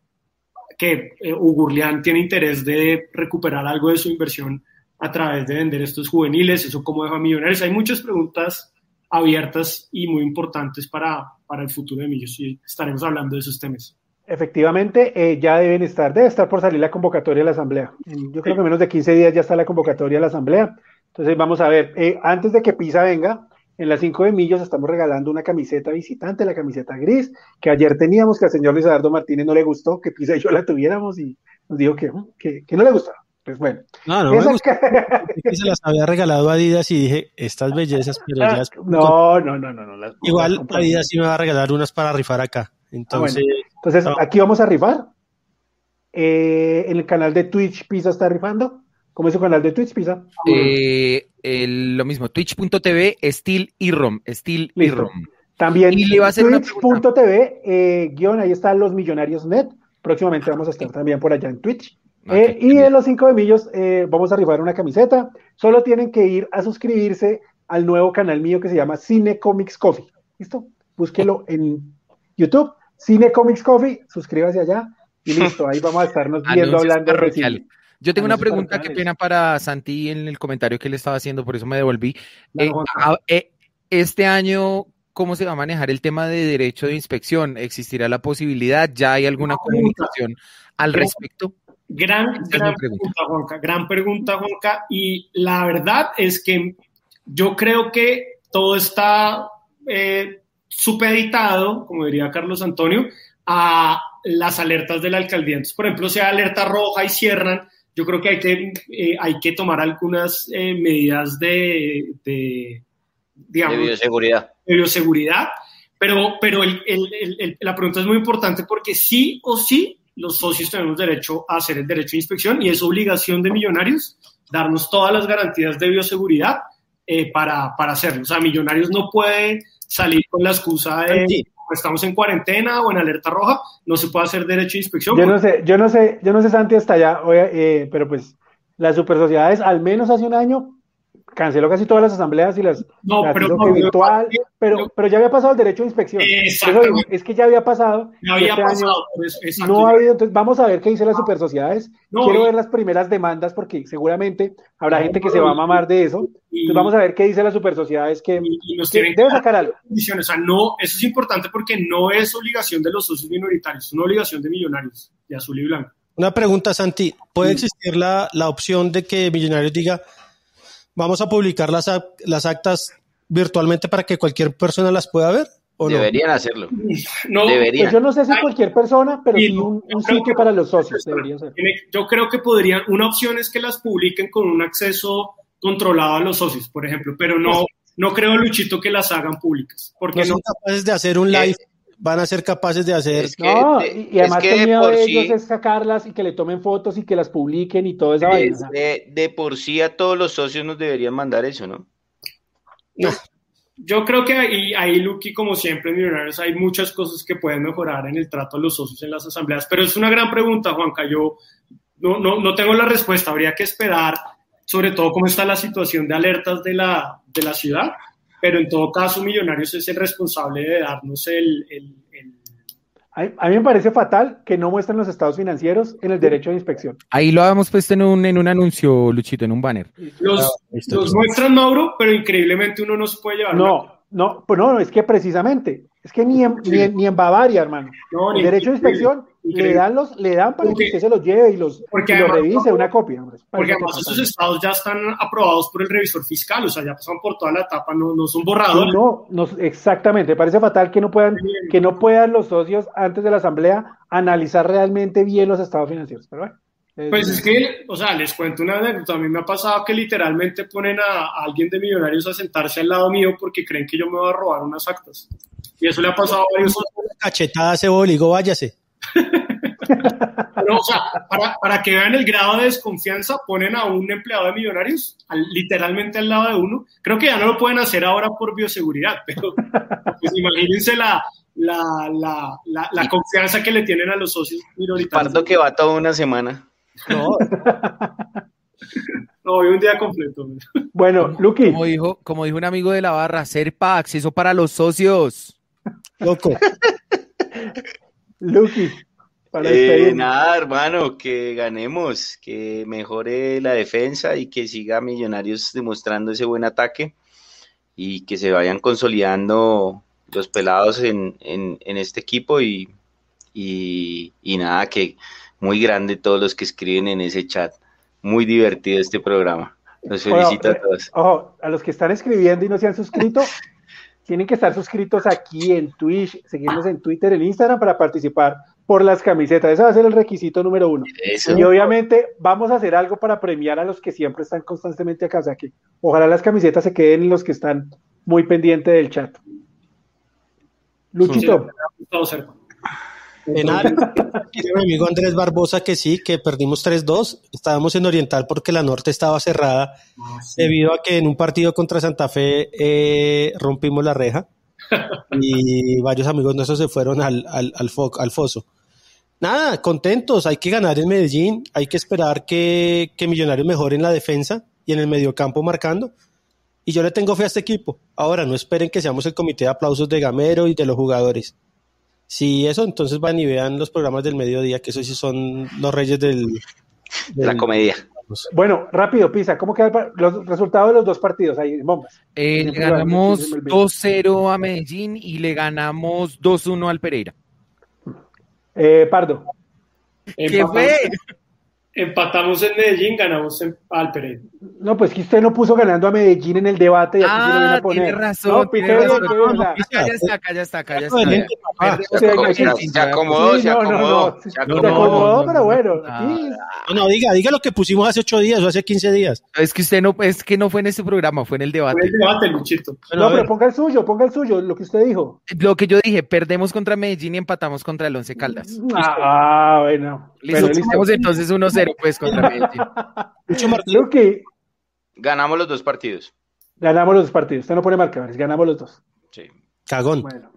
que eh, Ugurlian tiene interés de recuperar algo de su inversión a través de vender estos juveniles, eso como deja Millonarios. Hay muchas preguntas abiertas y muy importantes para, para el futuro de Millos y estaremos hablando de esos temas. Efectivamente, eh, ya deben estar, debe estar por salir la convocatoria de la Asamblea. Yo creo que en menos de 15 días ya está la convocatoria de la Asamblea. Entonces vamos a ver, eh, antes de que Pisa venga, en las 5 de Millos estamos regalando una camiseta visitante, la camiseta gris, que ayer teníamos, que al señor Luis Eduardo Martínez no le gustó, que Pisa y yo la tuviéramos y nos dijo que, que, que no le gustaba. Pues bueno. No, no me se las había regalado a Adidas y dije, estas bellezas, pero ya No, no, no, no. no Igual Adidas sí me va a regalar unas para rifar acá. Ah, Entonces, aquí vamos a rifar. Eh, en el canal de Twitch Pisa está rifando. ¿Cómo es su canal de Twitch, Pisa? Eh, lo mismo, twitch.tv, Steel Rom, Steel Rom. También twitch.tv, eh, guion, ahí están los millonarios net. Próximamente vamos a estar también por allá en Twitch. Eh, y en los cinco de millos eh, vamos a arribar una camiseta. Solo tienen que ir a suscribirse al nuevo canal mío que se llama Cine Comics Coffee. ¿Listo? Búsquelo en YouTube, Cine Comics Coffee, suscríbase allá y listo. Ahí vamos a estarnos viendo hablando de cine. Yo tengo una pregunta, qué pena para Santi en el comentario que le estaba haciendo, por eso me devolví. Eh, este año, ¿cómo se va a manejar el tema de derecho de inspección? ¿Existirá la posibilidad? ¿Ya hay alguna comunicación al respecto? Gran, gran pregunta. Juanca. Gran pregunta, Juanca. Y la verdad es que yo creo que todo está eh, supeditado, como diría Carlos Antonio, a las alertas de la alcaldía. Entonces, por ejemplo, hay alerta roja y cierran, yo creo que hay que, eh, hay que tomar algunas eh, medidas de, de, digamos, de bioseguridad. De bioseguridad. Pero, pero el, el, la pregunta es muy importante porque sí o sí los socios tenemos derecho a hacer el derecho de inspección y es obligación de millonarios darnos todas las garantías de bioseguridad eh, para, para hacerlo. O sea, millonarios no pueden salir con la excusa de estamos en cuarentena o en alerta roja, no se puede hacer derecho de inspección. Yo no sé, yo no sé, yo no sé, Santi, hasta allá, eh, pero pues las super sociedades, al menos hace un año, canceló casi todas las asambleas y las, no, pero, virtual, pero, pero ya había pasado el derecho de inspección. es que ya había pasado. Ya había este pasado. no ha habido, entonces vamos a ver qué dice las super sociedades. Quiero ver las primeras demandas porque seguramente habrá gente que se va a mamar de eso. entonces vamos a ver qué dice las super sociedades que, debe sacar algo. O sea, no, eso es importante porque no es obligación de los socios minoritarios, es una obligación de millonarios, de azul y blanco. Una pregunta, Santi. ¿Puede existir la, la opción de que Millonarios diga, vamos a publicar las, las actas virtualmente para que cualquier persona las pueda ver. ¿o Deberían hacerlo. No, Deberían. Pues yo no sé si cualquier persona, pero sí un, sitio para los socios ser. Yo creo que podrían, una opción es que las publiquen con un acceso controlado a los socios, por ejemplo, pero no, no creo, Luchito, que las hagan públicas. Porque no son capaces de hacer un live van a ser capaces de hacer. no, y, además que el miedo de ellos es sacarlas y que le tomen fotos y que las publiquen y todo esa vaina. De, por sí a todos los socios nos deberían mandar eso, ¿no? No. Yo creo que ahí, ahí, Lucky, como siempre en Millonarios, hay muchas cosas que pueden mejorar en el trato a los socios en las asambleas, pero es una gran pregunta, Juanca. Yo no, no, no tengo la respuesta, habría que esperar, sobre todo cómo está la situación de alertas de la, de la ciudad, pero en todo caso Millonarios es el responsable de darnos el... A, mí me parece fatal que no muestren los estados financieros en el derecho de inspección. Ahí lo habíamos puesto en un, en un anuncio, Luchito, en un banner. Los, ah, los muestran, Mauro, pero increíblemente uno no se puede llevar. No, no, pues no, es que precisamente, es que ni en, ni en, Bavaria, hermano. el derecho de inspección le dan los, le dan para que usted se los lleve y los, revise una copia. porque además esos estados ya están aprobados por el revisor fiscal, o sea, ya pasan por toda la etapa, no, no son borrados. No, no, exactamente, parece fatal que no puedan, que no puedan los socios antes de la asamblea analizar realmente bien los estados financieros, pero bueno. Pues es que, o sea, les cuento una anécdota. A mí me ha pasado que literalmente ponen a, alguien de Millonarios a sentarse al lado mío porque creen que yo me voy a robar unas actas. Y eso le ha pasado a varios. Cachetada se obligó, váyase. Pero, o sea, para, para, que vean el grado de desconfianza, ponen a un empleado de Millonarios literalmente al lado de uno. Creo que ya no lo pueden hacer ahora por bioseguridad, pero pues imagínense la, la, la, la, confianza que le tienen a los socios minoritarios. Pardo que va toda una semana. No. no, hoy un día completo. Bueno, Luqui. Como dijo, como dijo un amigo de la barra, Serpa, acceso para los socios. Loco. Luqui. Eh, nada, hermano, que ganemos, que mejore la defensa y que siga Millonarios demostrando ese buen ataque y que se vayan consolidando los pelados en, en, este equipo y, y, nada, que muy grande todos los que escriben en ese chat. Muy divertido este programa. Los felicito a todos. Ojo, a los que están escribiendo y no se han suscrito, tienen que estar suscritos aquí en Twitch, seguirnos en Twitter, en Instagram para participar por las camisetas. Ese va a ser el requisito número uno. Y obviamente vamos a hacer algo para premiar a los que siempre están constantemente acá. O sea que ojalá las camisetas se queden los que están muy pendientes del chat. Luchito. En mi amigo Andrés Barbosa que sí, que perdimos 3-2. Estábamos en Oriental porque la Norte estaba cerrada ah, debido a que en un partido contra Santa Fe eh, rompimos la reja y varios amigos nuestros se fueron al, al, al, foso. Nada, contentos, hay que ganar en Medellín, hay que esperar que, que Millonarios mejore en la defensa y en el mediocampo marcando. Y yo le tengo fe a este equipo. Ahora, no esperen que seamos el comité de aplausos de Gamero y de los jugadores. Si eso, entonces van y vean los programas del mediodía, que esos sí son los reyes del... la comedia. Bueno, rápido, Pisa, ¿cómo quedan los resultados de los dos partidos ahí, bombas? Eh, le ganamos 2-0 a Medellín y le ganamos 2-1 al Pereira. Eh, Pardo. ¿Qué fue? Empatamos en Medellín, ganamos en, al Pereira. No, pues que usted no puso ganando a Medellín en el debate y aquí ah, se lo viene a poner. Tiene razón, no, tiene razón. No, no, ya está acá, ya está acá, ya está. Se acomodó, se acomodó. Se acomodó, pero bueno. No, diga, diga lo que pusimos hace ocho días o hace quince días. Es que usted no, es que no fue en ese programa, fue en el debate. Fue en el debate, Luchito. No, pero ponga el suyo, ponga el suyo, lo que usted dijo. Lo que yo dije, perdemos contra Medellín y empatamos contra el Once Caldas. Ah, bueno. Listo, entonces 1-0 pues contra Medellín. Luque. Ganamos los dos partidos. Ganamos los dos partidos. Usted no pone marcadores, ganamos los dos. Sí. Cagón. Bueno,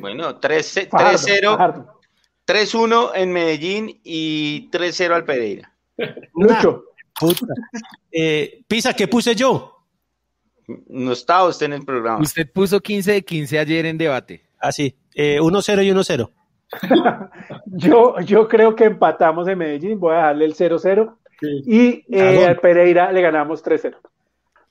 bueno 3-0. 3-1 en Medellín y 3-0 al Pereira. Mucho. Eh, Pisa, ¿qué puse yo? No estaba usted en el programa. Usted puso 15 de 15 ayer en debate. Ah, sí. Eh, 1-0 y 1-0. yo, yo creo que empatamos en Medellín. Voy a darle el 0-0. Y eh, al Pereira le ganamos 3-0.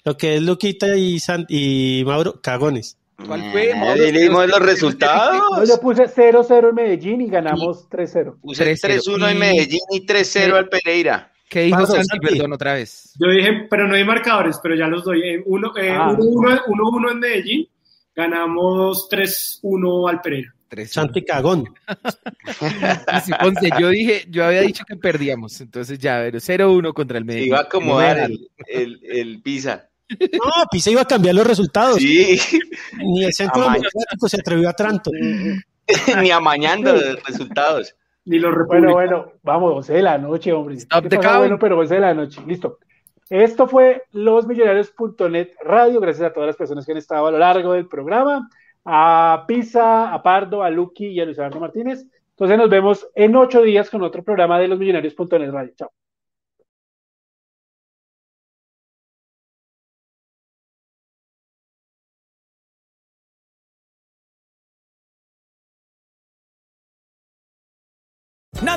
Lo que es Luquita y, y Mauro, cagones. ¿Cuál fue? dimos los resultados. yo puse 0-0 en Medellín y ganamos 3-0. Puse 3-1 en Medellín y 3-0 al Pereira. ¿Qué dijo Santi? Perdón, otra vez. Yo dije, pero no hay marcadores, pero ya los doy. 1-1 eh, ah. en Medellín, ganamos 3-1 al Pereira. Santi cagón. yo dije, yo había dicho que perdíamos, entonces ya, 0-1 contra el Medellín. Iba a acomodar el, el, el, Pisa. No, Pisa iba a cambiar los resultados. Sí. Ni el centro democrático se atrevió a tanto. Ni amañando los resultados. Ni los bueno, bueno, vamos, 12 de la noche, hombre. Stop the bueno, pero 12 de la noche, listo. Esto fue losmillonarios.net radio. Gracias a todas las personas que han estado a lo largo del programa a Pisa, a Pardo, a Lucky y a Luis Alberto Martínez. Entonces nos vemos en ocho días con otro programa de los Millonarios.net Radio. Chao.